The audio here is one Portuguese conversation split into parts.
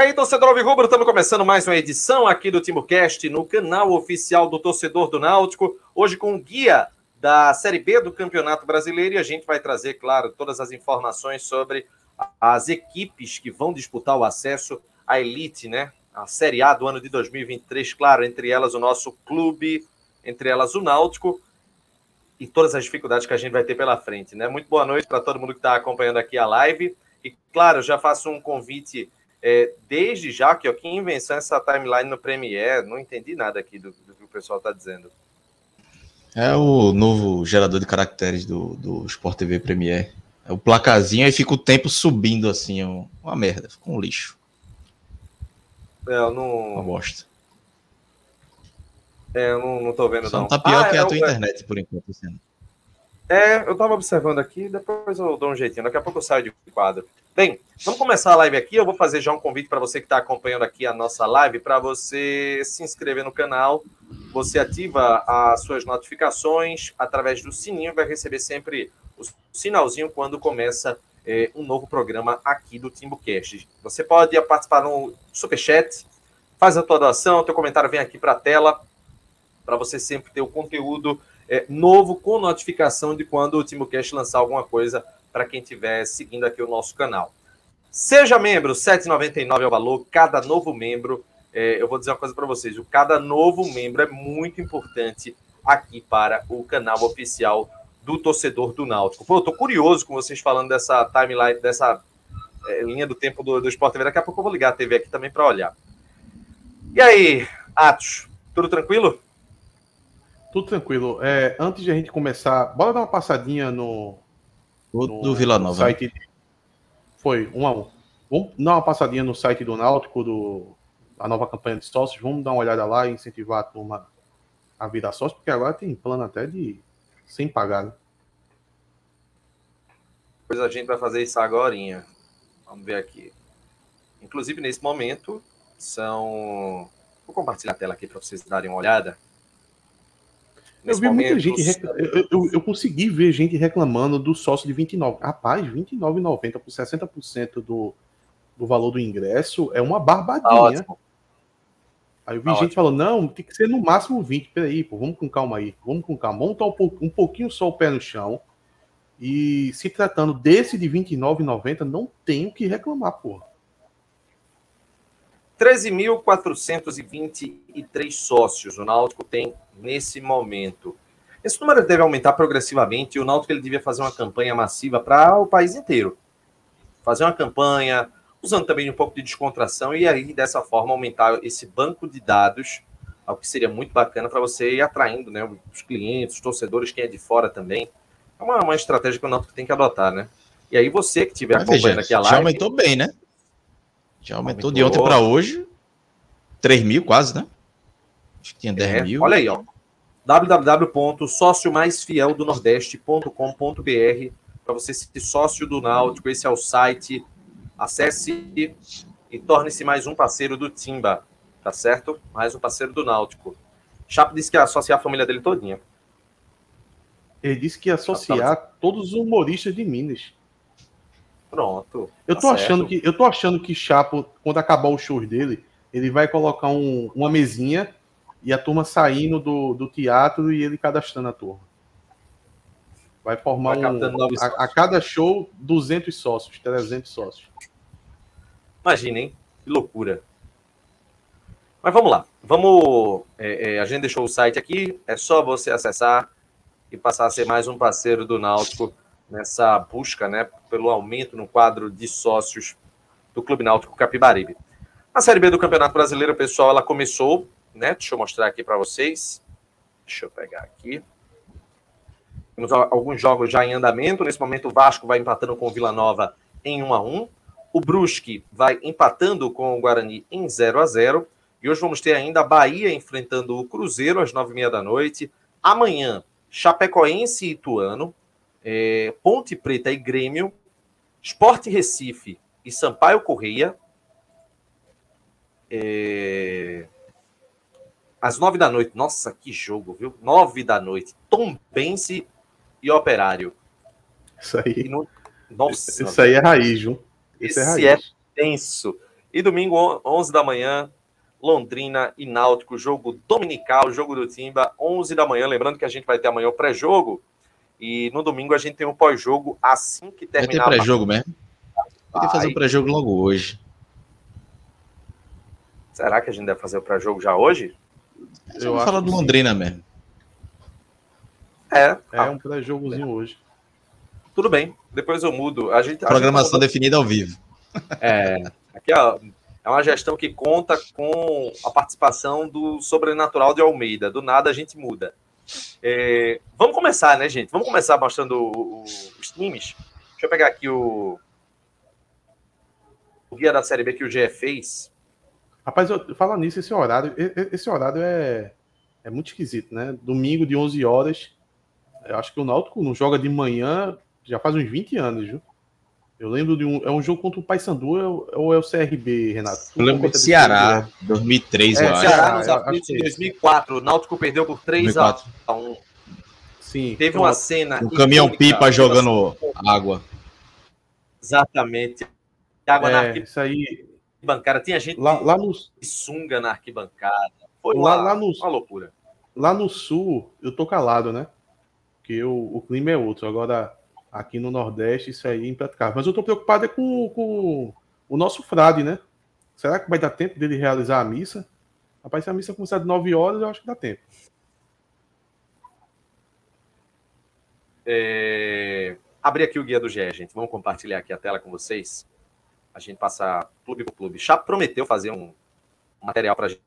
Aí, torcedor Alvirrubro, estamos começando mais uma edição aqui do TimbuCast no canal oficial do torcedor do Náutico, hoje com o guia da Série B do Campeonato Brasileiro e a gente vai trazer, claro, todas as informações sobre as equipes que vão disputar o acesso à elite, né? A Série A do ano de 2023, claro, entre elas o nosso clube, entre elas o Náutico e todas as dificuldades que a gente vai ter pela frente, né? Muito boa noite para todo mundo que está acompanhando aqui a live e, claro, já faço um convite é, desde já, que ó, quem inventou essa timeline no Premiere, não entendi nada aqui do, do que o pessoal está dizendo. É o novo gerador de caracteres do, do Sport TV Premiere. É o placazinho e fica o tempo subindo assim, é uma merda, fica um lixo. É, eu não. Uma bosta. É, eu não, não tô vendo, Só não. tá pior ah, que é, a tua internet, por enquanto, assim. É, eu tava observando aqui, depois eu dou um jeitinho. Daqui a pouco eu saio de quadro. Bem, vamos começar a live aqui. Eu vou fazer já um convite para você que está acompanhando aqui a nossa live, para você se inscrever no canal. Você ativa as suas notificações através do sininho, vai receber sempre o sinalzinho quando começa é, um novo programa aqui do TimbuCast. Você pode participar no Superchat, faz a tua doação, teu comentário vem aqui para a tela, para você sempre ter o conteúdo é, novo com notificação de quando o TimbuCast lançar alguma coisa para quem estiver seguindo aqui o nosso canal. Seja membro, R$ 7,99 é o valor, cada novo membro. É, eu vou dizer uma coisa para vocês: o cada novo membro é muito importante aqui para o canal oficial do torcedor do Náutico. Pô, eu tô curioso com vocês falando dessa timeline, dessa é, linha do tempo do, do Sport TV. Daqui a pouco eu vou ligar a TV aqui também para olhar. E aí, Atos, tudo tranquilo? Tudo tranquilo. É, antes de a gente começar, bora dar uma passadinha no, o do Vila Nova. Site... Foi, um a um. Vamos dar uma passadinha no site do Náutico, do... a nova campanha de sócios. Vamos dar uma olhada lá e incentivar a turma a virar sócio, porque agora tem plano até de sem pagar. Né? Pois a gente vai fazer isso agora. Vamos ver aqui. Inclusive, nesse momento, são. Vou compartilhar a tela aqui para vocês darem uma olhada. Eu vi muita gente. Rec... Eu, eu, eu, consegui ver gente reclamando do sócio de 29. Rapaz, R$29,90 por 60% do, do valor do ingresso é uma barbadinha. Tá aí eu vi tá gente ótimo. falando: não, tem que ser no máximo 20. Peraí, pô, vamos com calma aí. Vamos com calma. Vamos estar um, um pouquinho só o pé no chão. E se tratando desse de R$29,90, não tem o que reclamar, porra. 13.423 sócios o Náutico tem nesse momento. Esse número deve aumentar progressivamente e o Náutico ele devia fazer uma campanha massiva para o país inteiro. Fazer uma campanha, usando também um pouco de descontração e aí, dessa forma, aumentar esse banco de dados, algo que seria muito bacana para você ir atraindo né, os clientes, os torcedores, quem é de fora também. É uma, uma estratégia que o Náutico tem que adotar, né? E aí, você que estiver acompanhando aqui a live... Já aumentou bem, né? Já aumentou, aumentou. de ontem para hoje. 3 mil quase, né? Acho que tinha 10 é, mil. Olha aí, ó. www.sociomaisfieldonordeste.com.br para você ser sócio do Náutico. Esse é o site. Acesse e torne-se mais um parceiro do Timba, tá certo? Mais um parceiro do Náutico. Chapo disse que ia associar a família dele todinha. Ele disse que ia associar todos os humoristas de Minas. Pronto. Eu tá tô certo. achando que eu tô achando que Chapo, quando acabar os shows dele, ele vai colocar um, uma mesinha e a turma saindo do, do teatro e ele cadastrando a turma. Vai formar vai um, a, a, cada show 200 sócios, 300 sócios. Imagina, hein? Que loucura. Mas vamos lá. Vamos. É, é, a gente deixou o site aqui. É só você acessar e passar a ser mais um parceiro do Náutico nessa busca, né, pelo aumento no quadro de sócios do Clube Náutico Capibaribe. A Série B do Campeonato Brasileiro, pessoal, ela começou, né? Deixa eu mostrar aqui para vocês. Deixa eu pegar aqui. Temos alguns jogos já em andamento. Nesse momento, o Vasco vai empatando com o Vila Nova em 1 a 1 O Brusque vai empatando com o Guarani em 0 a 0 E hoje vamos ter ainda a Bahia enfrentando o Cruzeiro às 9h30 da noite. Amanhã, Chapecoense e Ituano é, Ponte Preta e Grêmio, Esporte Recife e Sampaio Correia. É, às nove da noite, nossa, que jogo, viu? Nove da noite, Tombense e Operário. Isso aí. No... Nossa, isso aí é raiz, viu? Esse, é esse é, raiz. é tenso. E domingo, 11 da manhã, Londrina e Náutico, jogo dominical, jogo do Timba, 11 da manhã. Lembrando que a gente vai ter amanhã o pré-jogo e no domingo a gente tem um pós-jogo assim que terminar. Vai ter pré-jogo mesmo? Vai ter fazer o pré-jogo logo hoje. Será que a gente deve fazer o pré-jogo já hoje? Eu vou falar do Londrina mesmo. É. É um pré-jogozinho hoje. Tudo bem, depois eu mudo. A gente, Programação a gente... definida ao vivo. É, aqui ó, é uma gestão que conta com a participação do sobrenatural de Almeida. Do nada a gente muda. É, vamos começar, né, gente? Vamos começar mostrando o, o, os times. Deixa eu pegar aqui o, o guia da Série B que o GE fez. Rapaz, fala nisso, esse horário, esse horário é, é muito esquisito, né? Domingo de 11 horas. Eu acho que o Náutico não joga de manhã já faz uns 20 anos, viu? Eu lembro de um. É um jogo contra o Paysandu ou é o CRB, Renato? Eu lembro do Ceará, 2003, é, eu acho. Ceará nos aflitos em 2004. O Náutico perdeu por 3 a 1. Sim. Teve uma cena. Um caminhão-pipa jogando água. Exatamente. Água é, na arquibancada. Isso aí. Bancada. Tinha gente lá, lá no... sunga na arquibancada. Foi lá, uma, lá no... uma loucura. Lá no sul, eu tô calado, né? Porque o, o clima é outro. Agora Aqui no Nordeste, isso aí é impraticável. Mas eu estou preocupado é com, com, o nosso frade, né? Será que vai dar tempo dele realizar a missa? Rapaz, se a missa começar de 9 horas, eu acho que dá tempo. É... Abrir aqui o guia do GE, gente. Vamos compartilhar aqui a tela com vocês. A gente passa clube por clube. Chapo prometeu fazer um material para a gente,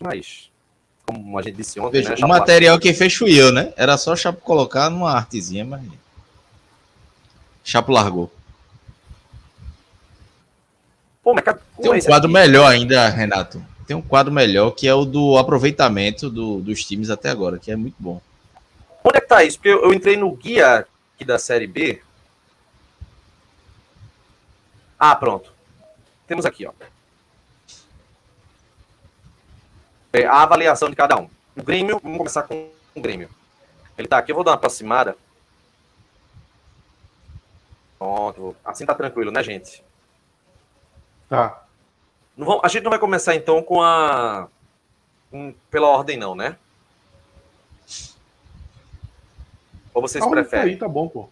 mas como a gente disse ontem, Veja, né? O material que fez fui eu, né? Era só Chapo colocar numa artezinha, mas. Chapo largou. Pô, mas Tem um quadro aqui? melhor ainda, Renato. Tem um quadro melhor que é o do aproveitamento do, dos times até agora, que é muito bom. Onde é que tá isso? Porque eu, eu entrei no guia aqui da Série B. Ah, pronto. Temos aqui, ó. É a avaliação de cada um. O Grêmio, vamos começar com o Grêmio. Ele tá aqui, eu vou dar uma aproximada. Pronto. Assim tá tranquilo, né, gente? Tá. Não vamos, a gente não vai começar então com a. Com, pela ordem, não, né? Ou vocês a preferem? Tá aí, tá bom, pô.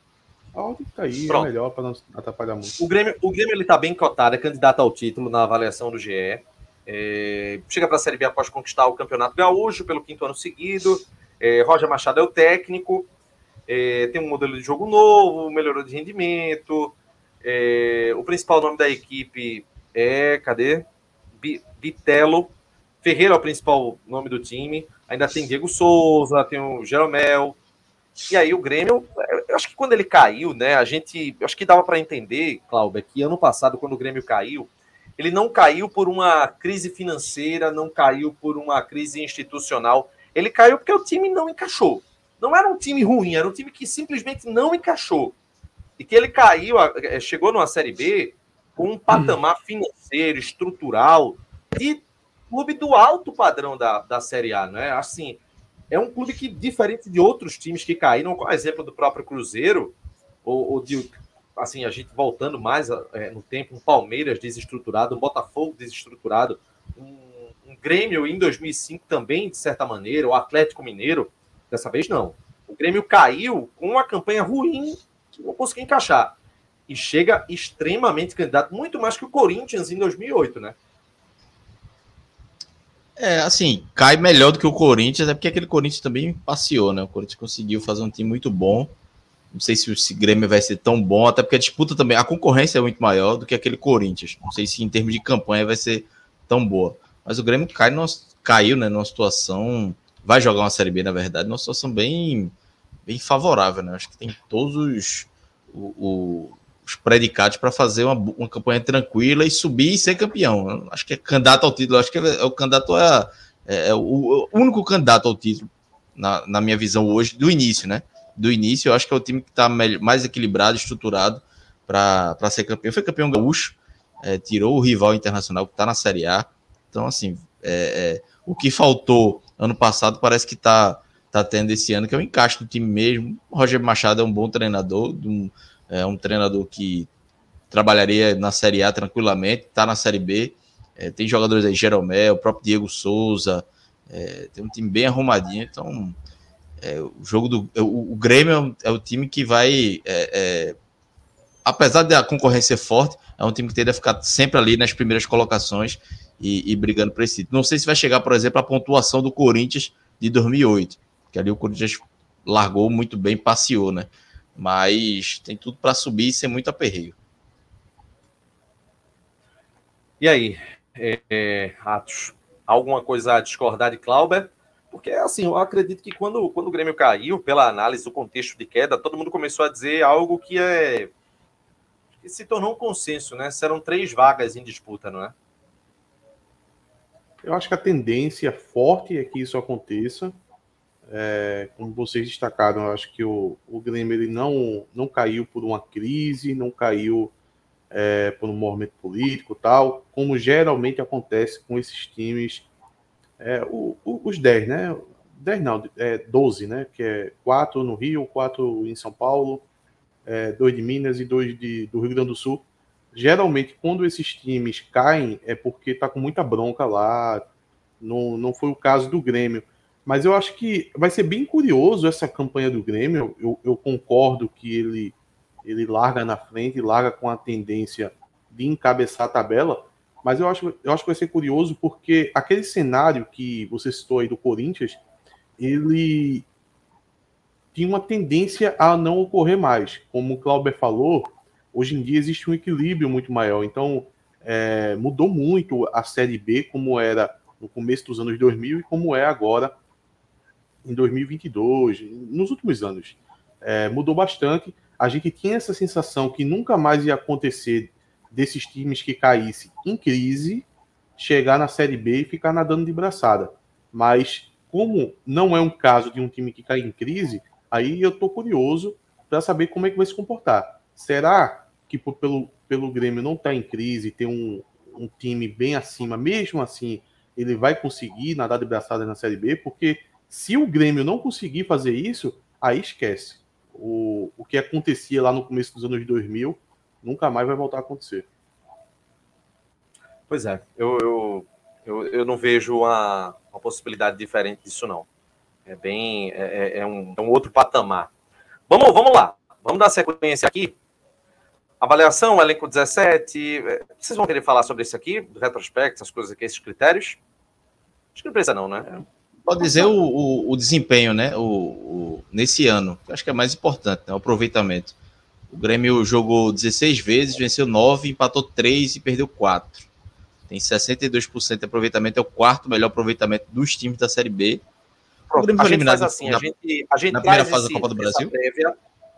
A ordem que tá aí é Pronto. é melhor para não atrapalhar muito. O Grêmio, o Grêmio ele tá bem cotado, é candidato ao título na avaliação do GE. É, chega para a Série B após conquistar o Campeonato Gaúcho pelo quinto ano seguido. É, Roger Machado é o técnico é, tem um modelo de jogo novo, melhorou de rendimento. É, o principal nome da equipe é, cadê? Bitelo. Ferreira é o principal nome do time. Ainda tem Diego Souza, tem o Jeromel. E aí o Grêmio, eu acho que quando ele caiu, né, a gente, acho que dava para entender, Cláudio, que ano passado quando o Grêmio caiu, ele não caiu por uma crise financeira, não caiu por uma crise institucional, ele caiu porque o time não encaixou. Não era um time ruim, era um time que simplesmente não encaixou. E que ele caiu, é, chegou numa Série B com um patamar financeiro, estrutural, de clube do alto padrão da, da Série A, não é? Assim, é um clube que, diferente de outros times que caíram, com exemplo do próprio Cruzeiro, ou, ou de, assim, a gente voltando mais é, no tempo, um Palmeiras desestruturado, um Botafogo desestruturado, um, um Grêmio em 2005 também, de certa maneira, o Atlético Mineiro, Dessa vez, não. O Grêmio caiu com uma campanha ruim que não conseguiu encaixar. E chega extremamente candidato, muito mais que o Corinthians em 2008, né? É, assim, cai melhor do que o Corinthians, é porque aquele Corinthians também passeou, né? O Corinthians conseguiu fazer um time muito bom. Não sei se o Grêmio vai ser tão bom, até porque a disputa também, a concorrência é muito maior do que aquele Corinthians. Não sei se em termos de campanha vai ser tão boa. Mas o Grêmio cai numa, caiu, né, numa situação vai jogar uma Série B, na verdade, numa situação bem, bem favorável, né? Acho que tem todos os, o, o, os predicados para fazer uma, uma campanha tranquila e subir e ser campeão. Acho que é candidato ao título, acho que é, é o candidato a, é, é o, o, único candidato ao título, na, na minha visão hoje, do início, né? Do início, eu acho que é o time que está mais equilibrado, estruturado para ser campeão. Foi campeão gaúcho, é, tirou o rival internacional que está na Série A. Então, assim, é, é, o que faltou ano passado parece que está tá tendo esse ano, que é o encaixe do time mesmo. O Roger Machado é um bom treinador, um, é um treinador que trabalharia na Série A tranquilamente, está na Série B, É, tem jogadores aí, Jeromel, o próprio Diego Souza. É, tem um time bem arrumadinho. Então, é, o jogo do. O, o Grêmio é o time que vai. É, apesar da concorrência ser forte, é um time que tende a ficar sempre ali nas primeiras colocações e, e brigando para esse título. Não sei se vai chegar, por exemplo, a pontuação do Corinthians de 2008, que ali o Corinthians largou muito bem, passeou, né? Mas tem tudo para subir e ser muito aperreio. E aí, é, é, Atos, alguma coisa a discordar de Clauber? Porque, assim, eu acredito que quando, quando o Grêmio caiu, pela análise do contexto de queda, todo mundo começou a dizer algo que é que se tornou um consenso, né? Serão três vagas em disputa, não é? Eu acho que a tendência forte é que isso aconteça. É, como vocês destacaram, eu acho que o, o Grêmio ele não, não caiu por uma crise, não caiu é, por um movimento político tal, como geralmente acontece com esses times, é, o, o, os 10, né? 10 não, é 12, né? Que é 4 no Rio, 4 em São Paulo, é, dois de Minas e dois de, do Rio Grande do Sul. Geralmente, quando esses times caem, é porque tá com muita bronca lá. Não, não foi o caso do Grêmio. Mas eu acho que vai ser bem curioso essa campanha do Grêmio. Eu, eu concordo que ele, ele larga na frente, larga com a tendência de encabeçar a tabela. Mas eu acho, eu acho que vai ser curioso porque aquele cenário que você citou aí do Corinthians, ele tinha uma tendência a não ocorrer mais. Como o Clauber falou, hoje em dia existe um equilíbrio muito maior. Então, é, mudou muito a Série B, como era no começo dos anos 2000 e como é agora em 2022, nos últimos anos. É, mudou bastante. A gente tinha essa sensação que nunca mais ia acontecer desses times que caíssem em crise, chegar na Série B e ficar nadando de braçada. Mas, como não é um caso de um time que cai em crise, Aí eu tô curioso para saber como é que vai se comportar. Será que pelo, pelo Grêmio não estar tá em crise, ter um, um time bem acima, mesmo assim, ele vai conseguir nadar de braçada na Série B? Porque se o Grêmio não conseguir fazer isso, aí esquece. O, o que acontecia lá no começo dos anos 2000 nunca mais vai voltar a acontecer. Pois é, eu, eu, eu, eu não vejo uma, uma possibilidade diferente disso, não. É bem. É, é, é, um, é um outro patamar. Vamos, vamos lá. Vamos dar sequência aqui. Avaliação, elenco 17. É, vocês vão querer falar sobre isso aqui, retrospecto, essas coisas aqui, esses critérios? Acho que não precisa, não, né? Pode dizer o, o, o desempenho, né? O, o, nesse ano, que acho que é mais importante, né? O aproveitamento. O Grêmio jogou 16 vezes, venceu 9, empatou 3 e perdeu 4. Tem 62% de aproveitamento, é o quarto melhor aproveitamento dos times da Série B Pronto, o Grêmio foi eliminado assim, na, a gente, a gente na primeira fase esse, da Copa do Brasil. Prévia,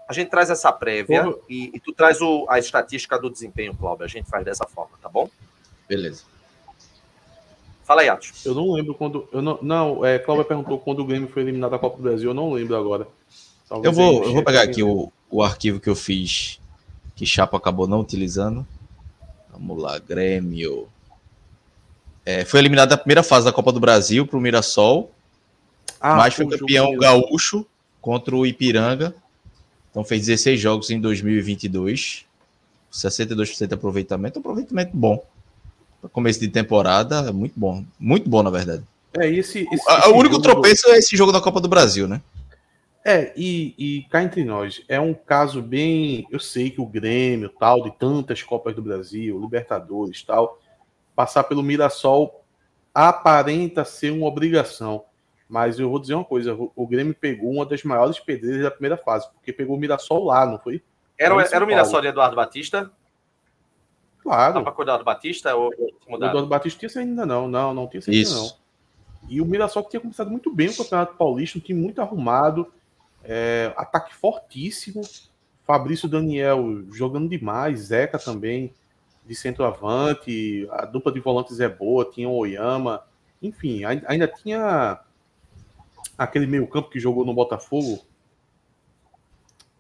a gente traz essa prévia e, e, tu traz o, a estatística do desempenho, Cláudio. A gente faz dessa forma, tá bom? Beleza. Fala aí, Atos. Eu não lembro quando. Eu não, não é, Cláudio perguntou quando o Grêmio foi eliminado da Copa do Brasil. Eu não lembro agora. eu vou, eu vou pegar aqui o, o arquivo que eu fiz, que Chapo acabou não utilizando. Vamos lá, Grêmio. É, foi eliminado da primeira fase da Copa do Brasil para o Mirassol. Ah, mas foi campeão gaúcho contra o Ipiranga. Então fez 16 jogos em 2022. 62% de aproveitamento. Aproveitamento bom. Para começo de temporada, é muito bom. Muito bom, na verdade. É, esse, esse, esse o único tropeço do... é esse jogo da Copa do Brasil, né? É, e, e cá entre nós, é um caso bem. Eu sei que o Grêmio, tal, de tantas Copas do Brasil, Libertadores, tal, passar pelo Mirassol aparenta ser uma obrigação. Mas eu vou dizer uma coisa: o Grêmio pegou uma das maiores pedreiras da primeira fase, porque pegou o Mirassol lá, não foi? Era, era o Mirassol de Eduardo Batista? Claro. Dá para cuidar do Batista? Ou, o Eduardo Batista tinha ainda não, não, não tinha saído não. E o Mirassol que tinha começado muito bem o Campeonato Paulista, um time muito arrumado, é, ataque fortíssimo. Fabrício Daniel jogando demais, Zeca também de centroavante, a dupla de volantes é boa, tinha o Oyama, enfim, ainda tinha aquele meio campo que jogou no Botafogo,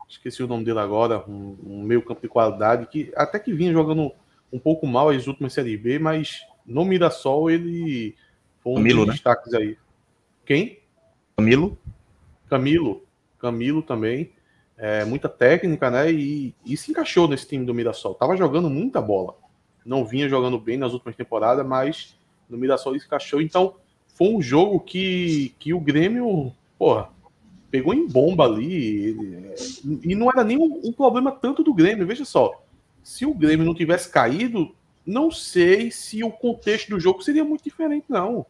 esqueci o nome dele agora, um, um meio campo de qualidade, que até que vinha jogando um pouco mal as últimas Série B, mas no Mirassol ele foi um Camilo, dos né? destaques aí. Quem? Camilo. Camilo. Camilo também. É, muita técnica, né? E, e se encaixou nesse time do Mirassol. Tava jogando muita bola. não vinha jogando bem nas últimas temporadas, mas no Mirassol ele encaixou. Então, foi um jogo que, que o Grêmio, porra, pegou em bomba ali. e não era nem um, um, problema tanto do Grêmio. Veja só, se o Grêmio não tivesse caído, não sei se o contexto do jogo seria muito diferente, não.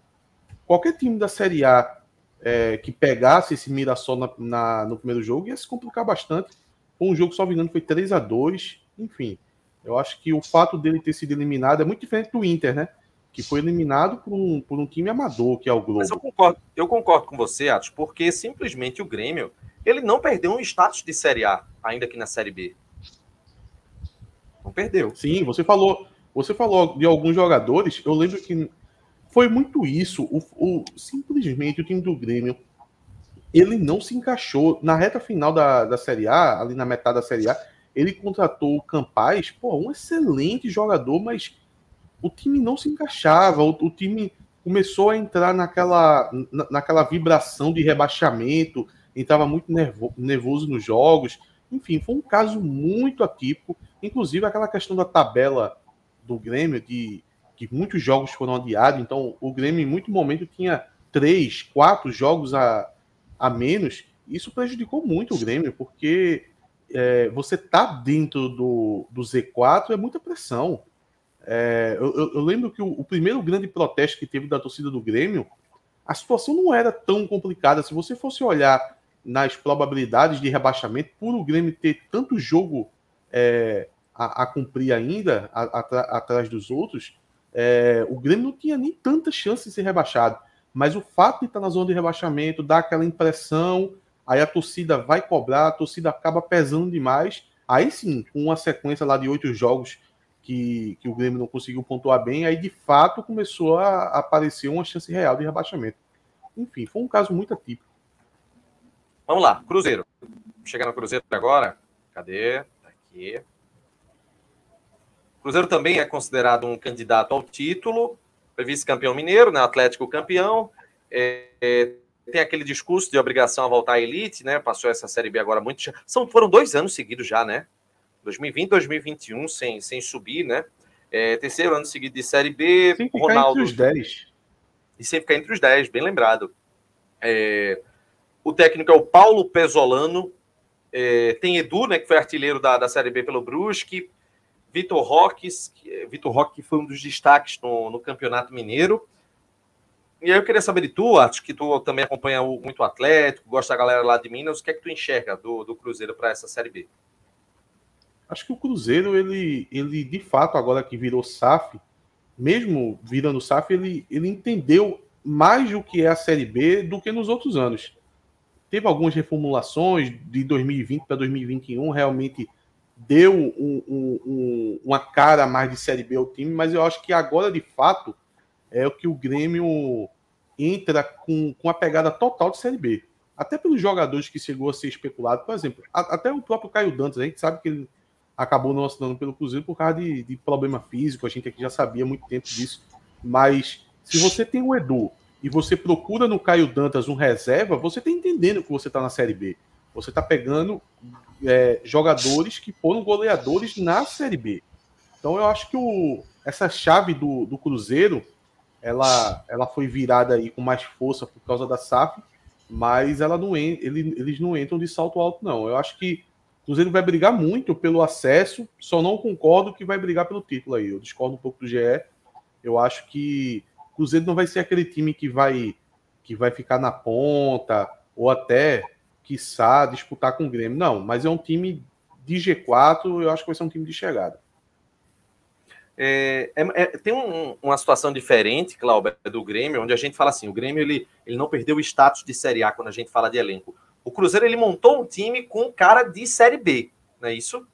Qualquer time da Série A é, que pegasse esse Mirassol na, na, no primeiro jogo ia se complicar bastante. Um jogo, só vingando, foi 3 a 2 Enfim, eu acho que o fato dele ter sido eliminado é muito diferente do Inter, né? Que foi eliminado por um, por um time amador, que é o Globo. Mas eu concordo, eu concordo com você, Atos, porque simplesmente o Grêmio ele não perdeu um status de Série A, ainda que na Série B. Não perdeu. Sim, você falou, você falou de alguns jogadores. Eu lembro que foi muito isso. O, o, simplesmente o time do Grêmio ele não se encaixou. Na reta final da, da Série A, ali na metade da Série A, ele contratou o Campaz, pô, um excelente jogador, mas o time não se encaixava. O, o time começou a entrar naquela, na, naquela vibração de rebaixamento, entrava muito nervo, nervoso nos jogos. Enfim, foi um caso muito atípico. Inclusive, aquela questão da tabela do Grêmio, de que muitos jogos foram adiados, então o Grêmio em muito momento tinha três, quatro jogos a, a menos. Isso prejudicou muito o Grêmio, porque é, você tá dentro do, do Z4 é muita pressão. É, eu, eu, lembro que o, o, primeiro grande protesto que teve da torcida do Grêmio, a situação não era tão complicada. Se você fosse olhar nas probabilidades de rebaixamento, por o Grêmio ter tanto jogo é, a, a, cumprir ainda a, a, atrás dos outros, é, o Grêmio não tinha nem tanta chance de ser rebaixado. Mas o fato de estar na zona de rebaixamento dá aquela impressão, aí a torcida vai cobrar, a torcida acaba pesando demais. Aí sim, com uma sequência lá de oito jogos que, que o Grêmio não conseguiu pontuar bem, aí de fato começou a, aparecer uma chance real de rebaixamento. Enfim, foi um caso muito atípico. Vamos lá, Cruzeiro. Chegar no Cruzeiro agora. Cadê? Tá aqui. Cruzeiro também é considerado um candidato ao título, foi vice-campeão mineiro, né? Atlético campeão. É, é, tem aquele discurso de obrigação a voltar à elite, né? Passou essa Série B agora muito. São, foram dois anos seguidos já, né? 2020 2021 sem, sem subir, né? É, terceiro ano seguido de Série B. Sem ficar Ronaldo, entre os 10. E sem ficar entre os 10, bem lembrado. É, o técnico é o Paulo Pesolano. É, tem Edu, né, que foi artilheiro da, da Série B pelo Brusque. Vitor Roque, Vitor Roque foi um dos destaques no, no Campeonato Mineiro. E aí eu queria saber de tu, acho que tu também acompanha muito o Atlético, gosta da galera lá de Minas, o que é que tu enxerga do, do Cruzeiro para essa Série B? Acho que o Cruzeiro, ele, ele de fato, agora que virou SAF, mesmo virando SAF, ele, ele entendeu mais o que é a Série B do que nos outros anos. Teve algumas reformulações de 2020 para 2021, realmente deu um, um, um, uma cara mais de Série B ao time, mas eu acho que agora, de fato, é o que o Grêmio entra com, com a pegada total de Série B. Até pelos jogadores que chegou a ser especulado, por exemplo, a, até o próprio Caio Dantas, a gente sabe que ele acabou não assinando pelo Cruzeiro por causa de, de problema físico, a gente aqui já sabia há muito tempo disso, mas se você tem o Edu e você procura no Caio Dantas um reserva, você está entendendo que você está na Série B. Você está pegando é, jogadores que foram goleadores na Série B. Então eu acho que o, essa chave do, do Cruzeiro ela, ela foi virada aí com mais força por causa da SAF, mas ela não ele, eles não entram de salto alto, não. Eu acho que Cruzeiro vai brigar muito pelo acesso, só não concordo que vai brigar pelo título aí. Eu discordo um pouco do GE. Eu acho que o Cruzeiro não vai ser aquele time que vai que vai ficar na ponta ou até quiçá, disputar com o Grêmio. Não, mas é um time de G4, eu acho que vai ser um time de chegada. É, é, é, tem um, uma situação diferente, Cláudio, do Grêmio, onde a gente fala assim: o Grêmio ele, ele não perdeu o status de Série A quando a gente fala de elenco. O Cruzeiro ele montou um time com cara de Série B, não é isso?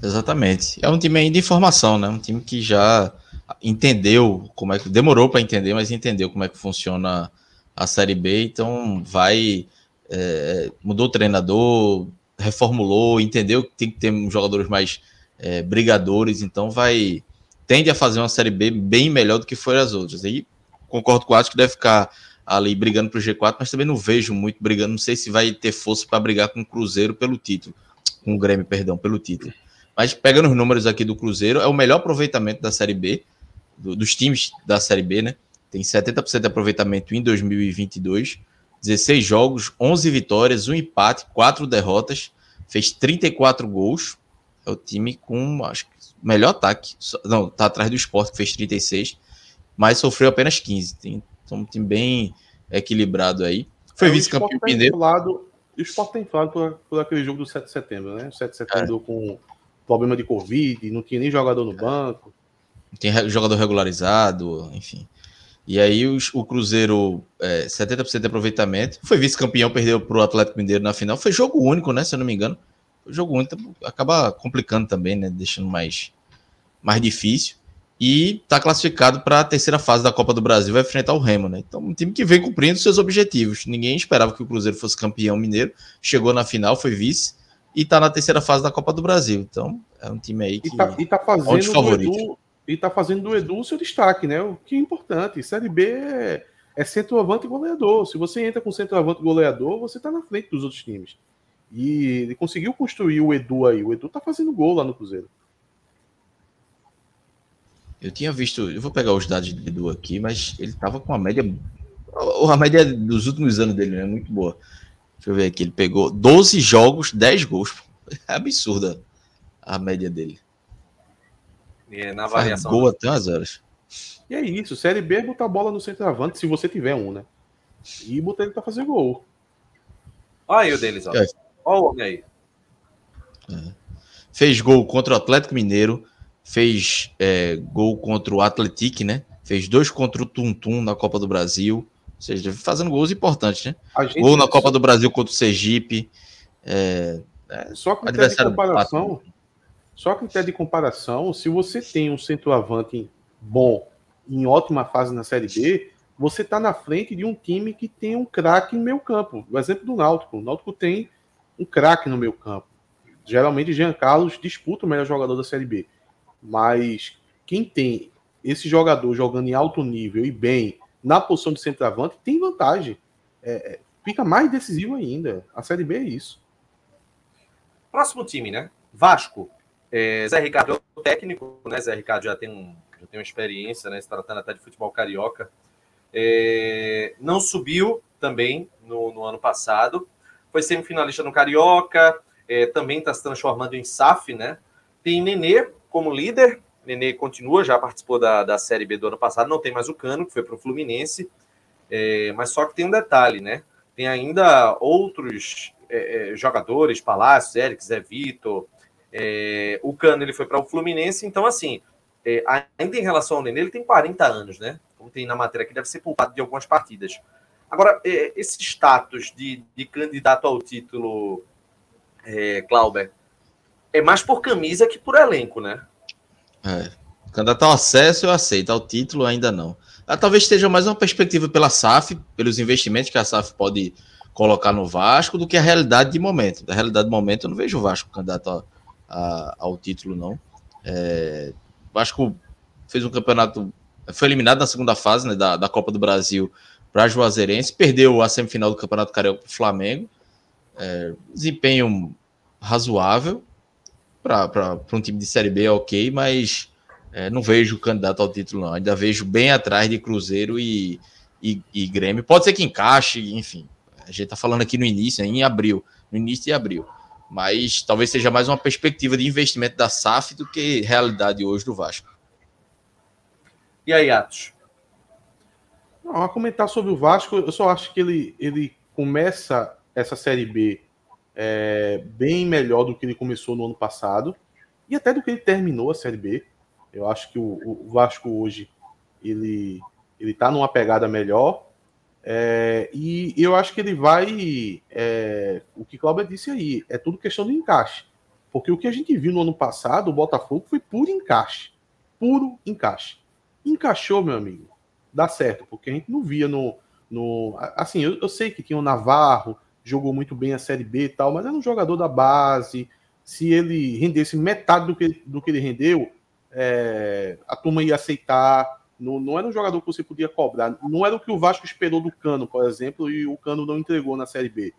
Exatamente. É um time aí de formação, né? Um time que já entendeu como é que. Demorou para entender, mas entendeu como é que funciona a Série B, então vai é, mudou o treinador, reformulou, entendeu que tem que ter jogadores mais é, brigadores, então vai tende a fazer uma série B bem melhor do que foram as outras. Aí concordo com o Acho que deve ficar ali brigando para o G4, mas também não vejo muito brigando. Não sei se vai ter força para brigar com o Cruzeiro pelo título, com o Grêmio, perdão, pelo título. Mas pegando os números aqui do Cruzeiro, é o melhor aproveitamento da Série B, do, dos times da Série B, né? Tem 70% de aproveitamento em 2022, 16 jogos, 11 vitórias, um empate, 4 derrotas, fez 34 gols. É o time com, acho que, melhor ataque. Não, tá atrás do Sport, que fez 36, mas sofreu apenas 15. Tem, então, um time bem equilibrado aí. Foi é, vice-campeão tá mineiro. o Sport tem falado por, por, aquele jogo do 7 de setembro, né? O 7 de setembro é. com problema de Covid, não tinha nem jogador no banco. Tem jogador regularizado, enfim. E aí os, o Cruzeiro, é, 70% de aproveitamento, foi vice-campeão, perdeu para o Atlético Mineiro na final. Foi jogo único, né? Se eu não me engano. Foi jogo único, acaba complicando também, né? Deixando mais, mais difícil. E está classificado para a terceira fase da Copa do Brasil, vai enfrentar o Remo, né? Então, um time que vem cumprindo seus objetivos. Ninguém esperava que o Cruzeiro fosse campeão mineiro, chegou na final, foi vice e está na terceira fase da Copa do Brasil. Então, é um time aí que. E tá, e tá fazendo favorito e tá fazendo do Edu o seu destaque, né? O que é importante. Série B é, é centroavante e goleador. Se você entra com centroavante e goleador, você tá na frente dos outros times. E ele conseguiu construir o Edu aí. O Edu tá fazendo gol lá no Cruzeiro. Eu tinha visto, eu vou pegar os dados do Edu aqui, mas ele tava com a média. A média dos últimos anos dele é né? muito boa. Deixa eu ver aqui. Ele pegou 12 jogos, 10 gols. É absurda a média dele. É, na variação. Gol até as horas. E é isso. Série B é botar a bola no centroavante, se você tiver um, né? E botar ele pra fazer gol. Olha aí o deles, ó. É. Olha o homem aí. É. Fez gol contra o Atlético Mineiro, fez é, gol contra o Atlético, né? Fez dois contra o Tuntum na Copa do Brasil. Ou seja, fazendo gols importantes, né? Gol na Copa do Brasil contra o Sergipe. É, é, Só que adversário comparação, só critério de comparação, se você tem um centroavante bom em ótima fase na Série B, você está na frente de um time que tem um craque no meio campo. O exemplo do Náutico. O Náutico tem um craque no meio campo. Geralmente, Jean Carlos disputa o melhor jogador da Série B. Mas quem tem esse jogador jogando em alto nível e bem na posição de centroavante, tem vantagem. É, é fica mais decisivo ainda. A Série B é isso. Próximo time, né? Vasco. É, Zé Ricardo é o técnico, né? Zé Ricardo já tem, um, já tem uma experiência, né? Se tratando até de futebol carioca. É, não subiu também no, no, ano passado. Foi semifinalista no Carioca. É, também está se transformando em SAF, né? Tem Nenê como líder. Nenê continua, já participou da, da Série B do ano passado. Não tem mais o Cano, que foi para o Fluminense. É, mas só que tem um detalhe, né? Tem ainda outros é, é, jogadores, Palácio, Eric, Zé Vitor, é, o Cano ele foi para o Fluminense, então assim, é, ainda em relação ao Nenê, ele tem 40 anos, né? Como tem na matéria aqui, deve ser poupado de algumas partidas. Agora, é, esse status de, de, candidato ao título, é, Clauber, é mais por camisa que por elenco, né? É. Candidato ao acesso, eu aceito. Ao título, ainda não. Ah, talvez esteja mais uma perspectiva pela SAF, pelos investimentos que a SAF pode colocar no Vasco, do que a realidade de momento. Da realidade de momento, eu não vejo o Vasco candidato a, a, ao título, não. É, Vasco fez um campeonato, foi eliminado na segunda fase né, da, da Copa do Brasil para Juazeirense, perdeu a semifinal do Campeonato Carioca para o Flamengo. É, desempenho razoável para um time de Série B, ok, mas é, não vejo candidato ao título, não. Ainda vejo bem atrás de Cruzeiro e, e, e Grêmio. Pode ser que encaixe, enfim. A gente está falando aqui no início, em abril, no início de abril mas talvez seja mais uma perspectiva de investimento da SAF do que realidade hoje do Vasco. E aí, Atos? Não, a comentar sobre o Vasco, eu só acho que ele, ele começa essa Série B é, bem melhor do que ele começou no ano passado e até do que ele terminou a Série B. Eu acho que o, o Vasco hoje ele ele está numa pegada melhor é, e eu acho que ele vai. É, o que Cláudio disse aí, é tudo questão de encaixe. Porque o que a gente viu no ano passado, o Botafogo, foi puro encaixe. Puro encaixe. Encaixou, meu amigo. Dá certo, porque a gente não via no. no assim, eu, eu sei que tinha o Navarro, jogou muito bem a Série B e tal, mas era um jogador da base. Se ele rendesse metade do que, do que ele rendeu, é, a turma ia aceitar não, não era um jogador que você podia cobrar. Não era o que o Vasco esperou do Cano, por exemplo, e o Cano não entregou na Série B.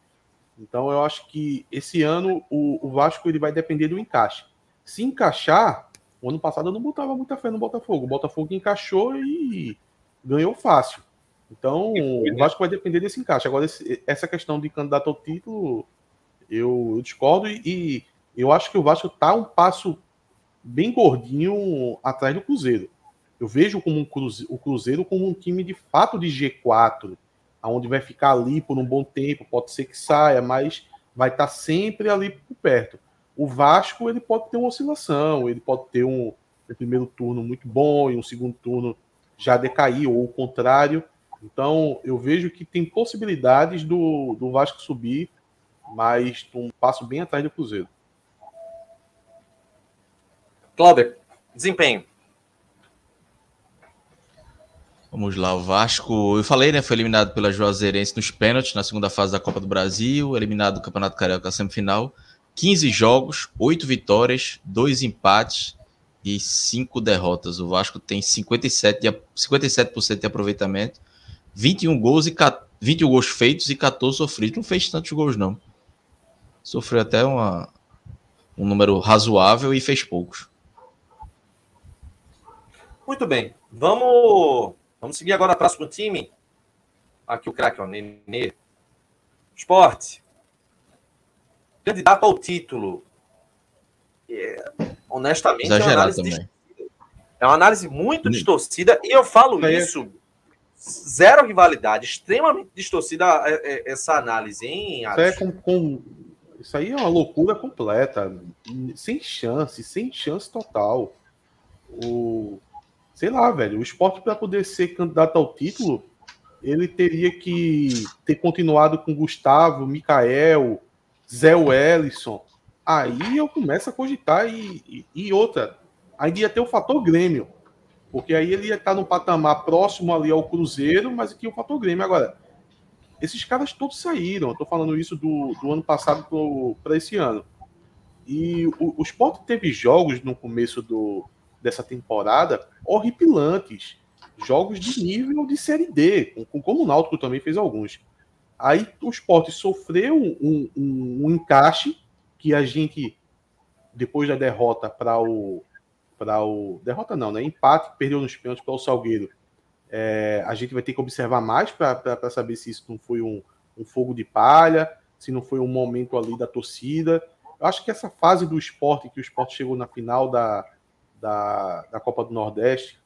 Então eu acho que esse ano o, o Vasco ele vai depender do encaixe. Se encaixar, o ano passado eu não botava muita fé no Botafogo. O Botafogo encaixou e ganhou fácil. Então, o Vasco vai depender desse encaixe. Agora, esse, essa questão de candidato ao título, eu, eu discordo e, e, eu acho que o Vasco está um passo bem gordinho atrás do Cruzeiro. Eu vejo como um o Cruzeiro como um time de fato de G4, aonde vai ficar ali por um bom tempo, pode ser que saia, mas vai estar tá sempre ali por perto. O Vasco ele pode ter uma oscilação, ele pode ter um, um primeiro turno muito bom e um segundo turno já decair, ou o contrário. Então, eu vejo que tem possibilidades do, do Vasco subir, mas um passo bem atrás do Cruzeiro. Cláudio, desempenho. Vamos lá, o Vasco, eu falei, né? Foi eliminado pela Juazeirense nos pênaltis na segunda fase da Copa do Brasil, eliminado do Campeonato Carioca na semifinal. 15 jogos, 8 vitórias, 2 empates e 5 derrotas. O Vasco tem 57%, de, 57 de aproveitamento 21 gols e 21 gols feitos e 14 sofridos. Não fez tantos gols, não. Sofreu até uma, um número razoável e fez poucos. Muito bem. Vamos, vamos seguir agora para o time. Aqui o craque, o Nenê. Esporte. Candidato ao título. É, honestamente, é uma, análise é uma análise muito distorcida. E eu falo é. isso zero rivalidade, extremamente distorcida é, é, essa análise, hein, Isso, é com, com... Isso aí é uma loucura completa, sem chance, sem chance total. O... Sei lá, velho, o esporte para poder ser candidato ao título, ele teria que ter continuado com Gustavo, Mikael, Zé Wellison. Aí eu começo a cogitar e, e, e outra, ainda ia ter o fator Grêmio porque aí ele estar no patamar próximo ali ao Cruzeiro, mas aqui o fator Grêmio. Agora, esses caras todos saíram. Eu tô falando isso do, do ano passado para esse ano. E o, o Sport teve jogos no começo do, dessa temporada horripilantes. Jogos de nível de Série D, como o Náutico também fez alguns. Aí o Sport sofreu um, um, um encaixe que a gente, depois da derrota para o, para o. Derrota não, né? Empate, perdeu nos pênaltis para o Salgueiro. É, a gente vai ter que observar mais para saber se isso não foi um, um, fogo de palha, se não foi um momento ali da torcida. Eu acho que essa fase do esporte, que o esporte chegou na final da, da, da Copa do Nordeste,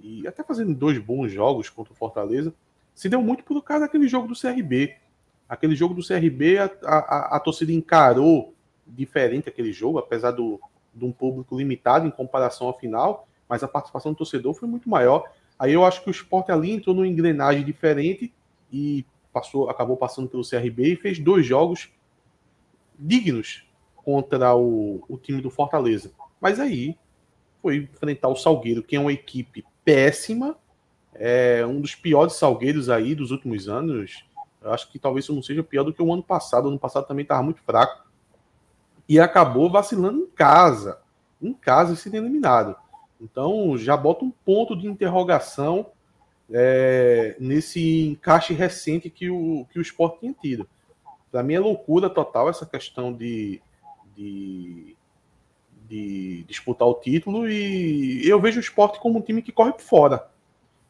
e até fazendo dois bons jogos contra o Fortaleza, se deu muito por causa daquele jogo do CRB. Aquele jogo do CRB, a, a, a torcida encarou diferente aquele jogo, apesar do, de um público limitado em comparação ao final, mas a participação do torcedor foi muito maior. Aí eu acho que o esporte ali entrou numa engrenagem diferente e passou, acabou passando pelo CRB e fez dois jogos dignos contra o, o time do Fortaleza. Mas aí foi enfrentar o Salgueiro, que é uma equipe péssima, é um dos piores Salgueiros aí dos últimos anos. Eu acho que talvez isso não seja pior do que o ano passado. O ano passado também estava muito fraco e acabou vacilando em casa, em casa e sendo eliminado. Então já bota um ponto de interrogação é, nesse encaixe recente que o, que o esporte tinha tido. Para mim é loucura total essa questão de, de, de, disputar o título e eu vejo o esporte como um time que corre por fora.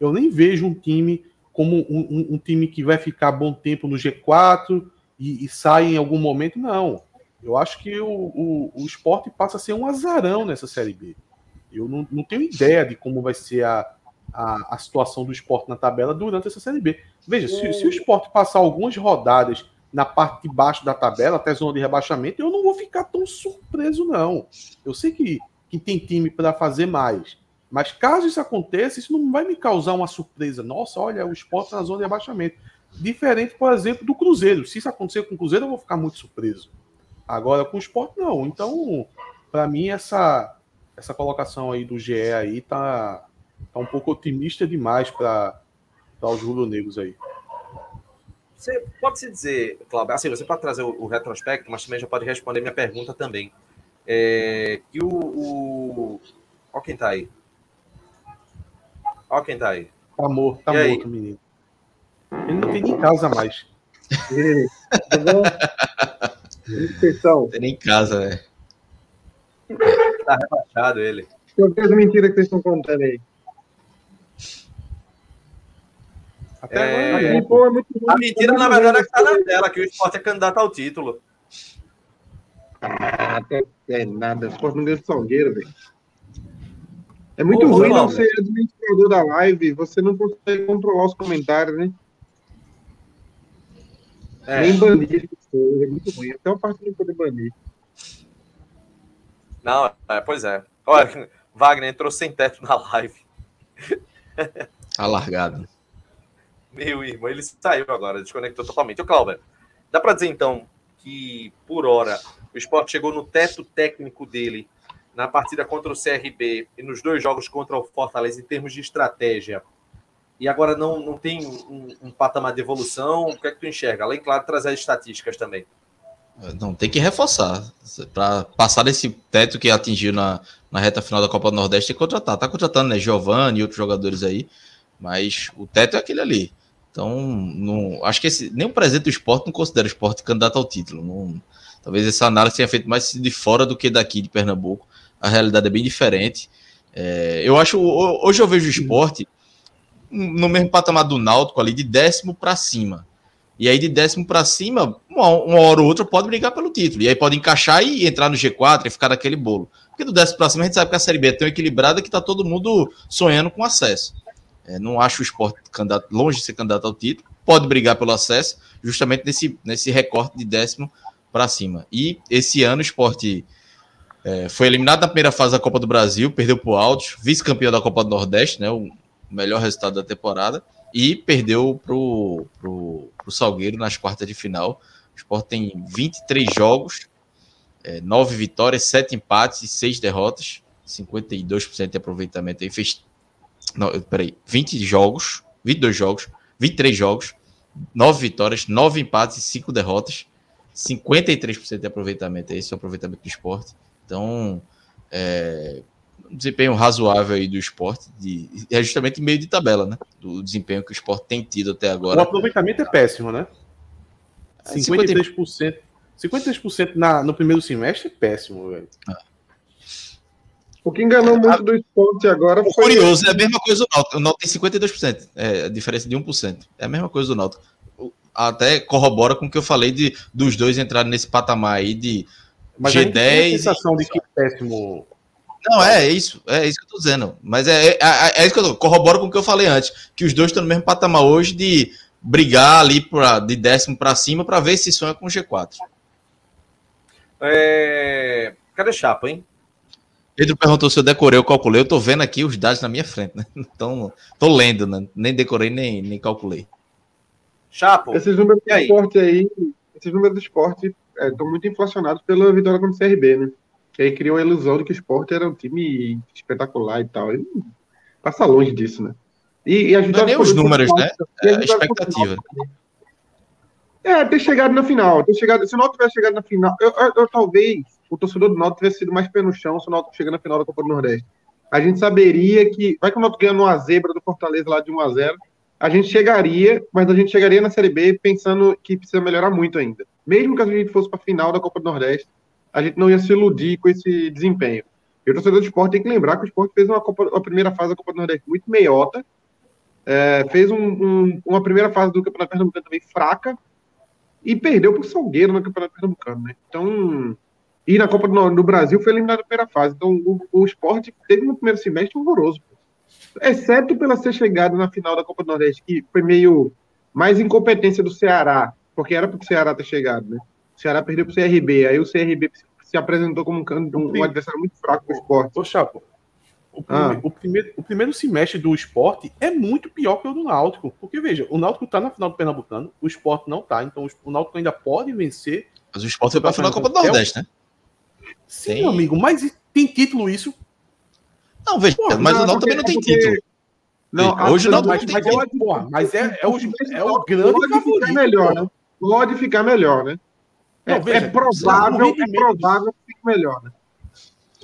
Eu nem vejo um time como um, um, um time que vai ficar bom tempo no G4 e, e sai em algum momento, não. Eu acho que o, o, o esporte passa a ser um azarão nessa Série B. Eu não, não tenho ideia de como vai ser a, a, a, situação do esporte na tabela durante essa Série B. Veja, se, se, o esporte passar algumas rodadas na parte de baixo da tabela, até zona de rebaixamento, eu não vou ficar tão surpreso, não. Eu sei que, que tem time para fazer mais. Mas caso isso aconteça, isso não vai me causar uma surpresa. Nossa, olha, o esporte na zona de rebaixamento. Diferente, por exemplo, do Cruzeiro. Se isso acontecer com o Cruzeiro, eu vou ficar muito surpreso. Agora com o esporte, não. Então, para mim, essa, essa colocação aí do GE aí tá, tá um pouco otimista demais para os rubro-negros aí. Você pode se dizer, Cláudio, assim, você pode trazer o, o, retrospecto, mas também já pode responder minha pergunta também. É, que o, o. Ó quem tá aí. Ó quem tá aí. Tá morto, tá e morto, aí? menino. Ele não tem nem casa mais. Bom? Inscrição. Tem nem casa, velho. tá rebaixado ele. Quantas mentiras que vocês estão contando aí? Até é... agora, é pô, é muito A mentira, na verdade, é que tá na tela, que o esporte é candidato ao título. Ah, até é nada. O esporte não ganha de Salgueiro, velho. É muito Ô, ruim não ser administrador da live, você não consegue controlar os comentários, né? É. Nem banir, é muito ruim. Até uma parte não poder banir. Não, é, pois é. Olha, Wagner entrou sem teto na live. Alargado. Meu irmão, ele saiu agora, desconectou totalmente. O Cláudio, dá para dizer então que, por hora, o esporte chegou no teto técnico dele na partida contra o CRB e nos dois jogos contra o Fortaleza em termos de estratégia. E agora não, não tem um, um patamar de evolução. O que é que tu enxerga? Além, claro, trazer as estatísticas também. Não, tem que reforçar. Para passar desse teto que atingiu na, na reta final da Copa do Nordeste, tem que contratar. Tá contratando, né? Giovanni e outros jogadores aí. Mas o teto é aquele ali. Então, não, acho que esse, nem o presidente do esporte não considera o esporte candidato ao título. Não, talvez essa análise tenha feito mais de fora do que daqui de Pernambuco. A realidade é bem diferente. É, eu acho, hoje eu vejo o esporte no mesmo patamar do Náutico ali, de décimo para cima. E aí, de décimo para cima, uma, uma, hora ou outra pode brigar pelo título. E aí pode encaixar e entrar no G4 e ficar naquele bolo. Porque do décimo para cima a gente sabe que a Série B é tão equilibrada que tá todo mundo sonhando com acesso. É, não acho o esporte candidato, longe de ser candidato ao título. Pode brigar pelo acesso, justamente nesse, nesse recorte de décimo para cima. E esse ano o esporte é, foi eliminado na primeira fase da Copa do Brasil, perdeu para o Altos, vice-campeão da Copa do Nordeste, né, melhor resultado da temporada, e perdeu para o Salgueiro nas quartas de final. O esporte tem 23 jogos, é, 9 vitórias, 7 empates e 6 derrotas, 52% de aproveitamento. Aí fez não, peraí, 20 jogos, 22 jogos, 23 jogos, 9 vitórias, 9 empates e 5 derrotas, 53% de aproveitamento. Esse é o aproveitamento do esporte. Então, é, desempenho razoável aí do esporte, de, é justamente meio de tabela, né? Do desempenho que o esporte tem tido até agora. O aproveitamento é péssimo, né? 53%, 53% na, no primeiro semestre é péssimo, velho. Ah. O que enganou muito do esporte agora foi. Curioso, é a mesma coisa do Náutico. O Náutico tem 52%, é a diferença de 1%. É a mesma coisa do Náutico. Até corrobora com o que eu falei de, dos dois entrarem nesse patamar aí de Mas G10. A, a sensação de que é péssimo. Não, é isso, é isso que eu tô dizendo. Mas é, é, é, é isso que eu tô, corroboro com o que eu falei antes, que os dois estão no mesmo patamar hoje de brigar ali pra, de décimo para cima para ver se sonha com o G4. É... Cadê Chapa, hein? Pedro perguntou se eu decorei ou calculei. Eu tô vendo aqui os dados na minha frente, né? Então, tô lendo, né? Nem decorei, nem, nem calculei. Chapo. Esses números do esporte aí, esses números do esporte estão é, muito inflacionados pela vitória contra o CRB, né? Que aí criou a ilusão de que o esporte era um time espetacular e tal. E passa longe disso, né? E, e a Não é nem os números, né? É a expectativa. É, ter chegado na final. Ter chegado, se não tivesse chegado na final, eu, eu, eu talvez o torcedor do Náutico tivesse sido mais pé no chão se o Náutico chega na final da Copa do Nordeste. A gente saberia que, vai que o Náutico ganha numa zebra do Fortaleza lá de 1 a 0 a gente chegaria, mas a gente chegaria na Série B pensando que precisa melhorar muito ainda. Mesmo que a gente fosse para a final da Copa do Nordeste, a gente não ia se iludir com esse desempenho. E o torcedor do esporte tem que lembrar que o esporte fez uma, Copa, uma primeira fase da Copa do Nordeste muito meiota, é, fez um, um, uma primeira fase do Campeonato Pernambucano também fraca, e perdeu para o Salgueiro no Campeonato Pernambucano. Né? Então, e na Copa do, Brasil foi eliminado na primeira fase. Então o, o esporte teve um primeiro semestre horroroso. Exceto pela ser chegado na final da Copa do Nordeste, que foi meio mais incompetência do Ceará, porque era para o Ceará ter chegado, né? O Ceará perdeu para o CRB, aí o CRB se apresentou como um, um, um adversário muito fraco do esporte. Ô, Chapo, o, ah. o, primeiro, o primeiro semestre do esporte é muito pior que o do Náutico. Porque, veja, o Náutico está na final do Pernambucano, o esporte não está, então o Náutico ainda pode vencer. Mas o esporte foi para a final da Copa do Nordeste, né? Sim, tem. amigo, mas tem título isso? Não, veja, Pô, mas não, o Náutico também não tem porque... título. Não, hoje não, mas, mas, é, porra, mas é, é, o, é o grande pode favorito. Ficar melhor, né? Pode ficar melhor, né? Não, é, veja, é provável, é provável que fique melhor, né?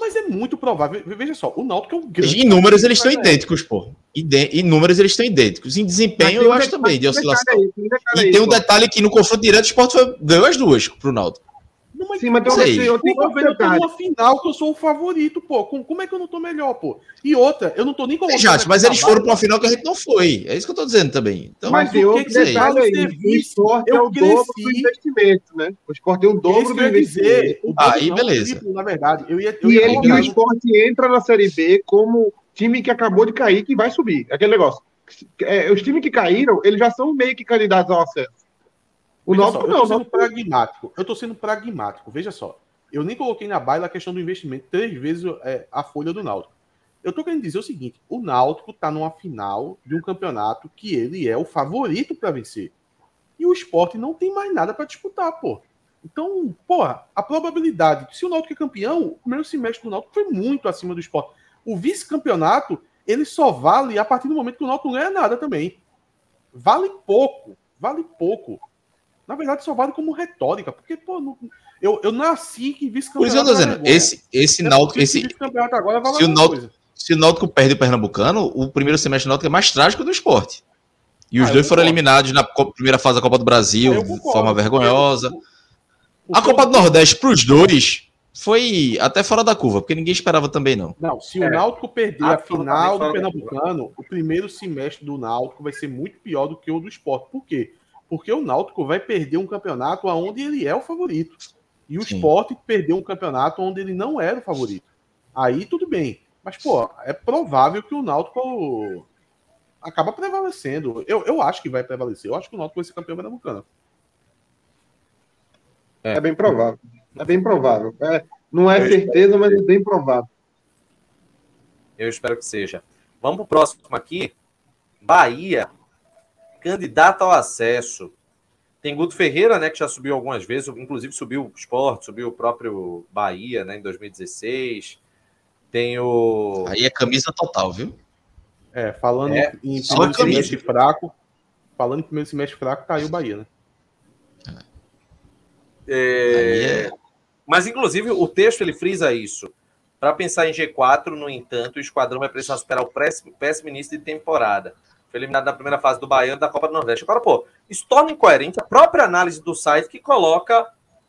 Mas é muito provável. Veja só, o Náutico é um grande. Em números eles estão idênticos, pô. Em números eles estão idênticos. Em desempenho, eu acho também, de oscilação. Aí, e tem um detalhe que no confronto direto o Sport foi, ganhou as duas pro Náutico. É que Sim, mas eu, eu, eu tenho vendo uma final que eu sou o favorito, pô. Como, é que eu não tô melhor, pô? E outra, eu não tô nem colocando. Exato, mas eles foram pra uma final que a gente não foi. É isso que eu tô dizendo também. Então, mas tem outro detalhe aí. O esporte é o cresci, dobro do investimento, né? O esporte é o dobro do investimento. Aí, beleza. na verdade, eu ia. Eu e, o esporte entra na Série B como time que acabou de cair que vai subir. Aquele negócio. É, os times que caíram, eles já são meio que candidatos ao acesso. O Náutico não. Eu tô sendo pragmático. Eu tô sendo pragmático. Veja só. Eu nem coloquei na baila a questão do investimento três vezes é, a folha do Náutico. Eu tô querendo dizer o seguinte: o Náutico tá numa final de um campeonato que ele é o favorito para vencer. E o esporte não tem mais nada para disputar, pô. Então, porra, a probabilidade, se o Náutico é campeão, o primeiro semestre do Náutico foi muito acima do esporte. O vice-campeonato, ele só vale a partir do momento que o Náutico não ganha nada também. Vale pouco, vale pouco. Na verdade, só vale como retórica, porque, pô, não, eu, eu nasci que vice-campeonato. Por isso eu tô dizendo, esse, esse Náutico. Esse, agora vale se, o Náutico se o Náutico perde o Pernambucano, o primeiro semestre do Náutico é mais trágico do esporte. E os ah, dois foram eliminados na primeira fase da Copa do Brasil, de forma vergonhosa. a Copa do Nordeste, para os dois, foi até fora da curva, porque ninguém esperava também, não. Não, se é. o Náutico perder a, a final do Pernambucano, o primeiro semestre do Náutico vai ser muito pior do que o do esporte. Por quê? Porque o Náutico vai perder um campeonato onde ele é o favorito. E o Sim. Sport perdeu um campeonato onde ele não era o favorito. Aí tudo bem. Mas, pô, é provável que o Náutico acaba prevalecendo. Eu, eu acho que vai prevalecer. Eu acho que o Náutico vai ser campeão pernambucano. É. é bem provável. É bem provável. É, não é certeza, mas é bem provável. Eu espero que seja. Vamos para o próximo aqui. Bahia candidato ao acesso. Tem Guto Ferreira, né, que já subiu algumas vezes, inclusive subiu o Sport, subiu o próprio Bahia, né, em 2016. Tem o. Aí é camisa total, viu? É, falando é, em primeiro semestre fraco, falando em primeiro semestre fraco, tá aí o Bahia, né? É... É... Mas, inclusive, o texto ele frisa isso. Para pensar em G4, no entanto, o esquadrão vai precisar superar o péssimo início de temporada. Foi eliminado na primeira fase do Baiano da Copa do Nordeste. Agora, pô, isso torna incoerente a própria análise do site que coloca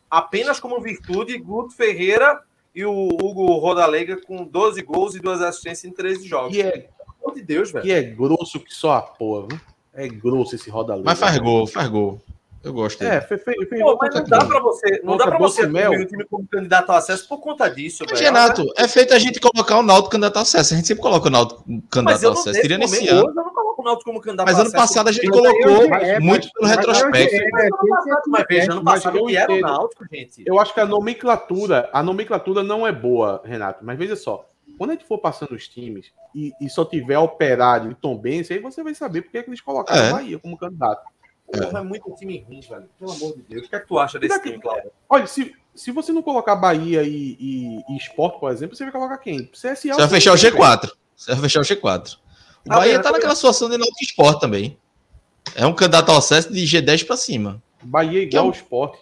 apenas como virtude Guto Ferreira e o Hugo Rodalega com 12 gols e duas assistências em 13 jogos. E é, Pelo de Deus, velho. E é grosso que só a porra, viu? É grosso esse Rodalega. Mas faz gol, faz gol. Eu gosto dele. É, foi, foi, foi Pô, mas não dá para você, não dá para você mel. o time como candidato ao acesso por conta disso, mas, Renato, é feito a gente colocar o Náutico candidato ao acesso. A gente sempre coloca o Náutico candidato ao acesso. Teria nesse ano. Eu não coloco o Náutico como candidato Mas ano passado a gente colocou muito pelo retrospecto. Mas veja, ano passado que era o Náutico, gente. Eu acho que a nomenclatura, a nomenclatura não é boa, Renato. Mas veja só, quando a gente for passando os times e, e só tiver Operário e Tom Benz, aí você vai saber porque é que eles colocaram é. Bahia como candidato. É. é muito time ruim, velho. Pelo amor de Deus. O que é que tu acha desse time, Cláudio? Olha, se, se você não colocar Bahia e, e, e Sport, por exemplo, você vai colocar quem? CSA. Você vai fechar o G4. Você vai fechar o G4. O ah, Bahia é, tá naquela situação de Náutico Sport também. É um candidato ao acesso de G10 para cima. Bahia é igual ao Sport.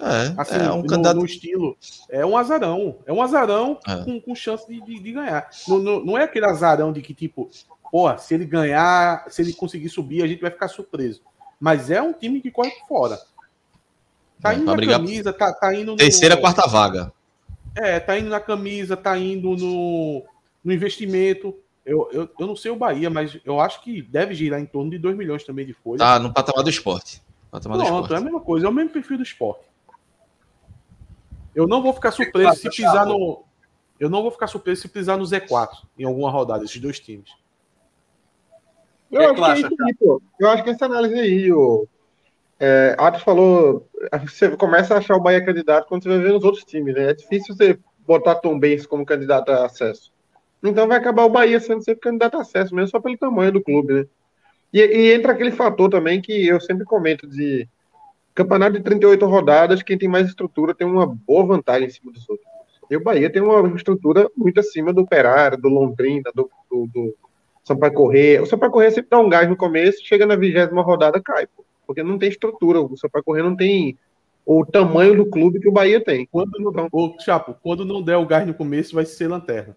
É, assim, é um no, candidato... no estilo. É um azarão. É um azarão é. Com, com chance de, de, de ganhar. Não, não, não, é aquele azarão de que, tipo, pô, se ele ganhar, se ele conseguir subir, a gente vai ficar surpreso. Mas é um time que corre fora. Tá é, indo na brigar... camisa, tá, tá indo no... Terceira, quarta vaga. É, tá indo na camisa, tá indo no, no investimento. Eu, eu, eu não sei o Bahia, mas eu acho que deve girar em torno de 2 milhões também de folha. Tá no patamar do esporte. Patamar Pronto, do esporte. é a mesma coisa, é o mesmo perfil do esporte. Eu não vou ficar surpreso se pisar no. Eu não vou ficar surpreso se pisar no Z4 em alguma rodada, esses dois times. Eu, acho que é isso aí, pô. Eu acho que essa análise aí, o é, Atos falou, você começa a achar o Bahia candidato quando você vai ver nos outros times, né? É difícil você botar Tom Benz como candidato a acesso. Então vai acabar o Bahia sendo sempre candidato a acesso, mesmo só pelo tamanho do clube, né? E, e entra aquele fator também que eu sempre comento de campeonato de 38 rodadas, quem tem mais estrutura tem uma boa vantagem em cima dos outros. E o Bahia tem uma estrutura muito acima do Operário, do Londrina, do, do, do Sampaio Correr. O Sampaio Correr sempre dá um gás no começo, chega na vigésima rodada, cai, pô, porque não tem estrutura. O Sampaio Correr não tem o tamanho do clube que o Bahia tem. Quando não, então, o Chapo, quando não der o gás no começo, vai ser lanterna.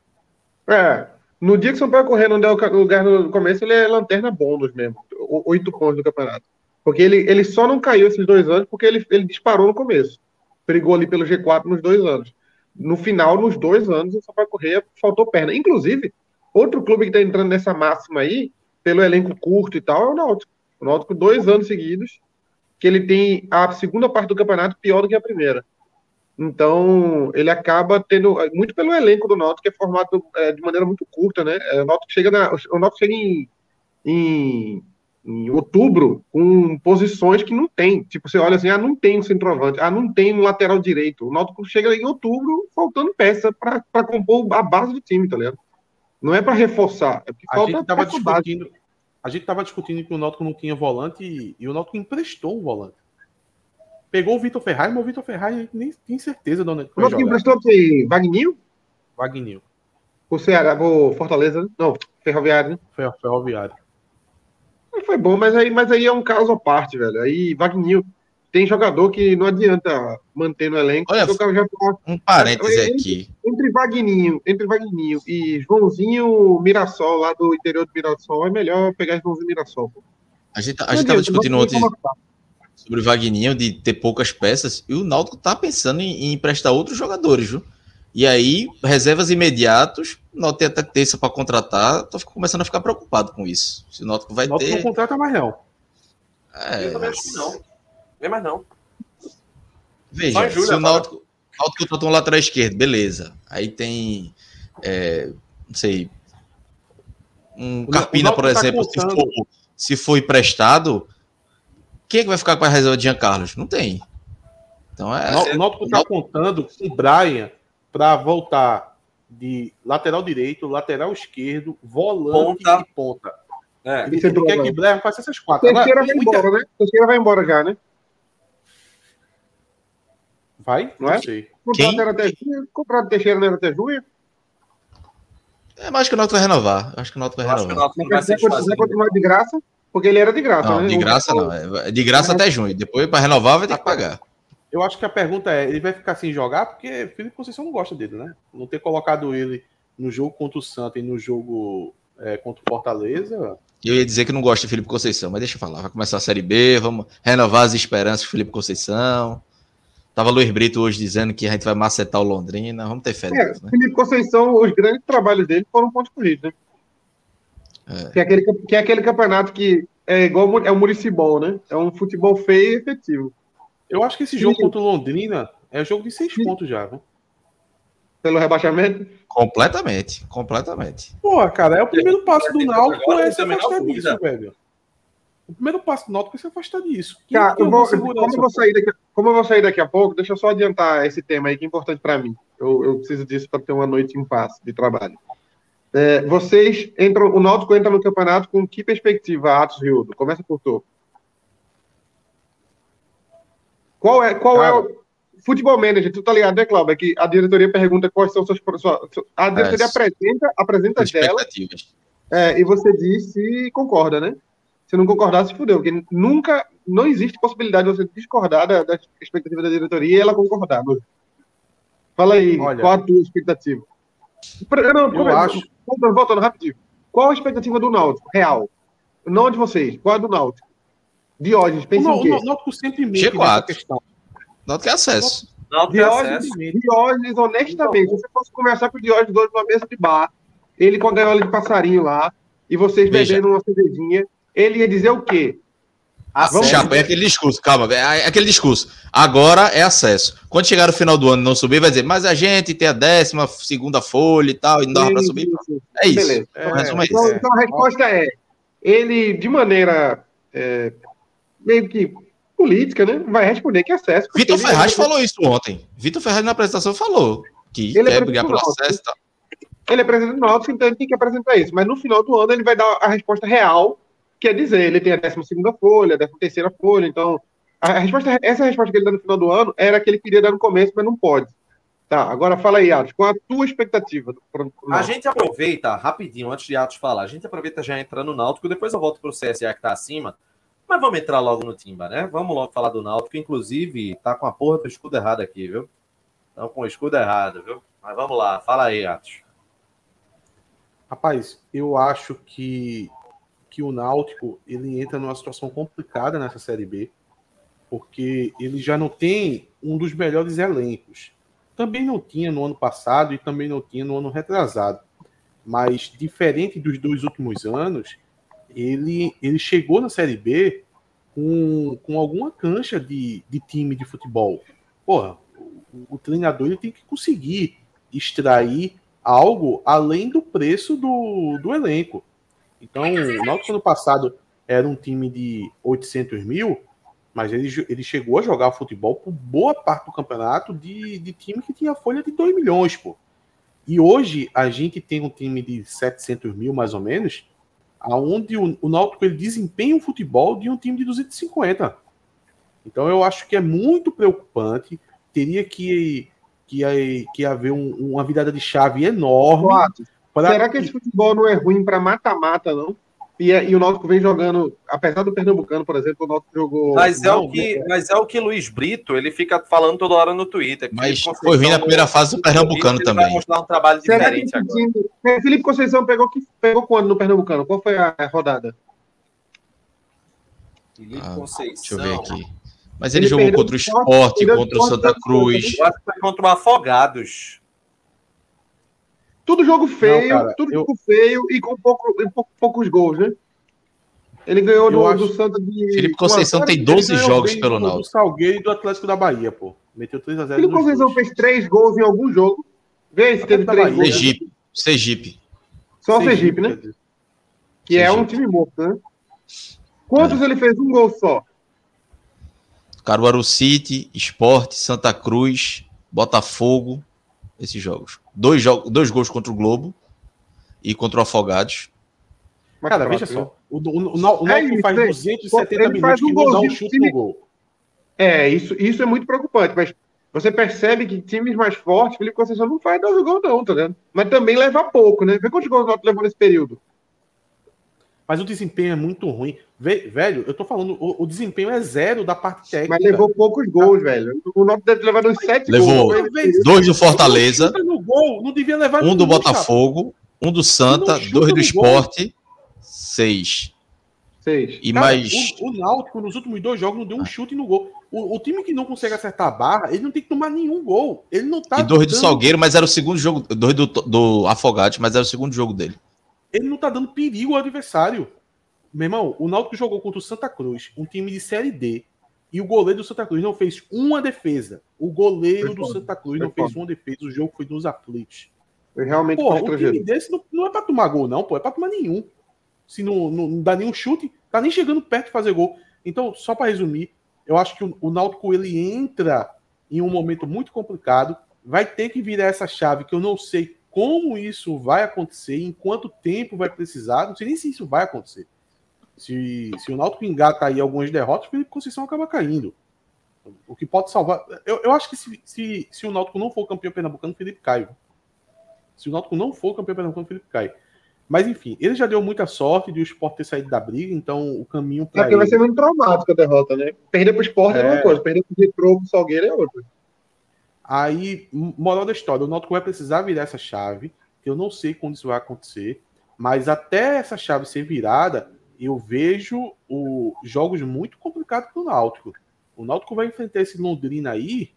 É. No dia que o Sampaio Correr não der o gás no começo, ele é lanterna bônus mesmo. Oito pontos do campeonato. Porque ele, ele só não caiu esses dois anos porque ele, ele disparou no começo. brigou ali pelo G4 nos dois anos. No final, nos dois anos, o Sampaio Correia faltou perna. Inclusive, outro clube que está entrando nessa máxima aí, pelo elenco curto e tal, é o Náutico. O Náutico, dois anos seguidos, que ele tem a segunda parte do campeonato pior do que a primeira. Então, ele acaba tendo, muito pelo elenco do Náutico, que é formado é, de maneira muito curta, né? É, o Náutico chega, na, o Náutico chega em, em em outubro com posições que não tem. Tipo, você olha assim, ah, não tem um centroavante, ah, não tem um lateral direito. O Náutico chega em outubro faltando peça para compor a base do time, tá ligado? Não é para reforçar, é porque a falta gente tava discutindo, base. A gente tava discutindo que o Náutico não tinha volante e, e o Náutico emprestou um volante. Pegou o Vitor Ferraz, mas o Vitor Ferraz nem tem certeza de onde foi O Náutico emprestou quem? Wagninho? Wagninho. O Ceará, o Fortaleza, não, Ferroviário, né? Foi Ferroviário. Foi bom, mas aí, mas aí é um caso à parte, velho. Aí Wagner tem jogador que não adianta manter no elenco. Olha, já... um parênteses entre, aqui. Entre Vagninho, entre Vagninho e Joãozinho Mirassol, lá do interior do Mirassol, é melhor pegar Joãozinho Mirassol. A gente, tá, a gente tava discutindo ontem sobre o Vagninho de ter poucas peças, e o Náutico tá pensando em, em emprestar outros jogadores, viu? E aí, reservas imediatos, não tem até terça para contratar, tô começando a ficar preocupado com isso. Se o Náutico vai o Náutico ter. não contrata mais, não. É, eu também acho que não. Nem mais não. Veja, se o Náutico, Náutico contratou um lateral esquerdo, beleza. Aí tem, é, não sei, um o Carpina, por tá exemplo, tá se, for, se for emprestado, quem é que vai ficar com a reserva de Jean Carlos? Não tem. Então é. O Náutico está contando com o Brian para voltar de lateral direito, lateral esquerdo, volante ponta. e ponta. É. Ele, ele quer que Blair faça essas quatro. Teixeira vai muita... embora, né? Teixeira vai embora já, né? Vai? Não, é? sei. Contrato era até junho, contrato Teixeira não era até junho? É, mas acho que o Náutico vai renovar. Acho que o Náutico vai renovar. Não vai ser vai continuar de graça? Porque ele era de graça, não, né? De graça não. É de graça até junho. Depois, para renovar, vai ter que pagar. Eu acho que a pergunta é: ele vai ficar sem jogar? Porque Felipe Conceição não gosta dele, né? Não ter colocado ele no jogo contra o Santa e no jogo é, contra o Fortaleza. Eu ia dizer que não gosta de Felipe Conceição, mas deixa eu falar. Vai começar a Série B, vamos renovar as esperanças de Felipe Conceição. Tava Luiz Brito hoje dizendo que a gente vai macetar o Londrina. Vamos ter fé. É, né? Felipe Conceição, os grandes trabalhos dele foram pontos corridos, né? É. Que, é aquele, que é aquele campeonato que é igual é o Muricibol, né? É um futebol feio e efetivo. Eu acho que esse jogo contra o Londrina é jogo de seis pontos já, viu? Pelo rebaixamento? Completamente, completamente. Pô, cara, é o primeiro passo do Náutico é se afastar disso, velho. O primeiro passo do Náutico é se afastar disso. Cara, eu vou, como, eu vou sair daqui, como eu vou sair daqui a pouco, deixa eu só adiantar esse tema aí que é importante para mim. Eu, eu, preciso disso para ter uma noite em paz de trabalho. É, vocês entram, o Náutico entra no campeonato com que perspectiva, Atos Rildo? Começa por tu. Qual é, qual é o futebol manager? Tu tá ligado, né, Cláudio? É que a diretoria pergunta quais são suas. Sua, a diretoria é, apresenta, apresenta dela. É, e você diz se concorda, né? Se não concordar, se fudeu, porque nunca, não existe possibilidade de você discordar da, da expectativa da diretoria e ela concordar. Fala aí, Olha, qual a tua expectativa? Não, eu acho. Voltando, voltando rapidinho. Qual a expectativa do Náutico, real? Não de vocês, qual a do Náutico? Diógenes, pensa o, em quê? O Náutico sempre mente nessa questão. Náutico é acesso. Diógenes, Diógenes, honestamente, se você fosse conversar com o Diógenes hoje numa mesa de bar, ele com a gaiola de passarinho lá, e vocês Veja. bebendo uma cervejinha, ele ia dizer o quê? Acesso. Chapa, é aquele discurso, calma, é aquele discurso. Agora é acesso. Quando chegar no final do ano e não subir, vai dizer, mas a gente tem a décima segunda folha e tal, e não dá para subir. É isso. Beleza. É, então, então, a resposta é: ele, de maneira é, meio que política, né? Vai responder que é acesso. Vitor Ferraz falou isso ontem. Vitor Ferraz na apresentação falou que ele é quer é brigar pelo acesso e tal. Ele é presidente do Náutico, então ele tem que apresentar isso. Mas no final do ano ele vai dar a resposta real, quer dizer, ele tem a 12 folha, a 13 folha, então a resposta, essa resposta que ele dá no final do ano era a que ele queria dar no começo, mas não pode. Tá, agora fala aí, Atos, qual a tua expectativa? Pro, pro a gente aproveita, rapidinho, antes de Atos falar, a gente aproveita já entrando no Náutico, depois eu volto para o CSA que está acima, mas vamos entrar logo no Timba, né? Vamos logo falar do Náutico, inclusive tá com a porra do escudo errado aqui, viu? Estão com o escudo errado, viu? Mas vamos lá, fala aí, Atos. Rapaz, eu acho que, que o Náutico ele entra numa situação complicada nessa Série B, porque ele já não tem um dos melhores elencos. Também não tinha no ano passado e também não tinha no ano retrasado. Mas, diferente dos dois últimos anos, ele, ele chegou na Série B com, com alguma cancha de, de time de futebol. Porra, o, o treinador ele tem que conseguir extrair algo além do preço do, do elenco. Então, o Náutico ano passado era um time de 800 mil, mas ele, ele chegou a jogar futebol por boa parte do campeonato de, de time que tinha folha de 2 milhões, pô. E hoje a gente tem um time de 700 mil, mais ou menos, aonde o, o Náutico ele desempenha um futebol de um time de 250. Então eu acho que é muito preocupante. Teria que, que, que haver um, uma virada de chave enorme. Será que esse futebol não é ruim para mata-mata, não? E, é, e, o Náutico vem jogando, apesar do Pernambucano, por exemplo, o Náutico jogou. Mas é, o que, é... mas é o que Luiz Brito ele fica falando toda hora no Twitter. Mas foi ruim na primeira fase do Pernambucano Brito, também. Vai mostrar um trabalho Será diferente agora. Time, Felipe Conceição pegou, que, pegou quando no Pernambucano? Qual foi a rodada? Felipe ah, Conceição. Deixa eu ver aqui. Mas ele, ele jogou contra o Esporte, contra o Santa Cruz. Eu acho que foi contra o Afogados. Tudo jogo feio, não, cara, tudo eu... jogo feio e com pouco, pouco, poucos gols, né? Ele ganhou do, acho... do Santa de. Felipe Conceição tem 12 jogos pelo Náutico. Do Salgueiro e do Atlético da Bahia, pô. Meteu 3x0. Felipe Conceição fez 3 gols em algum jogo. Vê se teve 3 gols. Sergipe. Sergipe. Só o Sergipe, né? Que Sergipe. é um time morto, né? Quantos é. ele fez? Um gol só. Caruaru City, Esporte, Santa Cruz, Botafogo, esses jogos. Dois, jogos, dois gols contra o Globo e contra o Afogados. Mas, cara, veja só. O, o, o, o é faz 270 minutos um que não dá um chute time... no gol. É, isso, isso é muito preocupante, mas você percebe que times mais fortes, Felipe Conceição não faz dois gols, não, tá vendo? Mas também leva pouco, né? Vê quantos gols o Náutico levou nesse período. Mas o desempenho é muito ruim. Velho, eu tô falando, o, o, desempenho é zero da parte técnica. Mas levou poucos gols, velho. O Náutico deve levar uns sete levou gols. Levou dois do Fortaleza. Gol, não devia levar um do Botafogo, um do Santa, dois do Esporte, seis. Seis. E Cara, mais. O, o, Náutico, nos últimos dois jogos, não deu um chute no gol. O, o, time que não consegue acertar a barra, ele não tem que tomar nenhum gol. Ele não tá. E dois do Salgueiro, mas era o segundo jogo. Dois do, do Afogate, mas era o segundo jogo dele. Ele não tá dando perigo ao adversário. Meu irmão, o Náutico jogou contra o Santa Cruz, um time de Série D, e o goleiro do Santa Cruz não fez uma defesa. O goleiro do Santa Cruz não fez uma defesa. O jogo foi dos aflitos. Foi realmente Porra, um time desse não, não é para tomar gol, não, pô. É para tomar nenhum. Se não, não, não, dá nenhum chute, tá nem chegando perto de fazer gol. Então, só para resumir, eu acho que o, o Náutico ele entra em um momento muito complicado. Vai ter que virar essa chave que eu não sei como isso vai acontecer, em quanto tempo vai precisar. Não sei nem se isso vai acontecer. Se, se o Náutico engata aí algumas derrotas, o Felipe Conceição acaba caindo. O que pode salvar. Eu, eu acho que se, se, se o Náutico não for campeão pernambucano, o Felipe cai. Se o Náutico não for campeão pernambucano, o Felipe cai. Mas enfim, ele já deu muita sorte de o Sport ter saído da briga, então o caminho para. É ele... vai ser muito traumático a derrota, né? Perder para o Sport é... é uma coisa, perder para o Retro pro Salgueiro é outra. Aí, moral da história, o Náutico vai precisar virar essa chave, que eu não sei quando isso vai acontecer, mas até essa chave ser virada, eu vejo o, jogos muito complicados para o Náutico. O Náutico vai enfrentar esse Londrina aí,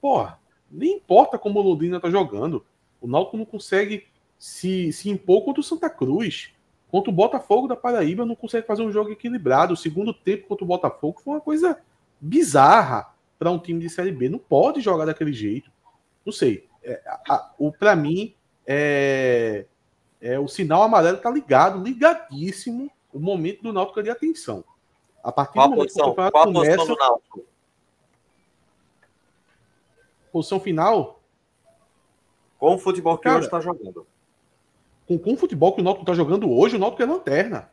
pô, nem importa como o Londrina tá jogando. O Náutico não consegue se, se impor contra o Santa Cruz. Contra o Botafogo da Paraíba, não consegue fazer um jogo equilibrado. O segundo tempo contra o Botafogo foi uma coisa bizarra para um time de Série B. Não pode jogar daquele jeito. Não sei. É, o Para mim, é, é, o sinal amarelo tá ligado, ligadíssimo o momento do Náutico de atenção. A partir Qual do momento posição? que o Qual começa... posição do Náutico? Posição final? Com o futebol que Cara, hoje está jogando. Com, com o futebol que o Náutico está jogando hoje, o Náutico é lanterna.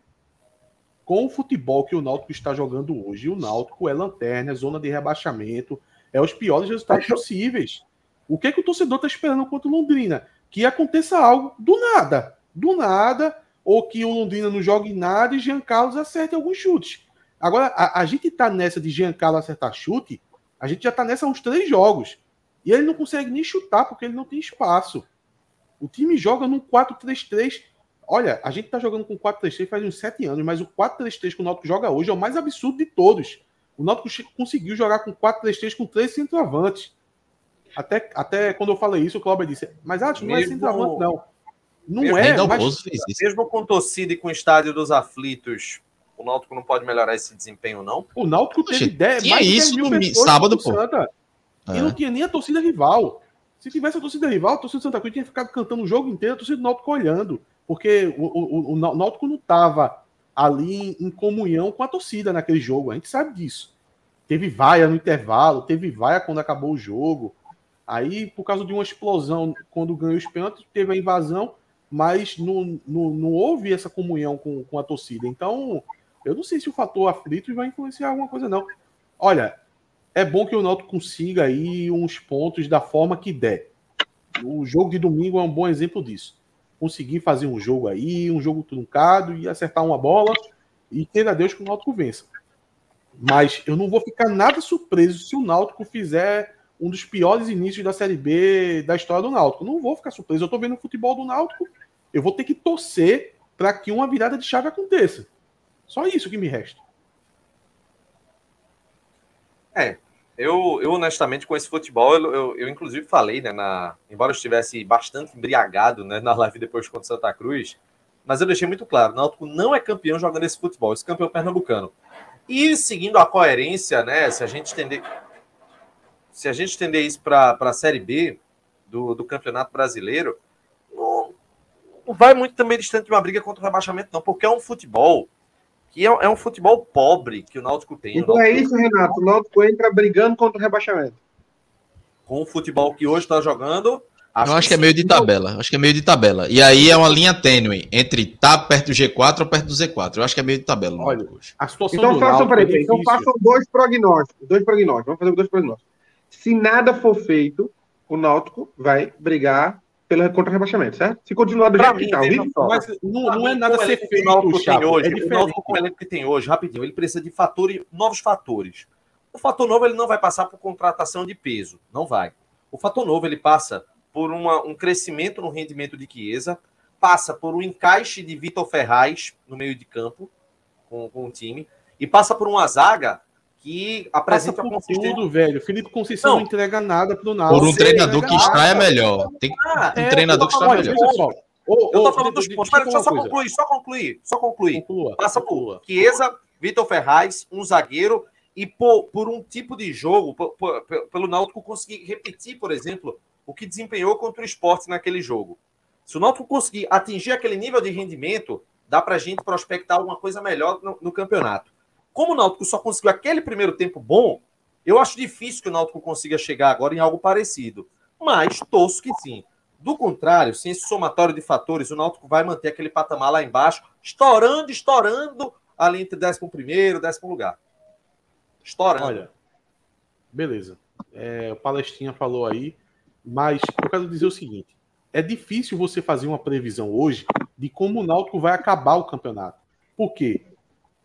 Com o futebol que o Náutico está jogando hoje, o Náutico é lanterna, é zona de rebaixamento, é os piores resultados possíveis. O que, é que o torcedor está esperando contra o Londrina? Que aconteça algo do nada. Do nada, ou que o Londrina não jogue nada e Jean Carlos acerte alguns chutes. Agora, a, a gente tá nessa de Jean Carlos acertar chute, a gente já tá nessa uns três jogos. E ele não consegue nem chutar porque ele não tem espaço. O time joga num 4-3-3. Olha, a gente tá jogando com 4-3-3 faz uns sete anos, mas o 4-3-3 que o Náutico joga hoje é o mais absurdo de todos. O Náutico conseguiu jogar com 4-3-3 com três centroavantes. Até, até quando eu falei isso, o Cláudio disse, mas ah, não é centroavante, não. Não mesmo, é, mas... Mesmo com torcida e com o estádio dos aflitos, o Náutico não pode melhorar esse desempenho, não? O Náutico teve ideia, mais isso de no sábado, pô. Santa, é. E não tinha nem a torcida rival. Se tivesse a torcida rival, a torcida do Santa Cruz tinha ficado cantando o jogo inteiro, a torcida do Náutico olhando. Porque o, o, o, Náutico não estava ali em comunhão com a torcida naquele jogo. A gente sabe disso. Teve vaia no intervalo, teve vaia quando acabou o jogo. Aí, por causa de uma explosão, quando ganhou os pênaltis, teve a invasão, mas não, não, não houve essa comunhão com, com a torcida. Então, eu não sei se o fator aflito vai influenciar alguma coisa, não. Olha, é bom que o Náutico consiga aí uns pontos da forma que der. O jogo de domingo é um bom exemplo disso. Conseguir fazer um jogo aí, um jogo truncado e acertar uma bola e queira Deus que o Náutico vença. Mas eu não vou ficar nada surpreso se o Náutico fizer um dos piores inícios da Série B da história do Náutico. Não vou ficar surpreso. Eu estou vendo o futebol do Náutico. Eu vou ter que torcer para que uma virada de chave aconteça. Só isso que me resta. É, eu, eu honestamente com esse futebol, eu, eu, eu, inclusive falei, né, na, embora eu estivesse bastante embriagado né, na live depois contra Santa Cruz, mas eu deixei muito claro, o Náutico não é campeão jogando esse futebol, esse campeão pernambucano. E seguindo a coerência, né, se a gente entender se a gente estender isso para a Série B do, do Campeonato Brasileiro, não, não, vai muito também distante de uma briga contra o rebaixamento, não, porque é um futebol que é, é um futebol pobre que o Náutico tem. Então Náutico... é isso, Renato. O Náutico entra brigando contra o rebaixamento. Com o futebol que hoje está jogando. Acho eu acho que, que é meio de tabela. Acho que é meio de tabela. E aí é uma linha tênue entre estar tá perto do G4 ou perto do Z4. Eu acho que é meio de tabela. Olha, hoje. a situação então façam, peraí, é então façam dois prognósticos. Dois prognósticos. Vamos fazer dois prognósticos. Se nada for feito, o Náutico vai brigar pelo contra rebaixamento, certo? Se continuar do pra jeito mim, que tá, mas não, não é nada ser feito o Chapo, hoje, é o Náutico com o elenco que tem hoje, rapidinho, ele precisa de fatores, novos fatores. O fator novo ele não vai passar por contratação de peso, não vai. O fator novo ele passa por uma, um crescimento no rendimento de Chiesa, passa por um encaixe de Vitor Ferraz no meio de campo com, com o time e passa por uma zaga que apresenta por tudo, velho. Felipe Conceição não, não entrega nada pro Náutico. Por um treinador que está é melhor. Tem ah, um é, treinador que está é melhor. Pessoal, eu tô falando dos pontos. Deixa só concluir, só concluir, só concluir. Conclua, Passa por Chiesa, Vitor Ferraz, um zagueiro e por, por um tipo de jogo, por, por, pelo Náutico conseguir repetir, por exemplo, o que desempenhou contra o esporte naquele jogo. Se o Náutico conseguir atingir aquele nível de rendimento, dá para a gente prospectar alguma coisa melhor no, no campeonato. Como o Náutico só conseguiu aquele primeiro tempo bom, eu acho difícil que o Náutico consiga chegar agora em algo parecido. Mas torço que sim. Do contrário, sem esse somatório de fatores, o Náutico vai manter aquele patamar lá embaixo, estourando, estourando ali entre 11 e 10 lugar. Estourando. Olha, beleza. É, o Palestinha falou aí, mas eu quero dizer o seguinte: é difícil você fazer uma previsão hoje de como o Náutico vai acabar o campeonato. Por quê?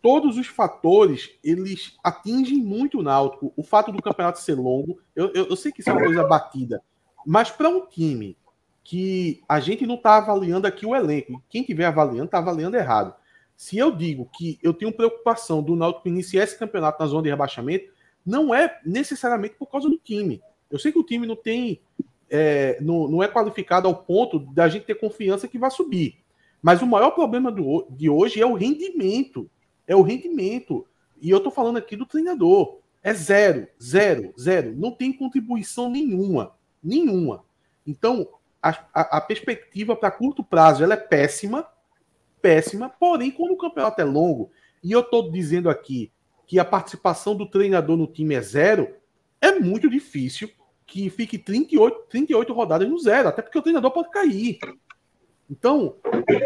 Todos os fatores eles atingem muito o Náutico. O fato do campeonato ser longo, eu, eu, eu sei que isso é uma coisa batida, mas para um time que a gente não está avaliando aqui o elenco, quem estiver avaliando está avaliando errado. Se eu digo que eu tenho preocupação do Náutico iniciar esse campeonato na zona de rebaixamento, não é necessariamente por causa do time. Eu sei que o time não tem, é, não, não é qualificado ao ponto da gente ter confiança que vai subir. Mas o maior problema do, de hoje é o rendimento é o rendimento. E eu estou falando aqui do treinador. É zero, zero, zero. Não tem contribuição nenhuma. Nenhuma. Então, a, a, a perspectiva para curto prazo ela é péssima. Péssima. Porém, quando o campeonato é longo, e eu estou dizendo aqui que a participação do treinador no time é zero, é muito difícil que fique 38, 38 rodadas no zero, até porque o treinador pode cair. Então,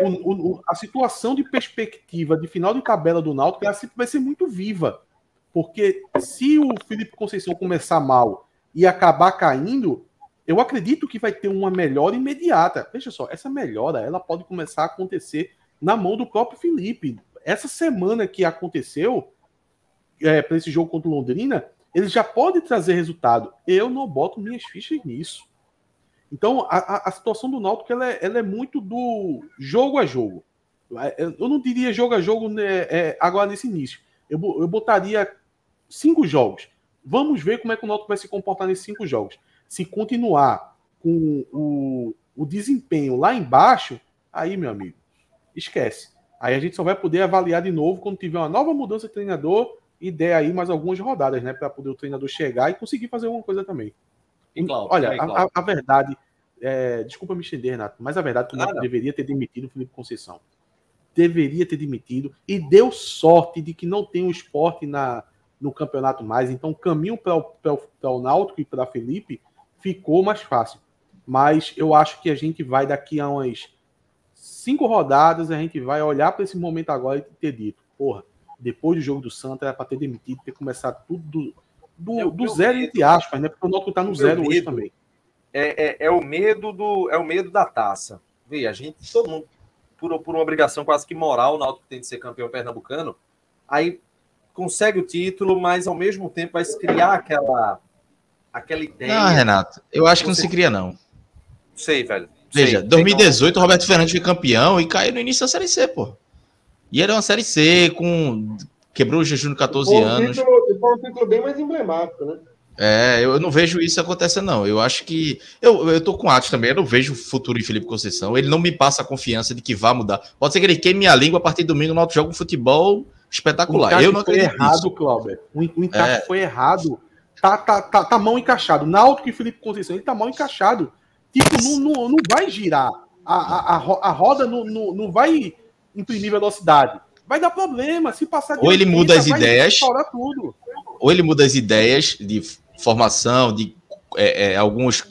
o, o, a situação de perspectiva de final de tabela do Náutico vai ser muito viva. Porque se o Felipe Conceição começar mal e acabar caindo, eu acredito que vai ter uma melhora imediata. Veja só, essa melhora ela pode começar a acontecer na mão do próprio Felipe. Essa semana que aconteceu é, para esse jogo contra o Londrina, ele já pode trazer resultado. Eu não boto minhas fichas nisso. Então, a, a situação do Náutico ela é, ela é, muito do jogo a jogo. É, eu não diria jogo a jogo né, é, agora nesse início. Eu, eu botaria cinco jogos. Vamos ver como é que o Náutico vai se comportar nesses cinco jogos. Se continuar com o, o desempenho lá embaixo, aí, meu amigo, esquece. Aí a gente só vai poder avaliar de novo quando tiver uma nova mudança de treinador e der aí mais algumas rodadas, né? Para poder o treinador chegar e conseguir fazer alguma coisa também. E, Olha, a, a, a, verdade, é, desculpa me estender, Renato, mas a verdade é que deveria ter demitido o Felipe Conceição. Deveria ter demitido e deu sorte de que não tem o esporte na, no campeonato mais. Então, o caminho para o Náutico e para Felipe ficou mais fácil. Mas eu acho que a gente vai daqui a umas cinco rodadas, a gente vai olhar para esse momento agora e ter dito, porra, depois do jogo do Santa era para ter demitido, ter começado tudo do, do, é do zero, medo. entre aspas, né? Porque o Náutico está no zero hoje também. É, é, é, o medo do é o medo da taça. Vê, a gente, todo mundo, por, por uma obrigação quase que moral, o Náutico tem de ser campeão pernambucano, aí consegue o título, mas ao mesmo tempo vai se criar aquela aquela ideia. Não, Renato, eu acho que não se cria, não. Sei, velho. Veja, 2018 o Roberto Fernandes foi campeão e caiu no início da Série C, pô. E era uma Série C com. Quebrou o jejum de 14 foi um anos. Título, foi um título bem mais emblemático, né? É, eu não vejo isso acontecendo, não. Eu acho que. Eu, eu tô com o Atos também, eu não vejo o futuro em Felipe Conceição. Ele não me passa a confiança de que vá mudar. Pode ser que ele queime a língua a partir do domingo no outro jogo um futebol espetacular. Eu não foi errado, Cláudio. O, o encaixe é. foi errado. Tá, tá, tá, tá mal encaixado. Náutico e Felipe Conceição, ele tá mal encaixado. Tipo, não, não, não vai girar. A, a, a, a roda não, não, não vai imprimir velocidade. Vai dar problema. Se passar de Ou ele muda as ideias. Tudo. Ou ele muda as ideias de formação, de é, é, alguns,